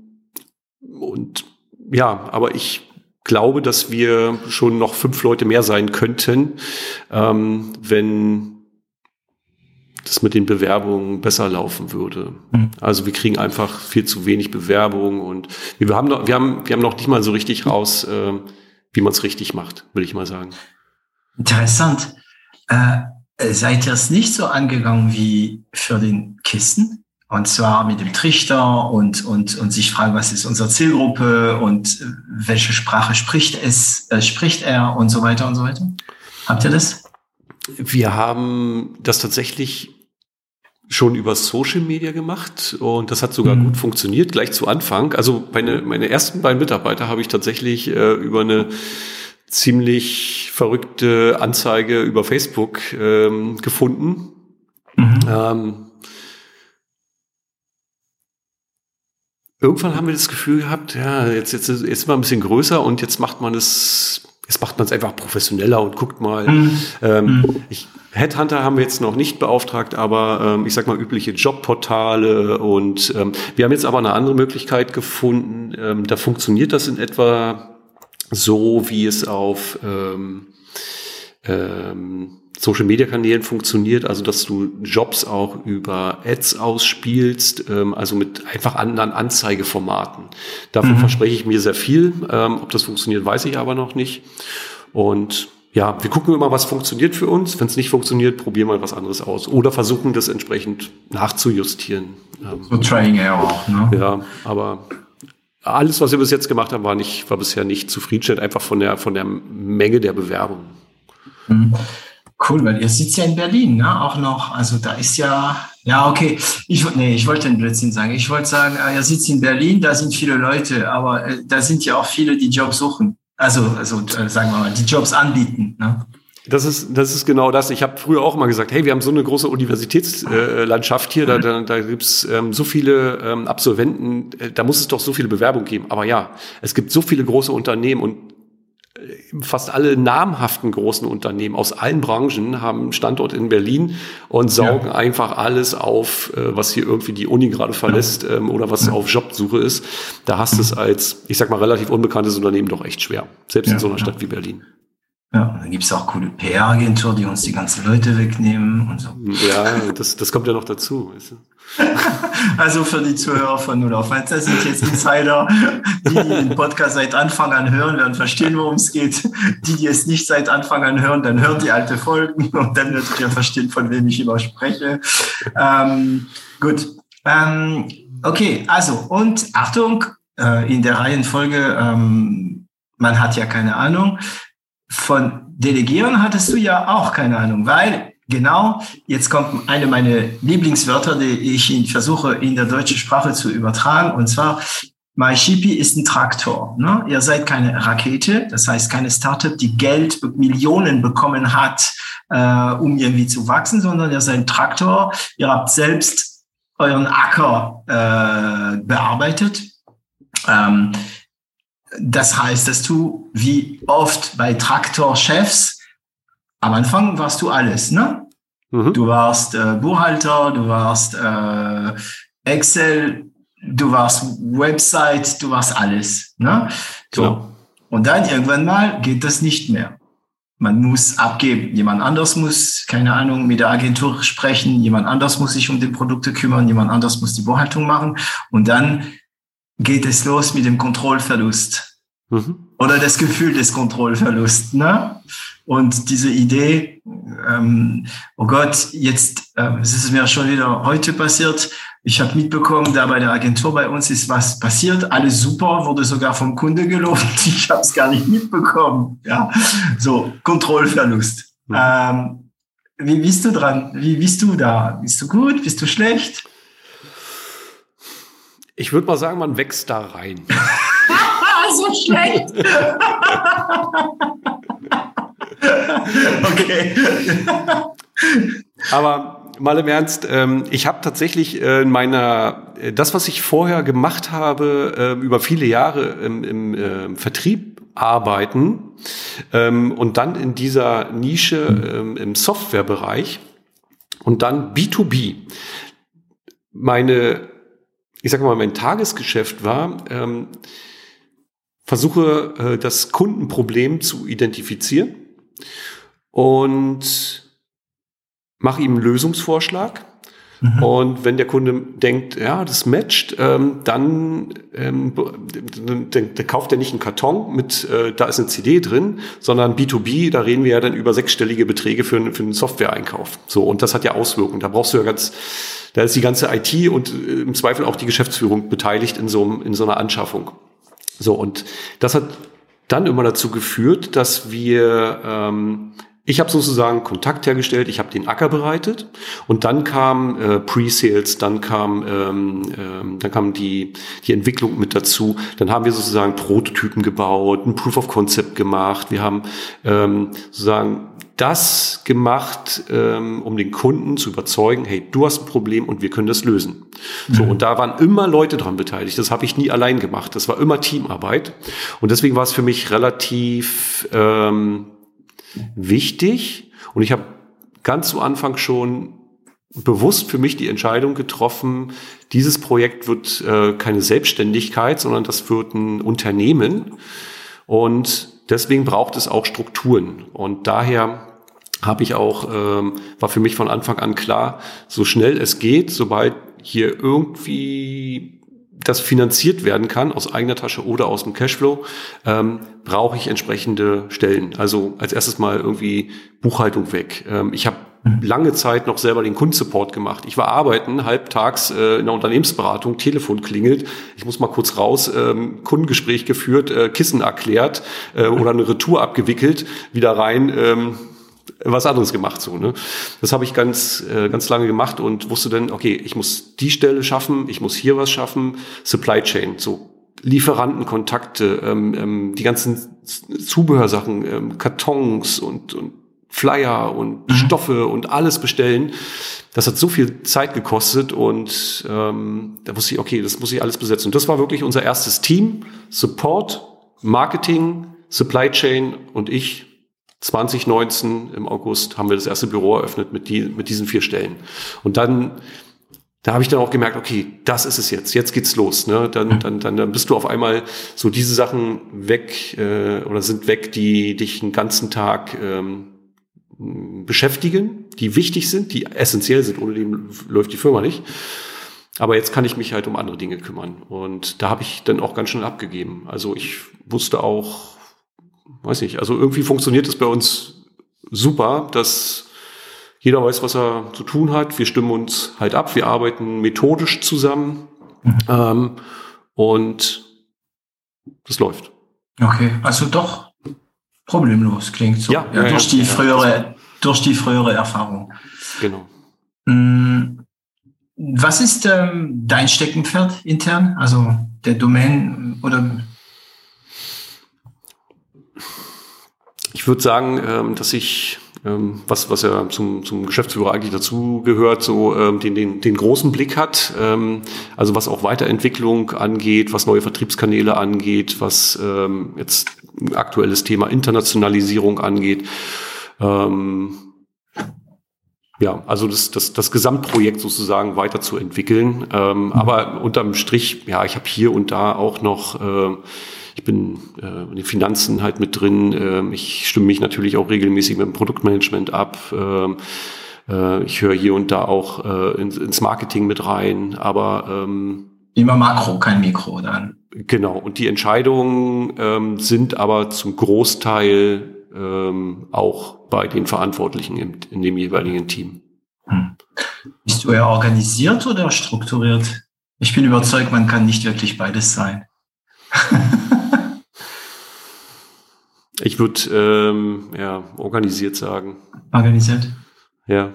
und ja, aber ich glaube, dass wir schon noch fünf Leute mehr sein könnten, ähm, wenn das mit den Bewerbungen besser laufen würde. Mhm. Also wir kriegen einfach viel zu wenig Bewerbungen und wir haben noch, wir haben, wir haben noch nicht mal so richtig raus, äh, wie man es richtig macht, will ich mal sagen. Interessant. Äh, seid ihr es nicht so angegangen wie für den Kisten? Und zwar mit dem Trichter und, und, und sich fragen, was ist unsere Zielgruppe und welche Sprache spricht es, äh, spricht er und so weiter und so weiter. Habt ihr das? Wir haben das tatsächlich schon über Social Media gemacht und das hat sogar mhm. gut funktioniert, gleich zu Anfang. Also meine, meine ersten beiden Mitarbeiter habe ich tatsächlich äh, über eine ziemlich verrückte Anzeige über Facebook ähm, gefunden. Mhm. Ähm, irgendwann haben wir das Gefühl gehabt, ja, jetzt, jetzt, jetzt ist man ein bisschen größer und jetzt macht man es Jetzt macht man es einfach professioneller und guckt mal. Mhm. Ähm, mhm. ich, Headhunter haben wir jetzt noch nicht beauftragt, aber ähm, ich sag mal übliche Jobportale und ähm, wir haben jetzt aber eine andere Möglichkeit gefunden. Ähm, da funktioniert das in etwa so, wie es auf ähm, ähm, Social Media Kanälen funktioniert, also dass du Jobs auch über Ads ausspielst, ähm, also mit einfach anderen Anzeigeformaten. Davon mhm. verspreche ich mir sehr viel. Ähm, ob das funktioniert, weiß ich aber noch nicht. Und ja, wir gucken immer, was funktioniert für uns. Wenn es nicht funktioniert, probieren wir was anderes aus. Oder versuchen das entsprechend nachzujustieren. Ähm, so Trying Error, ne? Ja, aber alles, was wir bis jetzt gemacht haben, war nicht, war bisher nicht zufriedenstellend, einfach von der, von der Menge der Bewerbungen. Mhm. Cool, weil ihr sitzt ja in Berlin, ne? Auch noch. Also da ist ja, ja, okay. Ich, nee, ich wollte einen Blödsinn sagen. Ich wollte sagen, ah, ihr sitzt in Berlin, da sind viele Leute, aber äh, da sind ja auch viele, die Jobs suchen. Also, also äh, sagen wir mal, die Jobs anbieten. Ne? Das ist, das ist genau das. Ich habe früher auch mal gesagt, hey, wir haben so eine große Universitätslandschaft äh, hier, da, da, da gibt's ähm, so viele ähm, Absolventen, äh, da muss es doch so viele Bewerbungen geben. Aber ja, es gibt so viele große Unternehmen und fast alle namhaften großen Unternehmen aus allen Branchen haben Standort in Berlin und saugen ja. einfach alles auf, äh, was hier irgendwie die Uni gerade verlässt ja. Ähm, oder was ja. auf Jobsuche ist. Da hast du es als, ich sag mal, relativ unbekanntes Unternehmen doch echt schwer. Selbst in so einer Stadt wie Berlin. Ja, dann gibt's auch coole PR-Agenturen, die uns die ganzen Leute wegnehmen und so. Ja, das, das kommt ja noch dazu. Weißt du? also für die Zuhörer von Null auf 1, das sind jetzt Insider, die, die den Podcast seit Anfang an hören, werden verstehen, worum es geht. Die, die es nicht seit Anfang an hören, dann hören die alte Folgen und dann werdet ihr verstehen, von wem ich immer spreche. Ähm, gut. Ähm, okay, also und Achtung, äh, in der Reihenfolge, ähm, man hat ja keine Ahnung von Delegieren hattest du ja auch keine Ahnung, weil genau jetzt kommt eine meiner Lieblingswörter, die ich versuche in der deutschen Sprache zu übertragen, und zwar MyShippy ist ein Traktor. Ne? Ihr seid keine Rakete, das heißt keine Startup, die Geld, Millionen bekommen hat, äh, um irgendwie zu wachsen, sondern ihr seid ein Traktor. Ihr habt selbst euren Acker äh, bearbeitet. Ähm, das heißt, dass du wie oft bei Traktorchefs am Anfang warst du alles, ne? Mhm. Du warst äh, Buchhalter, du warst äh, Excel, du warst Website, du warst alles, ne? So. Genau. Und dann irgendwann mal geht das nicht mehr. Man muss abgeben. Jemand anders muss, keine Ahnung, mit der Agentur sprechen. Jemand anders muss sich um die Produkte kümmern. Jemand anders muss die Buchhaltung machen. Und dann geht es los mit dem Kontrollverlust. Mhm. Oder das Gefühl des Kontrollverlusts. Ne? Und diese Idee, ähm, oh Gott, jetzt äh, es ist mir schon wieder heute passiert. Ich habe mitbekommen, da bei der Agentur bei uns ist was passiert. Alles super, wurde sogar vom Kunde gelobt. Ich habe es gar nicht mitbekommen. Ja, so Kontrollverlust. Mhm. Ähm, wie bist du dran? Wie bist du da? Bist du gut? Bist du schlecht? Ich würde mal sagen, man wächst da rein. so schlecht. okay. Aber mal im Ernst, ähm, ich habe tatsächlich äh, in meiner, äh, das, was ich vorher gemacht habe, äh, über viele Jahre im, im äh, Vertrieb arbeiten ähm, und dann in dieser Nische ähm, im Softwarebereich und dann B2B. Meine ich sage mal, mein Tagesgeschäft war, ähm, versuche äh, das Kundenproblem zu identifizieren und mache ihm einen Lösungsvorschlag. Mhm. Und wenn der Kunde denkt, ja, das matcht, ähm, dann, ähm, dann, dann, kauft er nicht einen Karton mit, äh, da ist eine CD drin, sondern B2B, da reden wir ja dann über sechsstellige Beträge für, für einen Software-Einkauf. So, und das hat ja Auswirkungen. Da brauchst du ja ganz, da ist die ganze IT und äh, im Zweifel auch die Geschäftsführung beteiligt in so, in so einer Anschaffung. So, und das hat dann immer dazu geführt, dass wir ähm, ich habe sozusagen Kontakt hergestellt, ich habe den Acker bereitet und dann kam äh, Pre-Sales, dann kam ähm, ähm, dann kam die die Entwicklung mit dazu. Dann haben wir sozusagen Prototypen gebaut, ein Proof of Concept gemacht. Wir haben ähm, sozusagen das gemacht, ähm, um den Kunden zu überzeugen, hey, du hast ein Problem und wir können das lösen. Mhm. So, und da waren immer Leute dran beteiligt. Das habe ich nie allein gemacht. Das war immer Teamarbeit. Und deswegen war es für mich relativ ähm, wichtig. Und ich habe ganz zu Anfang schon bewusst für mich die Entscheidung getroffen, dieses Projekt wird äh, keine Selbstständigkeit, sondern das wird ein Unternehmen. Und deswegen braucht es auch Strukturen. Und daher habe ich auch, ähm, war für mich von Anfang an klar, so schnell es geht, sobald hier irgendwie das finanziert werden kann aus eigener Tasche oder aus dem Cashflow, ähm, brauche ich entsprechende Stellen. Also als erstes mal irgendwie Buchhaltung weg. Ähm, ich habe mhm. lange Zeit noch selber den Kundensupport gemacht. Ich war arbeiten, halbtags äh, in der Unternehmensberatung, Telefon klingelt, ich muss mal kurz raus, ähm, Kundengespräch geführt, äh, Kissen erklärt äh, oder eine Retour abgewickelt, wieder rein. Ähm, was anderes gemacht so. Ne? Das habe ich ganz äh, ganz lange gemacht und wusste dann, okay, ich muss die Stelle schaffen, ich muss hier was schaffen, Supply Chain, so Lieferantenkontakte, ähm, ähm, die ganzen Zubehörsachen, ähm, Kartons und, und Flyer und mhm. Stoffe und alles bestellen. Das hat so viel Zeit gekostet und ähm, da wusste ich, okay, das muss ich alles besetzen. Und das war wirklich unser erstes Team, Support, Marketing, Supply Chain und ich 2019 im August haben wir das erste Büro eröffnet mit, die, mit diesen vier Stellen. Und dann, da habe ich dann auch gemerkt, okay, das ist es jetzt, jetzt geht's los. Ne? Dann, dann, dann, dann bist du auf einmal so diese Sachen weg äh, oder sind weg, die dich den ganzen Tag ähm, beschäftigen, die wichtig sind, die essentiell sind, ohne die läuft die Firma nicht. Aber jetzt kann ich mich halt um andere Dinge kümmern. Und da habe ich dann auch ganz schnell abgegeben. Also ich wusste auch, weiß nicht, also irgendwie funktioniert es bei uns super, dass jeder weiß, was er zu tun hat. Wir stimmen uns halt ab, wir arbeiten methodisch zusammen mhm. ähm, und das läuft. Okay, also doch problemlos klingt so. Ja, ja, ja durch die frühere, durch die frühere Erfahrung. Genau. Mm, was ist ähm, dein Steckenpferd intern? Also der Domain oder Ich würde sagen, ähm, dass ich, ähm, was, was ja zum, zum Geschäftsführer eigentlich dazu gehört, so ähm, den, den, den großen Blick hat, ähm, also was auch Weiterentwicklung angeht, was neue Vertriebskanäle angeht, was ähm, jetzt aktuelles Thema Internationalisierung angeht. Ähm, ja, also das, das, das Gesamtprojekt sozusagen weiterzuentwickeln. Ähm, mhm. Aber unterm Strich, ja, ich habe hier und da auch noch äh, ich bin äh, in den Finanzen halt mit drin. Äh, ich stimme mich natürlich auch regelmäßig mit dem Produktmanagement ab. Ähm, äh, ich höre hier und da auch äh, ins, ins Marketing mit rein, aber ähm, Immer Makro, kein Mikro dann. Genau, und die Entscheidungen ähm, sind aber zum Großteil ähm, auch bei den Verantwortlichen im, in dem jeweiligen Team. Hm. Bist du eher organisiert oder strukturiert? Ich bin überzeugt, man kann nicht wirklich beides sein. Ich würde ähm, ja organisiert sagen. Organisiert. Ja.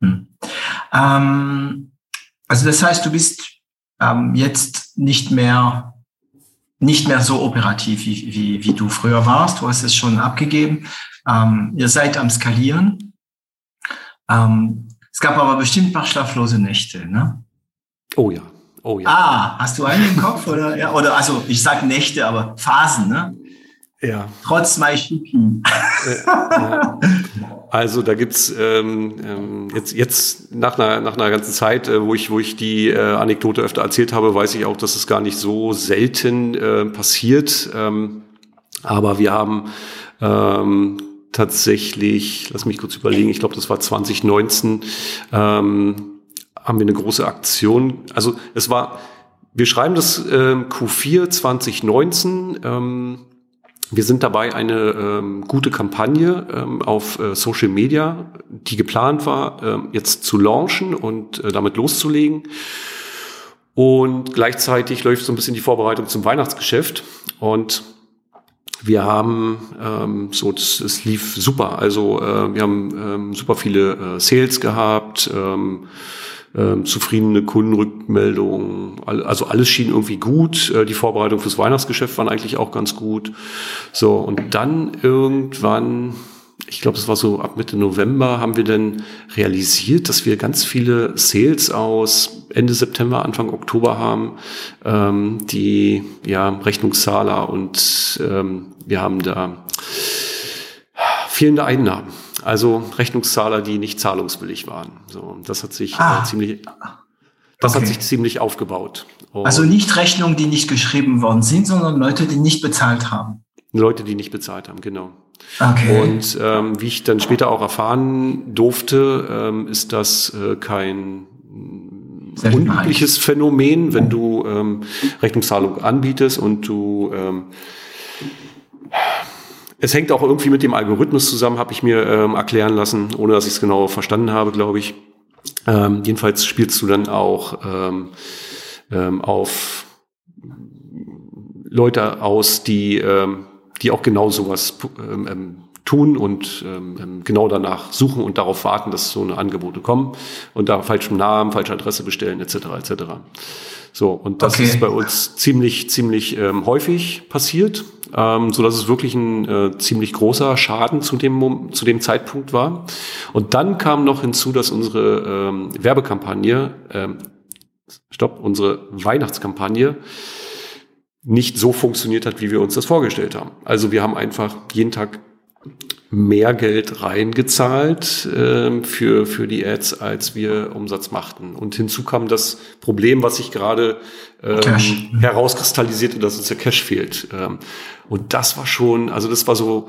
Hm. Ähm, also das heißt, du bist ähm, jetzt nicht mehr nicht mehr so operativ wie, wie, wie du früher warst. Du hast es schon abgegeben. Ähm, ihr seid am Skalieren. Ähm, es gab aber bestimmt ein paar schlaflose Nächte, ne? Oh ja. Oh ja. Ah, hast du einen im Kopf oder ja oder also ich sag Nächte, aber Phasen, ne? Ja. Trotz MyShipping. Also da gibt's ähm, ähm, jetzt, jetzt nach, einer, nach einer ganzen Zeit, äh, wo, ich, wo ich die äh, Anekdote öfter erzählt habe, weiß ich auch, dass es gar nicht so selten äh, passiert. Ähm, aber wir haben ähm, tatsächlich, lass mich kurz überlegen, ich glaube, das war 2019, ähm, haben wir eine große Aktion. Also es war, wir schreiben das äh, Q4 2019. Ähm, wir sind dabei, eine ähm, gute Kampagne ähm, auf äh, Social Media, die geplant war, ähm, jetzt zu launchen und äh, damit loszulegen. Und gleichzeitig läuft so ein bisschen die Vorbereitung zum Weihnachtsgeschäft. Und wir haben ähm, so, das lief super. Also äh, wir haben ähm, super viele äh, Sales gehabt. Ähm, ähm, zufriedene Kundenrückmeldungen. Also alles schien irgendwie gut. Äh, die Vorbereitung fürs Weihnachtsgeschäft waren eigentlich auch ganz gut. So, und dann irgendwann, ich glaube, es war so ab Mitte November, haben wir dann realisiert, dass wir ganz viele Sales aus Ende September, Anfang Oktober haben, ähm, die ja Rechnungszahler und ähm, wir haben da fehlende Einnahmen. Also Rechnungszahler, die nicht zahlungswillig waren. So, das hat sich äh, ah. äh, ziemlich, das okay. hat sich ziemlich aufgebaut. Und also nicht Rechnungen, die nicht geschrieben worden sind, sondern Leute, die nicht bezahlt haben. Leute, die nicht bezahlt haben, genau. Okay. Und ähm, wie ich dann später auch erfahren durfte, ähm, ist das äh, kein unübliches Phänomen, wenn du ähm, Rechnungszahlung anbietest und du ähm, es hängt auch irgendwie mit dem Algorithmus zusammen, habe ich mir ähm, erklären lassen, ohne dass ich es genau verstanden habe, glaube ich. Ähm, jedenfalls spielst du dann auch ähm, ähm, auf Leute aus, die, ähm, die auch genau sowas ähm, ähm tun und ähm, ähm, genau danach suchen und darauf warten, dass so eine Angebote kommen und da falschen Namen, falsche Adresse bestellen etc. etc. So und das okay. ist bei uns ziemlich ziemlich ähm, häufig passiert, ähm, so dass es wirklich ein äh, ziemlich großer Schaden zu dem zu dem Zeitpunkt war. Und dann kam noch hinzu, dass unsere ähm, Werbekampagne, ähm, stopp, unsere Weihnachtskampagne nicht so funktioniert hat, wie wir uns das vorgestellt haben. Also wir haben einfach jeden Tag mehr Geld reingezahlt äh, für, für die Ads, als wir Umsatz machten. Und hinzu kam das Problem, was sich gerade ähm, herauskristallisierte, dass uns der Cash fehlt. Ähm, und das war schon, also das war so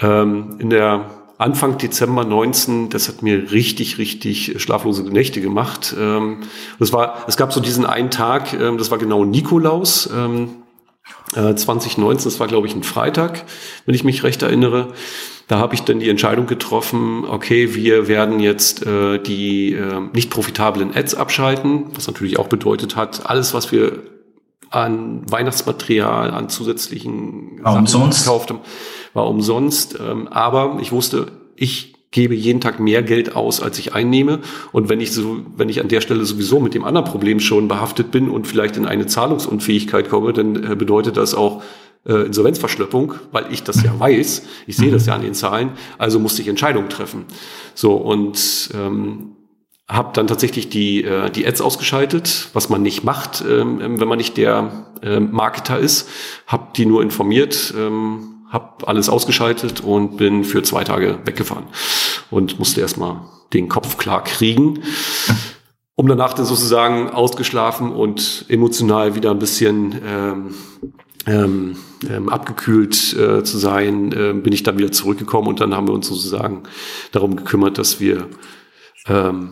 ähm, in der Anfang Dezember 19, das hat mir richtig, richtig schlaflose Nächte gemacht. Ähm, das war, es gab so diesen einen Tag, ähm, das war genau Nikolaus. Ähm, 2019, äh, das war glaube ich ein Freitag, wenn ich mich recht erinnere. Da habe ich dann die Entscheidung getroffen, okay, wir werden jetzt äh, die äh, nicht profitablen Ads abschalten, was natürlich auch bedeutet hat, alles, was wir an Weihnachtsmaterial, an zusätzlichen war Sachen umsonst. gekauft haben, war umsonst. Ähm, aber ich wusste, ich gebe jeden Tag mehr Geld aus, als ich einnehme. Und wenn ich so, wenn ich an der Stelle sowieso mit dem anderen Problem schon behaftet bin und vielleicht in eine Zahlungsunfähigkeit komme, dann äh, bedeutet das auch äh, Insolvenzverschleppung, weil ich das ja weiß. Ich sehe das ja an den Zahlen. Also musste ich Entscheidungen treffen. So und ähm, habe dann tatsächlich die, äh, die Ads ausgeschaltet, was man nicht macht, ähm, wenn man nicht der äh, Marketer ist. Habe die nur informiert, ähm, habe alles ausgeschaltet und bin für zwei Tage weggefahren und musste erstmal den Kopf klar kriegen, um danach dann sozusagen ausgeschlafen und emotional wieder ein bisschen ähm, ähm, ähm, abgekühlt äh, zu sein, äh, bin ich dann wieder zurückgekommen und dann haben wir uns sozusagen darum gekümmert, dass wir ähm,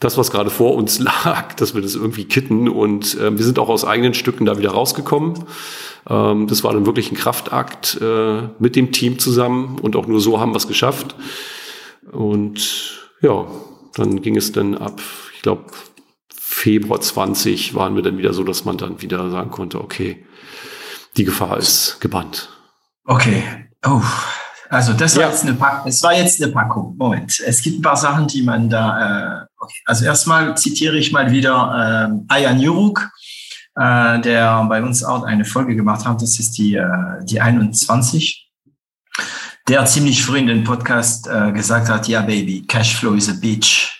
das, was gerade vor uns lag, dass wir das irgendwie kitten und äh, wir sind auch aus eigenen Stücken da wieder rausgekommen. Ähm, das war dann wirklich ein Kraftakt äh, mit dem Team zusammen und auch nur so haben wir es geschafft. Und ja, dann ging es dann ab, ich glaube, Februar 20 waren wir dann wieder so, dass man dann wieder sagen konnte, okay, die Gefahr ist gebannt. Okay. Oh. Also das war, ja. jetzt eine Pack es war jetzt eine Packung. Moment. Es gibt ein paar Sachen, die man da. Äh, okay. Also erstmal zitiere ich mal wieder äh, Ayan Juruk äh, der bei uns auch eine Folge gemacht hat. Das ist die, äh, die 21. Der ziemlich früh in den Podcast äh, gesagt hat, ja, Baby, Cashflow is a bitch.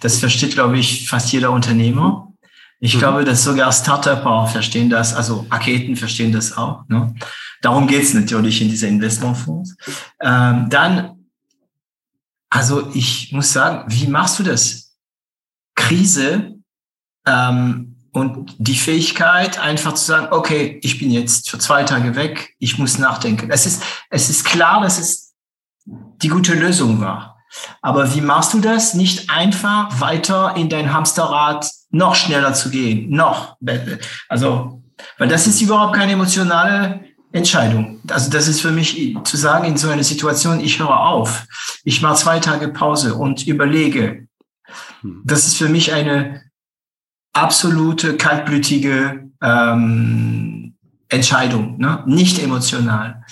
Das versteht, glaube ich, fast jeder Unternehmer. Ich mhm. glaube, dass sogar Startupper verstehen das, also Raketen verstehen das auch. Ne? Darum geht's natürlich in dieser Investmentfonds. Ähm, dann, also ich muss sagen, wie machst du das? Krise ähm, und die Fähigkeit, einfach zu sagen, okay, ich bin jetzt für zwei Tage weg, ich muss nachdenken. Es ist, es ist klar, dass es die gute Lösung war. Aber wie machst du das? Nicht einfach weiter in dein Hamsterrad noch schneller zu gehen, noch. Also, weil das ist überhaupt keine emotionale Entscheidung. Also das ist für mich zu sagen in so einer Situation, ich höre auf, ich mache zwei Tage Pause und überlege. Das ist für mich eine absolute kaltblütige ähm, Entscheidung, ne? nicht emotional.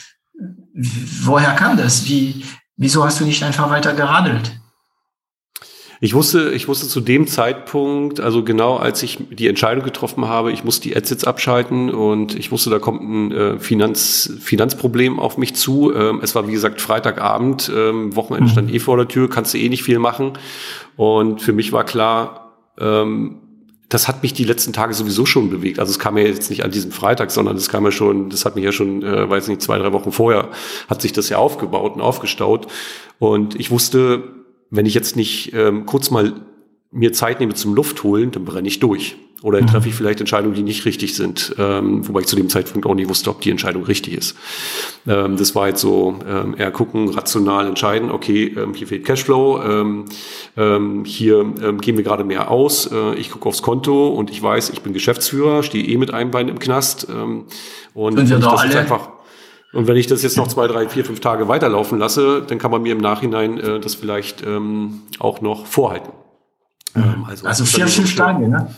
Woher kam das? Wie, wieso hast du nicht einfach weiter geradelt? Ich wusste, ich wusste zu dem Zeitpunkt, also genau als ich die Entscheidung getroffen habe, ich muss die Ads jetzt abschalten und ich wusste, da kommt ein äh, Finanz, Finanzproblem auf mich zu. Ähm, es war wie gesagt Freitagabend, ähm, Wochenende stand mhm. eh vor der Tür, kannst du eh nicht viel machen. Und für mich war klar, ähm, das hat mich die letzten Tage sowieso schon bewegt. Also es kam ja jetzt nicht an diesem Freitag, sondern es kam ja schon, das hat mich ja schon, äh, weiß nicht, zwei, drei Wochen vorher, hat sich das ja aufgebaut und aufgestaut. Und ich wusste, wenn ich jetzt nicht ähm, kurz mal mir Zeit nehme zum Luft holen, dann brenne ich durch. Oder mhm. treffe ich vielleicht Entscheidungen, die nicht richtig sind, ähm, wobei ich zu dem Zeitpunkt auch nicht wusste, ob die Entscheidung richtig ist. Ähm, das war jetzt so ähm, eher gucken, rational entscheiden, okay, ähm, hier fehlt Cashflow, ähm, ähm, hier ähm, gehen wir gerade mehr aus, äh, ich gucke aufs Konto und ich weiß, ich bin Geschäftsführer, stehe eh mit einem Bein im Knast ähm, und Sind wir das alle? einfach und wenn ich das jetzt noch zwei, drei, vier, fünf Tage weiterlaufen lasse, dann kann man mir im Nachhinein äh, das vielleicht ähm, auch noch vorhalten. Ähm, also, also vier, fünf Tage, ne?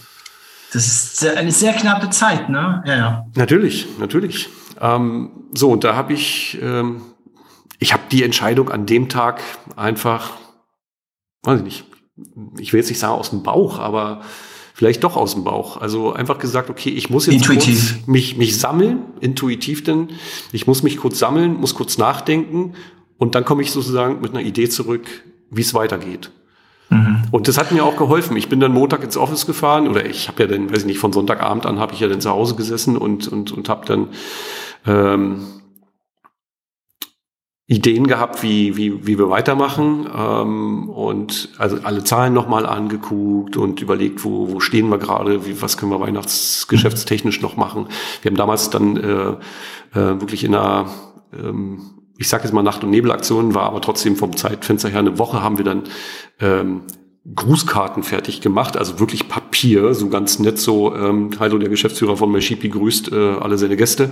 Das ist eine sehr knappe Zeit, ne? Ja, ja. Natürlich, natürlich. Ähm, so, und da habe ich, ähm, ich habe die Entscheidung an dem Tag einfach, weiß ich nicht, ich will jetzt nicht sagen aus dem Bauch, aber vielleicht doch aus dem Bauch. Also einfach gesagt, okay, ich muss jetzt kurz mich, mich sammeln, intuitiv denn, ich muss mich kurz sammeln, muss kurz nachdenken und dann komme ich sozusagen mit einer Idee zurück, wie es weitergeht. Mhm. Und das hat mir auch geholfen. Ich bin dann Montag ins Office gefahren oder ich habe ja dann, weiß ich nicht, von Sonntagabend an habe ich ja dann zu Hause gesessen und, und, und habe dann ähm, Ideen gehabt, wie, wie, wie wir weitermachen ähm, und also alle Zahlen nochmal angeguckt und überlegt, wo, wo stehen wir gerade, wie, was können wir weihnachtsgeschäftstechnisch noch machen. Wir haben damals dann äh, äh, wirklich in einer, ähm, ich sage jetzt mal Nacht- und Nebelaktion, war aber trotzdem vom Zeitfenster her eine Woche, haben wir dann ähm, Grußkarten fertig gemacht, also wirklich Papier, so ganz nett so, ähm, hallo der Geschäftsführer von Meshipi grüßt äh, alle seine Gäste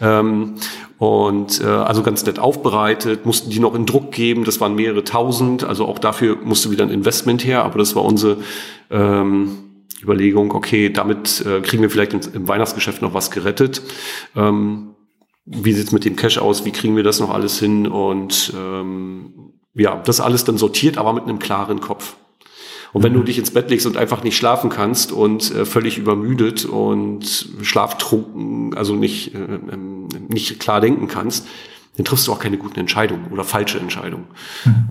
ähm, und äh, also ganz nett aufbereitet, mussten die noch in Druck geben, das waren mehrere tausend, also auch dafür musste wieder ein Investment her, aber das war unsere ähm, Überlegung, okay, damit äh, kriegen wir vielleicht im, im Weihnachtsgeschäft noch was gerettet. Ähm, wie sieht's mit dem Cash aus? Wie kriegen wir das noch alles hin? Und ähm, ja, das alles dann sortiert, aber mit einem klaren Kopf. Und wenn du mhm. dich ins Bett legst und einfach nicht schlafen kannst und äh, völlig übermüdet und schlaftrunken, also nicht, äh, ähm, nicht klar denken kannst, dann triffst du auch keine guten Entscheidungen oder falsche Entscheidungen. Mhm.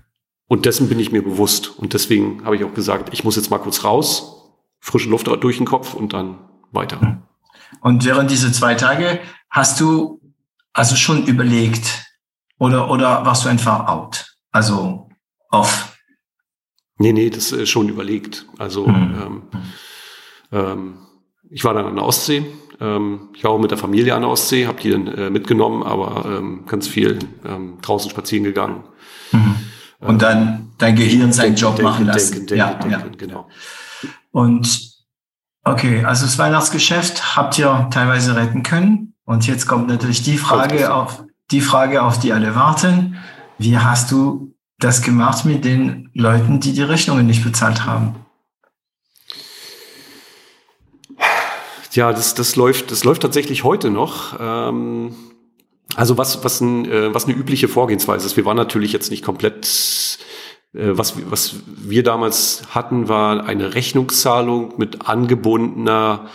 Und dessen bin ich mir bewusst. Und deswegen habe ich auch gesagt, ich muss jetzt mal kurz raus, frische Luft durch den Kopf und dann weiter. Mhm. Und während diese zwei Tage hast du also schon überlegt oder, oder warst du einfach out? Also off? Nee, nee, das ist schon überlegt. Also mhm. ähm, ähm, ich war dann an der Ostsee. Ähm, ich war auch mit der Familie an der Ostsee, habe die dann äh, mitgenommen, aber ähm, ganz viel ähm, draußen spazieren gegangen. Mhm. Und dann dein Gehirn seinen Job denken, machen lassen. Denken, ja, ja. genau. Und okay, also das Weihnachtsgeschäft habt ihr teilweise retten können. Und jetzt kommt natürlich die Frage auf die Frage, auf die alle warten. Wie hast du das gemacht mit den Leuten, die die Rechnungen nicht bezahlt haben? Ja, das, das läuft, das läuft tatsächlich heute noch. Ähm, also was, was, ein, äh, was eine übliche Vorgehensweise ist. Wir waren natürlich jetzt nicht komplett äh, was, was wir damals hatten, war eine Rechnungszahlung mit angebundener,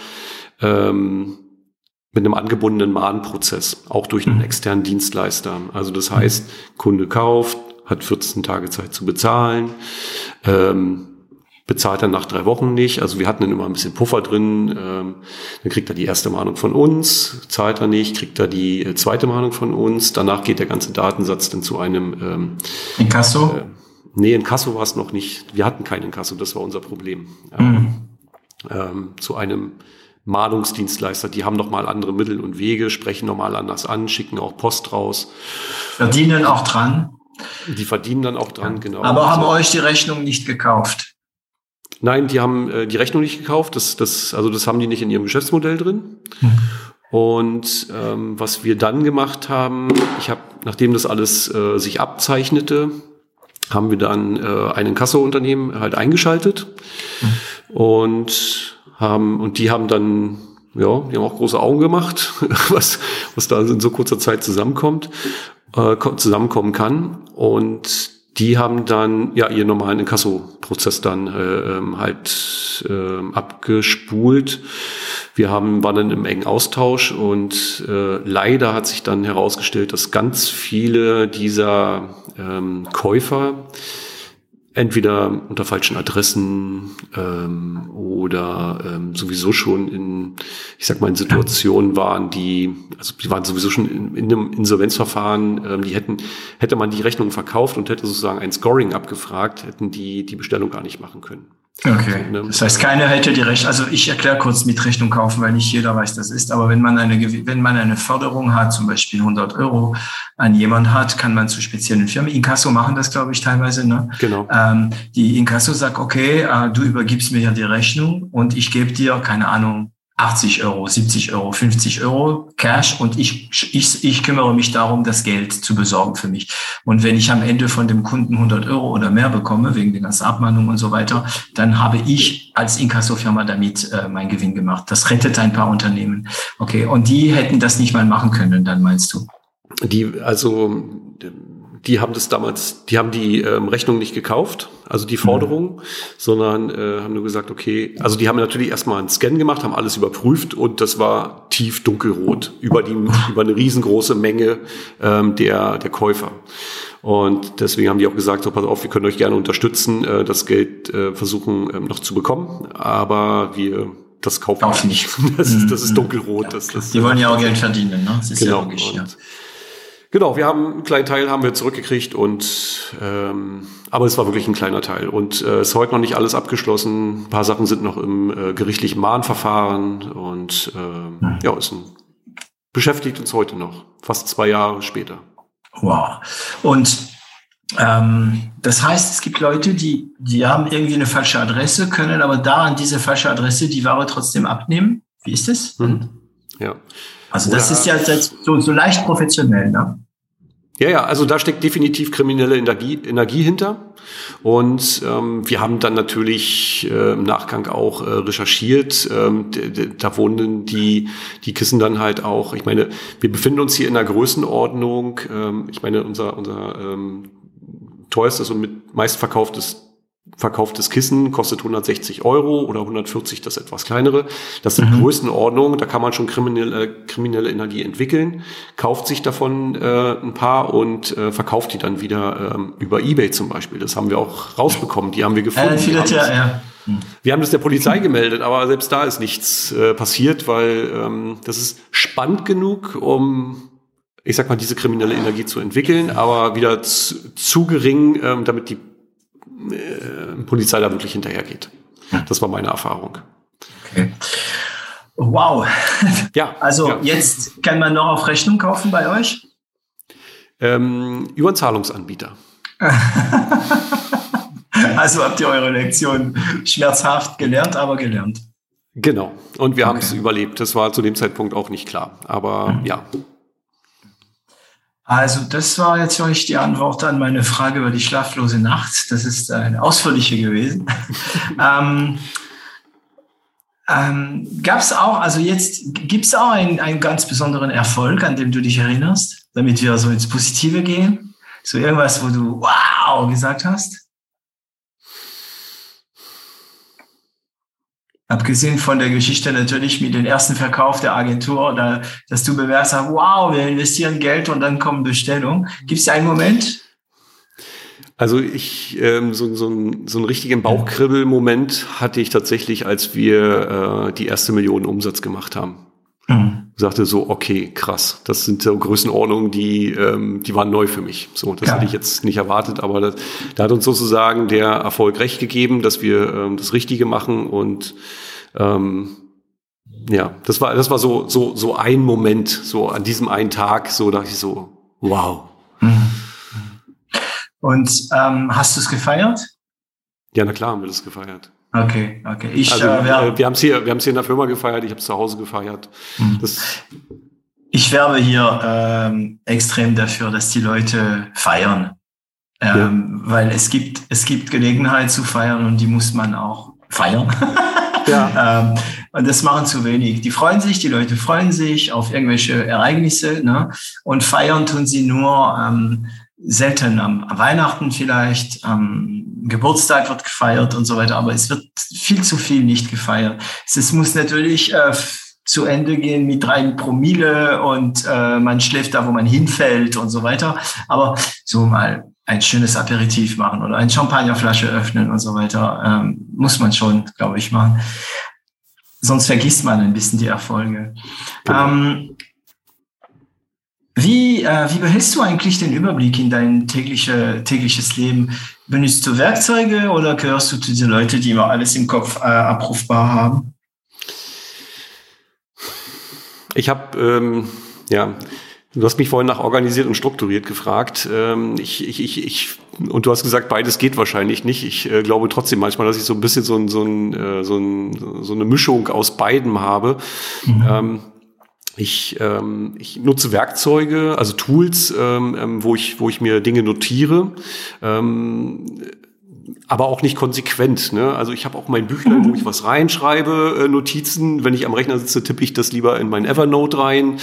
ähm, mit einem angebundenen Mahnprozess, auch durch einen mhm. externen Dienstleister. Also das heißt, Kunde kauft, hat 14 Tage Zeit zu bezahlen. Ähm, bezahlt er nach drei Wochen nicht. Also wir hatten dann immer ein bisschen Puffer drin. Ähm, dann kriegt er die erste Mahnung von uns, zahlt er nicht, kriegt er die äh, zweite Mahnung von uns. Danach geht der ganze Datensatz dann zu einem ähm, Inkasso? Äh, nee, Inkasso war es noch nicht. Wir hatten kein Inkasso, das war unser Problem. Mhm. Ähm, zu einem Mahnungsdienstleister, die haben nochmal andere Mittel und Wege, sprechen nochmal anders an, schicken auch Post raus. Verdienen auch dran? Die verdienen dann auch dran, genau. Aber haben also, euch die Rechnung nicht gekauft? Nein, die haben äh, die Rechnung nicht gekauft. Das, das, also das haben die nicht in ihrem Geschäftsmodell drin. Hm. Und ähm, was wir dann gemacht haben, ich habe, nachdem das alles äh, sich abzeichnete, haben wir dann äh, einen Kasseunternehmen halt eingeschaltet hm. und haben und die haben dann ja, die haben auch große Augen gemacht, was was da in so kurzer Zeit zusammenkommt äh, zusammenkommen kann. Und die haben dann ja ihren normalen Inkasso-Prozess dann äh, ähm, halt äh, abgespult. Wir haben, waren dann im engen Austausch und äh, leider hat sich dann herausgestellt, dass ganz viele dieser ähm, Käufer entweder unter falschen Adressen ähm, oder ähm, sowieso schon in, ich sag mal, in Situationen waren, die, also die waren sowieso schon in, in einem Insolvenzverfahren, ähm, die hätten, hätte man die Rechnung verkauft und hätte sozusagen ein Scoring abgefragt, hätten die die Bestellung gar nicht machen können. Okay. Ne? Das heißt, keiner hätte die Recht, also ich erkläre kurz mit Rechnung kaufen, weil nicht jeder weiß, das ist. Aber wenn man eine, wenn man eine Förderung hat, zum Beispiel 100 Euro an jemand hat, kann man zu speziellen Firmen, Inkasso machen das, glaube ich, teilweise, ne? Genau. Ähm, die Inkasso sagt, okay, äh, du übergibst mir ja die Rechnung und ich gebe dir, keine Ahnung, 80 Euro, 70 Euro, 50 Euro Cash und ich, ich, ich kümmere mich darum, das Geld zu besorgen für mich. Und wenn ich am Ende von dem Kunden 100 Euro oder mehr bekomme, wegen der ganzen Abmahnung und so weiter, dann habe ich als Inkasso-Firma damit äh, meinen Gewinn gemacht. Das rettet ein paar Unternehmen. Okay, und die hätten das nicht mal machen können, dann meinst du? Die, also die haben das damals, die haben die ähm, Rechnung nicht gekauft, also die Forderung, mhm. sondern äh, haben nur gesagt, okay, also die haben natürlich erstmal einen Scan gemacht, haben alles überprüft und das war tief dunkelrot über die über eine riesengroße Menge ähm, der der Käufer. Und deswegen haben die auch gesagt, so pass auf, wir können euch gerne unterstützen, äh, das Geld äh, versuchen ähm, noch zu bekommen, aber wir das kaufen wir nicht. Das ist, das ist mhm. dunkelrot. Das, das, die wollen ja auch Geld verdienen, ne? Das ist genau. ja logisch, ja. Genau, wir haben einen kleinen Teil haben wir zurückgekriegt und ähm, aber es war wirklich ein kleiner Teil und äh, ist heute noch nicht alles abgeschlossen. Ein paar Sachen sind noch im äh, gerichtlichen Mahnverfahren und äh, ja, ist ein, beschäftigt uns heute noch, fast zwei Jahre später. Wow. Und ähm, das heißt, es gibt Leute, die die haben irgendwie eine falsche Adresse, können aber da an diese falsche Adresse die Ware trotzdem abnehmen. Wie ist das? Mhm. Ja. Also das Oder, ist ja so, so leicht professionell, ne? Ja, ja, also da steckt definitiv kriminelle Energie, Energie hinter. Und ähm, wir haben dann natürlich äh, im Nachgang auch äh, recherchiert. Ähm, da wohnen die, die Kissen dann halt auch. Ich meine, wir befinden uns hier in einer Größenordnung. Ähm, ich meine, unser, unser ähm, teuerstes und mit meistverkauftes verkauftes Kissen kostet 160 Euro oder 140 das etwas kleinere. Das sind mhm. Größenordnungen, da kann man schon kriminelle, kriminelle Energie entwickeln, kauft sich davon äh, ein paar und äh, verkauft die dann wieder ähm, über Ebay zum Beispiel. Das haben wir auch rausbekommen, die haben wir gefunden. Äh, viele, ja, ja. Wir haben das der Polizei gemeldet, aber selbst da ist nichts äh, passiert, weil ähm, das ist spannend genug, um ich sag mal, diese kriminelle Energie zu entwickeln, aber wieder zu, zu gering, ähm, damit die äh, Polizei da wirklich hinterhergeht. Das war meine Erfahrung. Okay. Wow. Ja. Also ja. jetzt kann man noch auf Rechnung kaufen bei euch? Ähm, über einen Zahlungsanbieter. also habt ihr eure Lektion schmerzhaft gelernt, aber gelernt. Genau. Und wir okay. haben es überlebt. Das war zu dem Zeitpunkt auch nicht klar. Aber mhm. ja, also das war jetzt euch die Antwort an meine Frage über die schlaflose Nacht. Das ist eine ausführliche gewesen. ähm, ähm, Gab es auch, also jetzt gibt es auch einen, einen ganz besonderen Erfolg, an dem du dich erinnerst, damit wir so ins Positive gehen? So irgendwas, wo du wow gesagt hast? Abgesehen von der Geschichte natürlich mit dem ersten Verkauf der Agentur, oder, dass du bemerkst, wow, wir investieren Geld und dann kommen Bestellungen. Gibt es einen Moment? Also ich, ähm, so, so, so einen richtigen Bauchkribbel-Moment hatte ich tatsächlich, als wir äh, die erste Million Umsatz gemacht haben. Mhm. Sagte so, okay, krass, das sind so Größenordnungen, die, ähm, die waren neu für mich. So, das ja. hatte ich jetzt nicht erwartet, aber das, da hat uns sozusagen der Erfolg recht gegeben, dass wir ähm, das Richtige machen und ähm, ja, das war, das war so, so, so ein Moment, so an diesem einen Tag, so dachte ich so, wow. Mhm. Und ähm, hast du es gefeiert? Ja, na klar haben wir das gefeiert. Okay, okay. Ich, also, äh, wir, wir haben es hier, wir haben es hier in der Firma gefeiert. Ich habe es zu Hause gefeiert. Mhm. ich werbe hier ähm, extrem dafür, dass die Leute feiern, ähm, ja. weil es gibt es gibt Gelegenheit zu feiern und die muss man auch feiern. Ja. ähm, und das machen zu wenig. Die freuen sich, die Leute freuen sich auf irgendwelche Ereignisse ne? und feiern tun sie nur ähm, selten am, am Weihnachten vielleicht, am Geburtstag wird gefeiert und so weiter, aber es wird viel zu viel nicht gefeiert. Es muss natürlich äh, zu Ende gehen mit drei Promille und äh, man schläft da, wo man hinfällt und so weiter. Aber so mal ein schönes Aperitif machen oder eine Champagnerflasche öffnen und so weiter, ähm, muss man schon, glaube ich, machen. Sonst vergisst man ein bisschen die Erfolge. Ähm, Wie, äh, wie behältst du eigentlich den Überblick in dein tägliche, tägliches Leben? Benutzt du Werkzeuge oder gehörst du zu den Leuten, die immer alles im Kopf äh, abrufbar haben? Ich habe, ähm, ja, du hast mich vorhin nach organisiert und strukturiert gefragt. Ähm, ich, ich, ich, ich, und du hast gesagt, beides geht wahrscheinlich nicht. Ich äh, glaube trotzdem manchmal, dass ich so ein bisschen so, ein, so, ein, äh, so, ein, so eine Mischung aus beidem habe. Mhm. Ähm, ich, ähm, ich nutze Werkzeuge, also Tools, ähm, ähm, wo, ich, wo ich mir Dinge notiere. Ähm, aber auch nicht konsequent. Ne? Also ich habe auch mein Büchlein, wo ich was reinschreibe, äh, Notizen. Wenn ich am Rechner sitze, tippe ich das lieber in mein Evernote rein.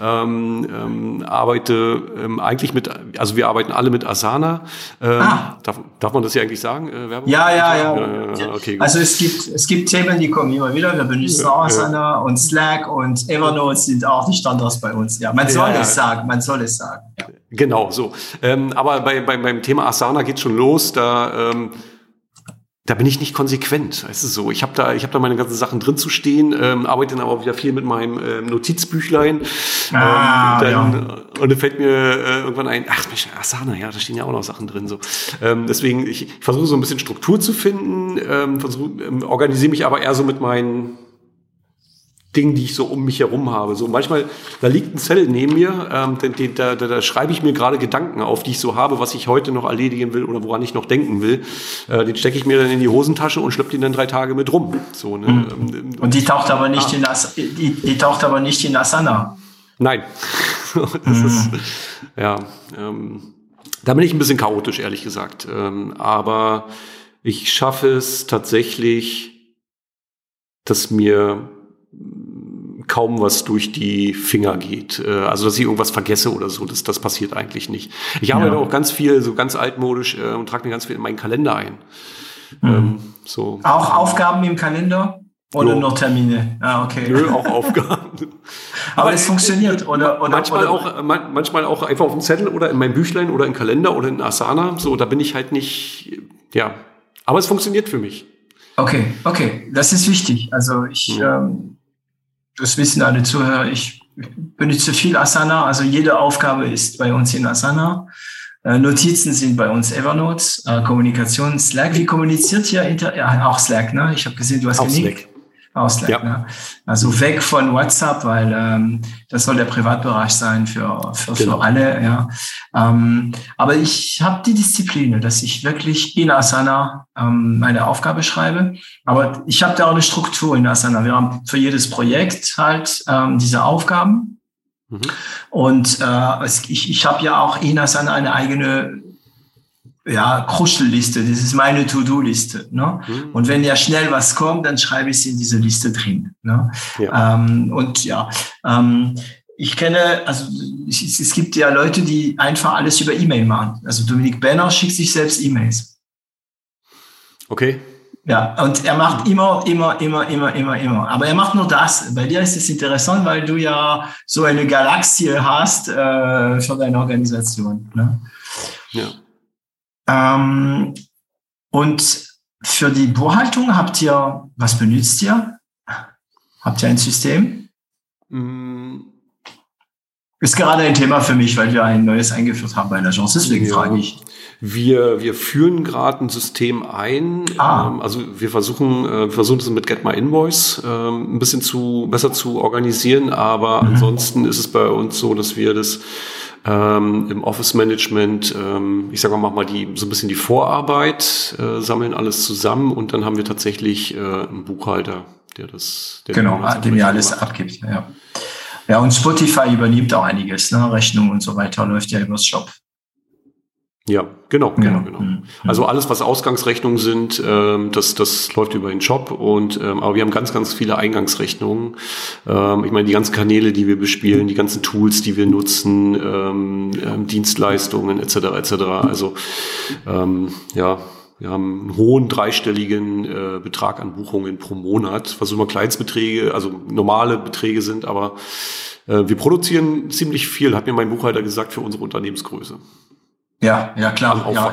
Ähm, ähm, arbeite ähm, eigentlich mit, also wir arbeiten alle mit Asana. Ähm, ah. darf, darf man das ja eigentlich sagen? Äh, Werbung? Ja, ja, ja. ja. Okay, also es gibt, es gibt Themen, die kommen immer wieder. Wir benutzen ja, Asana ja. und Slack und Evernote sind auch nicht anders bei uns. Ja, man soll es sagen, man soll es sagen. Genau, so. Ähm, aber bei, bei, beim Thema Asana geht schon los. Da, ähm, da bin ich nicht konsequent. Weißt du so, ich habe da, ich habe da meine ganzen Sachen drin zu stehen, ähm, arbeite dann aber wieder viel mit meinem ähm, Notizbüchlein. Ah, ähm, dann, ja. Und dann fällt mir äh, irgendwann ein, ach Mensch, Asana, ja, da stehen ja auch noch Sachen drin. So, ähm, deswegen ich, ich versuche so ein bisschen Struktur zu finden, ähm, versuche, ähm, organisiere mich aber eher so mit meinen Dingen, die ich so um mich herum habe. So manchmal, da liegt ein Zettel neben mir, ähm, da, da, da schreibe ich mir gerade Gedanken auf, die ich so habe, was ich heute noch erledigen will oder woran ich noch denken will. Äh, den stecke ich mir dann in die Hosentasche und schleppe den dann drei Tage mit rum. So, ne? Mhm. Und die taucht aber nicht ah. in As die, die taucht aber nicht in Asana. Nein. das mhm. ist, ja, ähm, da bin ich ein bisschen chaotisch, ehrlich gesagt. Ähm, aber ich schaffe es tatsächlich, dass mir kaum was durch die Finger geht. Äh, also dass ich irgendwas vergesse oder so, das, das passiert eigentlich nicht. Ich arbeite ja. auch ganz viel, so ganz altmodisch äh, und trage mir ganz viel in meinen Kalender ein. Mhm. Ähm, so. Auch Aufgaben im Kalender? Oder jo. nur Termine? Ah, okay. Nö, auch Aufgaben. Aber es funktioniert, oder? oder manchmal, oder? Auch, manchmal auch einfach auf dem Zettel oder in meinem Büchlein oder im Kalender oder in Asana. So, da bin ich halt nicht, ja. Aber es funktioniert für mich. Okay, okay, das ist wichtig. Also ich, ja. ähm, das wissen alle Zuhörer, ich benutze viel Asana, also jede Aufgabe ist bei uns in Asana. Äh, Notizen sind bei uns Evernote, äh, Kommunikation Slack. Wie kommuniziert ihr? Inter ja, auch Slack, ne? Ich habe gesehen, du hast genickt. Ausland. Ja. Also weg von WhatsApp, weil ähm, das soll der Privatbereich sein für, für, genau. für alle. Ja. Ähm, aber ich habe die Disziplin, dass ich wirklich in Asana ähm, meine Aufgabe schreibe. Aber ich habe da auch eine Struktur in Asana. Wir haben für jedes Projekt halt ähm, diese Aufgaben. Mhm. Und äh, ich, ich habe ja auch in Asana eine eigene ja, Kruschelliste, das ist meine To-Do-Liste. Ne? Mhm. Und wenn ja schnell was kommt, dann schreibe ich es in diese Liste drin. Ne? Ja. Ähm, und ja, ähm, ich kenne, also es, es, gibt ja Leute, die einfach alles über E-Mail machen. Also Dominik Benner schickt sich selbst E-Mails. Okay. Ja, und er macht immer, immer, immer, immer, immer, immer. Aber er macht nur das. Bei dir ist es interessant, weil du ja so eine Galaxie hast äh, für deine Organisation. Ne? Ja. Ähm, und für die Buchhaltung habt ihr, was benutzt ihr? Habt ihr ein System? Mm. Ist gerade ein Thema für mich, weil wir ein neues eingeführt haben bei der Chance. Deswegen ja. frage ich. Wir, wir führen gerade ein System ein. Ah. Ähm, also wir versuchen, äh, wir versuchen das mit Get My Invoice ähm, ein bisschen zu besser zu organisieren, aber mhm. ansonsten ist es bei uns so, dass wir das ähm, im Office Management, ähm, ich sage mal, mal die, so ein bisschen die Vorarbeit, äh, sammeln alles zusammen und dann haben wir tatsächlich äh, einen Buchhalter, der das, der genau, dem ja alles macht. abgibt. Ja. ja, und Spotify übernimmt auch einiges, ne? Rechnung und so weiter läuft ja übers Shop. Ja, genau, genau, genau. Also alles, was Ausgangsrechnungen sind, ähm, das, das läuft über den Shop und ähm, aber wir haben ganz, ganz viele Eingangsrechnungen. Ähm, ich meine, die ganzen Kanäle, die wir bespielen, die ganzen Tools, die wir nutzen, ähm, ähm, Dienstleistungen etc. etc. Also ähm, ja, wir haben einen hohen dreistelligen äh, Betrag an Buchungen pro Monat, was immer Kleinstbeträge, also normale Beträge sind, aber äh, wir produzieren ziemlich viel, hat mir mein Buchhalter gesagt, für unsere Unternehmensgröße. Ja, ja klar. Ja,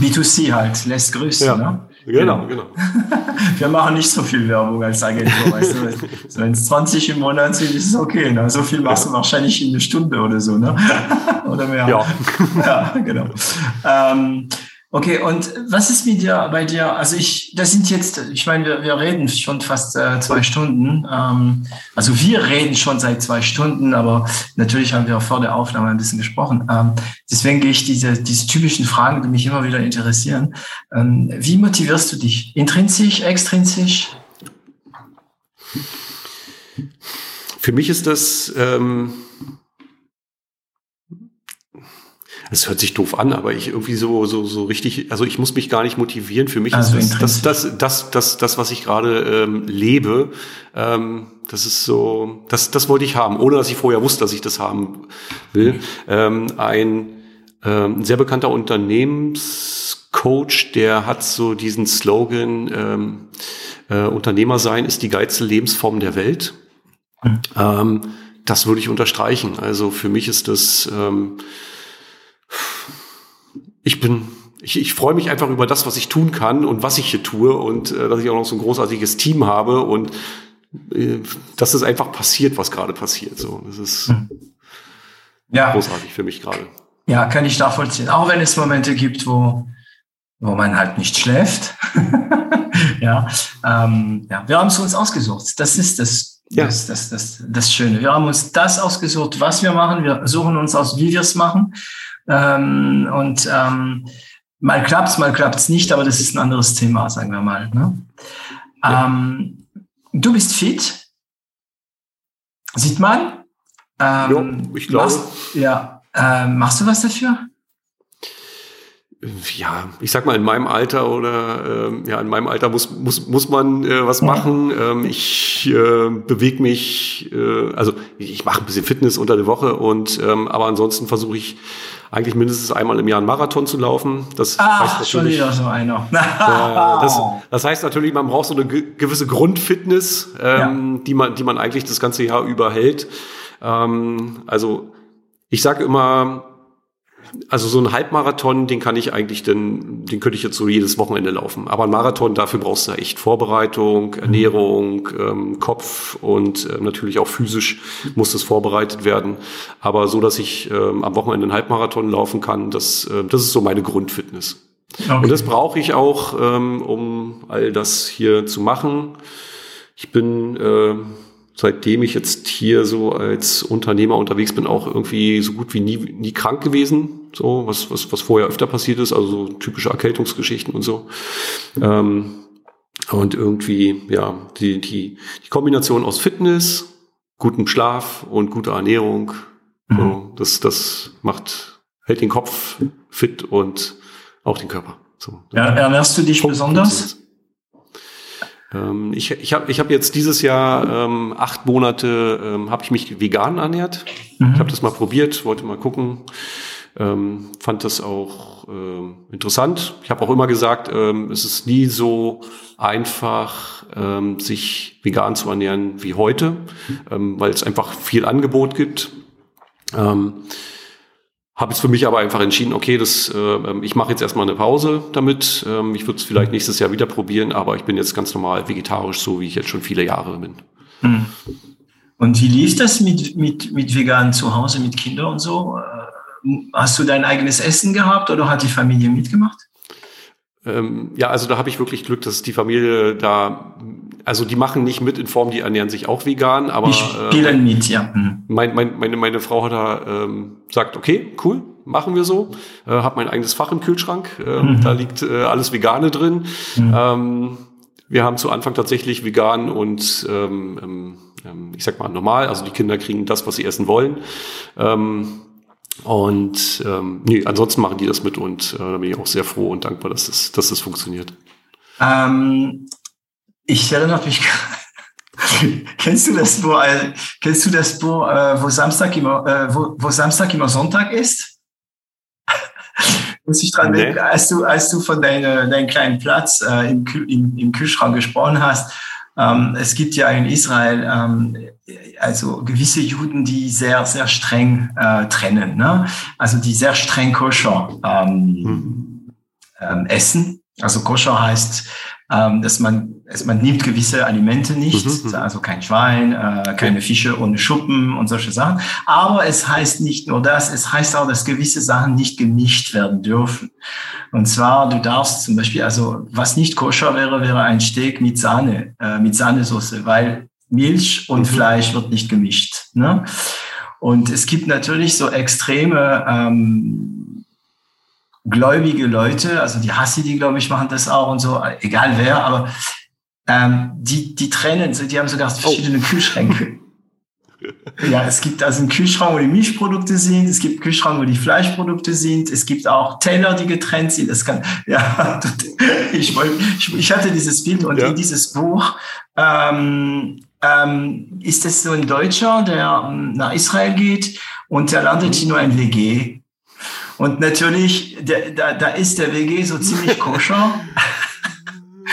B2C halt, lässt grüßen. Ja. Ne? Genau, genau. Wir machen nicht so viel Werbung als Agentur. weißt du? so, Wenn es 20 im Monat sind, ist es okay. Ne? So viel machst du wahrscheinlich in einer Stunde oder so. Ne? oder mehr. Ja, ja genau. Ähm, Okay, und was ist mit dir bei dir? Also ich, das sind jetzt, ich meine, wir, wir reden schon fast äh, zwei Stunden. Ähm, also wir reden schon seit zwei Stunden, aber natürlich haben wir auch vor der Aufnahme ein bisschen gesprochen. Ähm, deswegen gehe ich diese, diese typischen Fragen, die mich immer wieder interessieren. Ähm, wie motivierst du dich? Intrinsisch, extrinsisch? Für mich ist das ähm, es hört sich doof an, aber ich irgendwie so, so, so richtig, also ich muss mich gar nicht motivieren. Für mich also ist das, das, das, das, das, das, was ich gerade ähm, lebe, ähm, das ist so, das, das wollte ich haben, ohne dass ich vorher wusste, dass ich das haben will. Mhm. Ähm, ein ähm, sehr bekannter Unternehmenscoach, der hat so diesen Slogan, ähm, äh, Unternehmer sein ist die geilste Lebensform der Welt. Mhm. Ähm, das würde ich unterstreichen. Also für mich ist das, ähm, ich bin, ich, ich freue mich einfach über das, was ich tun kann und was ich hier tue und äh, dass ich auch noch so ein großartiges Team habe und äh, dass es einfach passiert, was gerade passiert. So, das ist hm. ja. großartig für mich gerade. Ja, kann ich nachvollziehen. Auch wenn es Momente gibt, wo, wo man halt nicht schläft. ja, ähm, ja, wir haben es uns ausgesucht. Das ist das, ja. das, das, das, das Schöne. Wir haben uns das ausgesucht, was wir machen. Wir suchen uns aus, wie wir es machen. Ähm, und ähm, mal klappt's, mal klappt's nicht, aber das ist ein anderes Thema, sagen wir mal. Ne? Ja. Ähm, du bist fit, sieht man. Ähm, jo, ich glaube. Machst, ja, äh, machst du was dafür? ja, ich sag mal, in meinem Alter oder äh, ja, in meinem Alter muss, muss, muss man äh, was machen. Ähm, ich äh, bewege mich, äh, also ich mache ein bisschen Fitness unter der Woche und ähm, aber ansonsten versuche ich eigentlich mindestens einmal im Jahr einen Marathon zu laufen. Das Ach, heißt natürlich, schon wieder so einer. äh, das, das, heißt natürlich, man braucht so eine gewisse Grundfitness, ähm, ja. die man, die man eigentlich das ganze Jahr über hält. Ähm, also ich sage immer, also so ein Halbmarathon, den kann ich eigentlich, den, den könnte ich jetzt so jedes Wochenende laufen. Aber ein Marathon, dafür brauchst du echt Vorbereitung, Ernährung, ähm, Kopf und äh, natürlich auch physisch muss das vorbereitet werden. Aber so, dass ich ähm, am Wochenende einen Halbmarathon laufen kann, das, äh, das ist so meine Grundfitness. Okay. Und das brauche ich auch, ähm, um all das hier zu machen. Ich bin äh, seitdem ich jetzt hier so als Unternehmer unterwegs bin, auch irgendwie so gut wie nie, nie krank gewesen. So, was, was, was vorher öfter passiert ist, also so typische Erkältungsgeschichten und so. Ähm, und irgendwie, ja, die, die, die Kombination aus Fitness, gutem Schlaf und guter Ernährung, mhm. so, das, das macht, hält den Kopf fit und auch den Körper. So, ja, ernährst du dich besonders? Ähm, ich ich habe ich hab jetzt dieses Jahr ähm, acht Monate ähm, habe ich mich vegan ernährt. Mhm. Ich habe das mal probiert, wollte mal gucken. Ähm, fand das auch ähm, interessant. Ich habe auch immer gesagt, ähm, es ist nie so einfach, ähm, sich vegan zu ernähren wie heute, ähm, weil es einfach viel Angebot gibt. Ähm, habe jetzt für mich aber einfach entschieden, okay, das, äh, ich mache jetzt erstmal eine Pause damit. Ähm, ich würde es vielleicht nächstes Jahr wieder probieren, aber ich bin jetzt ganz normal vegetarisch, so wie ich jetzt schon viele Jahre bin. Hm. Und wie lief das mit, mit, mit vegan zu Hause, mit Kindern und so? Hast du dein eigenes Essen gehabt oder hat die Familie mitgemacht? Ähm, ja, also da habe ich wirklich Glück, dass die Familie da, also die machen nicht mit in Form, die ernähren sich auch vegan, aber die spielen äh, mit, ja. Mhm. Mein, mein, meine, meine Frau hat da ähm, sagt, okay, cool, machen wir so. Äh, habe mein eigenes Fach im Kühlschrank, äh, mhm. da liegt äh, alles Vegane drin. Mhm. Ähm, wir haben zu Anfang tatsächlich vegan und ähm, ähm, ähm, ich sag mal normal, also die Kinder kriegen das, was sie essen wollen. Ähm, und ähm, nee, ansonsten machen die das mit und äh, da bin ich auch sehr froh und dankbar, dass das, dass das funktioniert. Ähm, ich erinnere mich kennst du das, wo, äh, kennst du das, wo, äh, wo Samstag immer, äh, wo, wo Samstag immer Sonntag ist? Muss ich dran nee. denken, als du, als du von deinem deinem kleinen Platz äh, im, im, im Kühlschrank gesprochen hast. Ähm, es gibt ja in Israel ähm, also gewisse Juden, die sehr, sehr streng äh, trennen, ne? also die sehr streng koscher ähm, mhm. ähm, essen. Also koscher heißt, ähm, dass man, also man nimmt gewisse Alimente nicht, mhm, mhm. also kein Schwein, äh, keine Fische ohne Schuppen und solche Sachen. Aber es heißt nicht nur das, es heißt auch, dass gewisse Sachen nicht gemischt werden dürfen. Und zwar, du darfst zum Beispiel, also was nicht koscher wäre, wäre ein Steak mit Sahne, äh, mit Sahnesoße, weil Milch und mhm. Fleisch wird nicht gemischt. Ne? Und es gibt natürlich so extreme ähm, gläubige Leute, also die Hassidi, glaube ich, machen das auch und so, egal wer, aber ähm, die, die trennen, die haben sogar verschiedene oh. Kühlschränke. Ja, es gibt also einen Kühlschrank, wo die Milchprodukte sind, es gibt einen Kühlschrank, wo die Fleischprodukte sind, es gibt auch Teller, die getrennt sind. Das kann, ja, ich, wollte, ich, ich hatte dieses Bild und ja. in dieses Buch ähm, ähm, ist es so ein Deutscher, der ähm, nach Israel geht und der landet in nur ein WG. Und natürlich, der, da, da ist der WG so ziemlich koscher.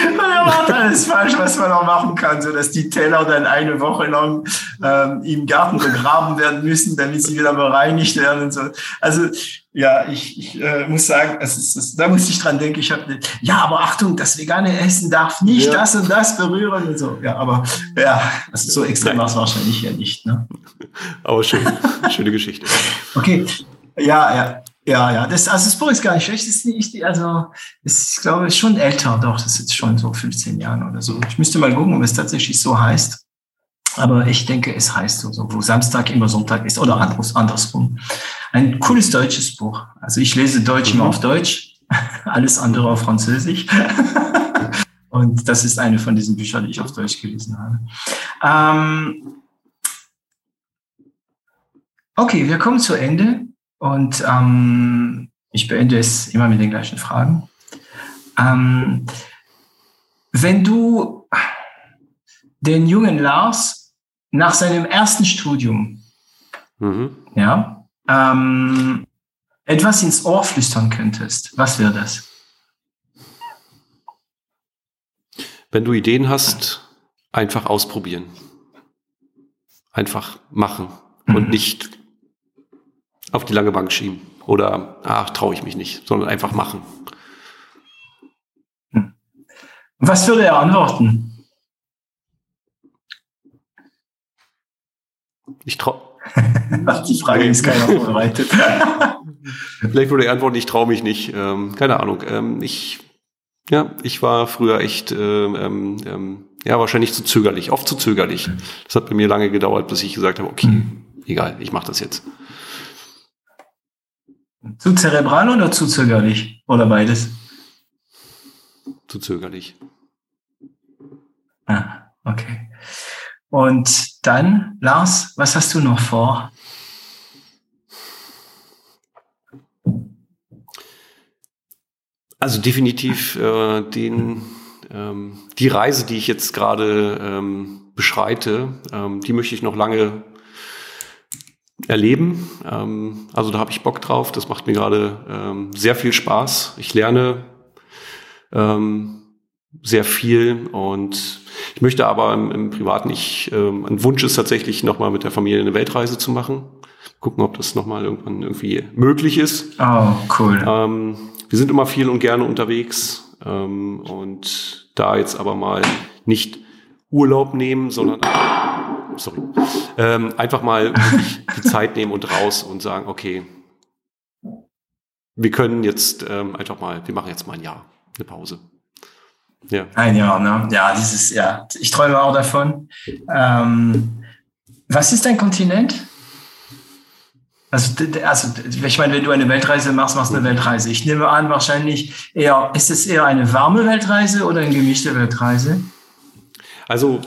er macht alles falsch, was man auch machen kann, so dass die Teller dann eine Woche lang ähm, im Garten begraben werden müssen, damit sie wieder bereinigt werden und so. Also ja, ich, ich äh, muss sagen, es ist, es, da muss ich dran denken. Ich habe ja, aber Achtung, das vegane Essen darf nicht ja. das und das berühren und so. Ja, aber ja, also so extrem war es wahrscheinlich ja nicht. Ne? Aber schön, schöne Geschichte. Okay, ja, ja. Ja, ja, das, also das Buch ist gar nicht schlecht. Ist nicht, also, ist, ich glaube, ist schon älter, doch, das ist jetzt schon so 15 Jahren oder so. Ich müsste mal gucken, ob es tatsächlich so heißt. Aber ich denke, es heißt so, so wo Samstag immer Sonntag ist oder anderes, andersrum. Ein cooles deutsches Buch. Also ich lese Deutsch mhm. immer auf Deutsch, alles andere auf Französisch. Und das ist eine von diesen Büchern, die ich auf Deutsch gelesen habe. Ähm okay, wir kommen zu Ende. Und ähm, ich beende es immer mit den gleichen Fragen. Ähm, wenn du den jungen Lars nach seinem ersten Studium mhm. ja, ähm, etwas ins Ohr flüstern könntest, was wäre das? Wenn du Ideen hast, einfach ausprobieren. Einfach machen mhm. und nicht auf die lange Bank schieben. Oder, ach, traue ich mich nicht, sondern einfach machen. Hm. Was würde er antworten? Ich traue. die Frage ist keiner vorbereitet. Vielleicht würde er antworten, ich traue mich nicht. Ähm, keine Ahnung. Ähm, ich, ja, ich war früher echt, ähm, ähm, ähm, ja, wahrscheinlich zu zögerlich, oft zu zögerlich. Das hat bei mir lange gedauert, bis ich gesagt habe, okay, hm. egal, ich mache das jetzt. Zu zerebral oder zu zögerlich? Oder beides? Zu zögerlich. Ah, okay. Und dann, Lars, was hast du noch vor? Also definitiv äh, den, ähm, die Reise, die ich jetzt gerade ähm, beschreite, ähm, die möchte ich noch lange erleben. Ähm, also da habe ich Bock drauf. Das macht mir gerade ähm, sehr viel Spaß. Ich lerne ähm, sehr viel und ich möchte aber im, im Privaten, ich, ähm, ein Wunsch ist tatsächlich nochmal mit der Familie eine Weltreise zu machen. Gucken, ob das nochmal irgendwann irgendwie möglich ist. Oh, cool. Ähm, wir sind immer viel und gerne unterwegs ähm, und da jetzt aber mal nicht Urlaub nehmen, sondern sorry, ähm, einfach mal die Zeit nehmen und raus und sagen, okay, wir können jetzt ähm, einfach mal, wir machen jetzt mal ein Jahr, eine Pause. Ja. Ein Jahr, ne? Ja, dieses, ja, ich träume auch davon. Ähm, was ist dein Kontinent? Also, also, ich meine, wenn du eine Weltreise machst, machst du eine Weltreise. Ich nehme an, wahrscheinlich eher, ist es eher eine warme Weltreise oder eine gemischte Weltreise? Also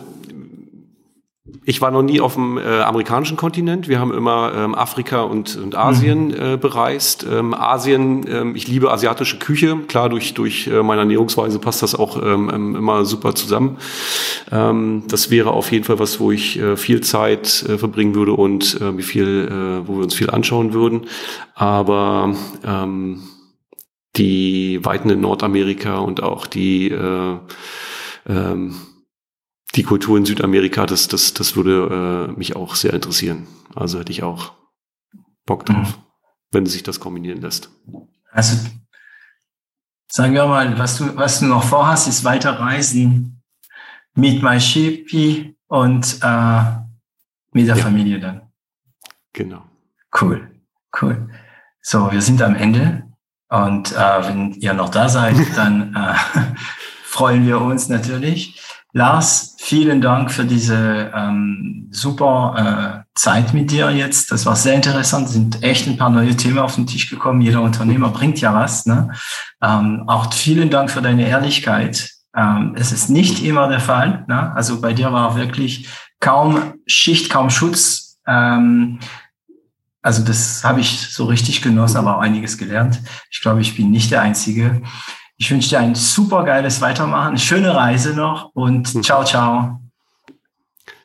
ich war noch nie auf dem äh, amerikanischen Kontinent. Wir haben immer ähm, Afrika und, und Asien mhm. äh, bereist. Ähm, Asien, ähm, ich liebe asiatische Küche. Klar, durch, durch äh, meine Ernährungsweise passt das auch ähm, ähm immer super zusammen. Ähm, das wäre auf jeden Fall was, wo ich äh, viel Zeit äh, verbringen würde und äh, wie viel, äh, wo wir uns viel anschauen würden. Aber ähm, die Weiten in Nordamerika und auch die äh, ähm, die Kultur in Südamerika, das, das, das würde äh, mich auch sehr interessieren. Also hätte ich auch Bock drauf, mhm. wenn sich das kombinieren lässt. Also sagen wir mal, was du, was du noch vorhast, ist weiter reisen mit MyShippy und äh, mit der ja. Familie dann. Genau. Cool, cool. So, wir sind am Ende und äh, wenn ihr noch da seid, dann äh, freuen wir uns natürlich. Lars, vielen Dank für diese ähm, super äh, Zeit mit dir jetzt. Das war sehr interessant. Es sind echt ein paar neue Themen auf den Tisch gekommen. Jeder Unternehmer bringt ja was. Ne? Ähm, auch vielen Dank für deine Ehrlichkeit. Ähm, es ist nicht immer der Fall. Ne? Also bei dir war wirklich kaum Schicht, kaum Schutz. Ähm, also das habe ich so richtig genossen, aber auch einiges gelernt. Ich glaube, ich bin nicht der Einzige. Ich wünsche dir ein super geiles Weitermachen, eine schöne Reise noch und hm. ciao, ciao.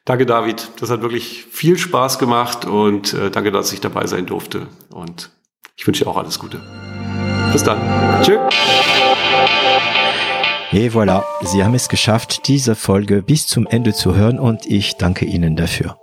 Danke, David. Das hat wirklich viel Spaß gemacht und äh, danke, dass ich dabei sein durfte. Und ich wünsche dir auch alles Gute. Bis dann. Tschüss. Et voilà, Sie haben es geschafft, diese Folge bis zum Ende zu hören und ich danke Ihnen dafür.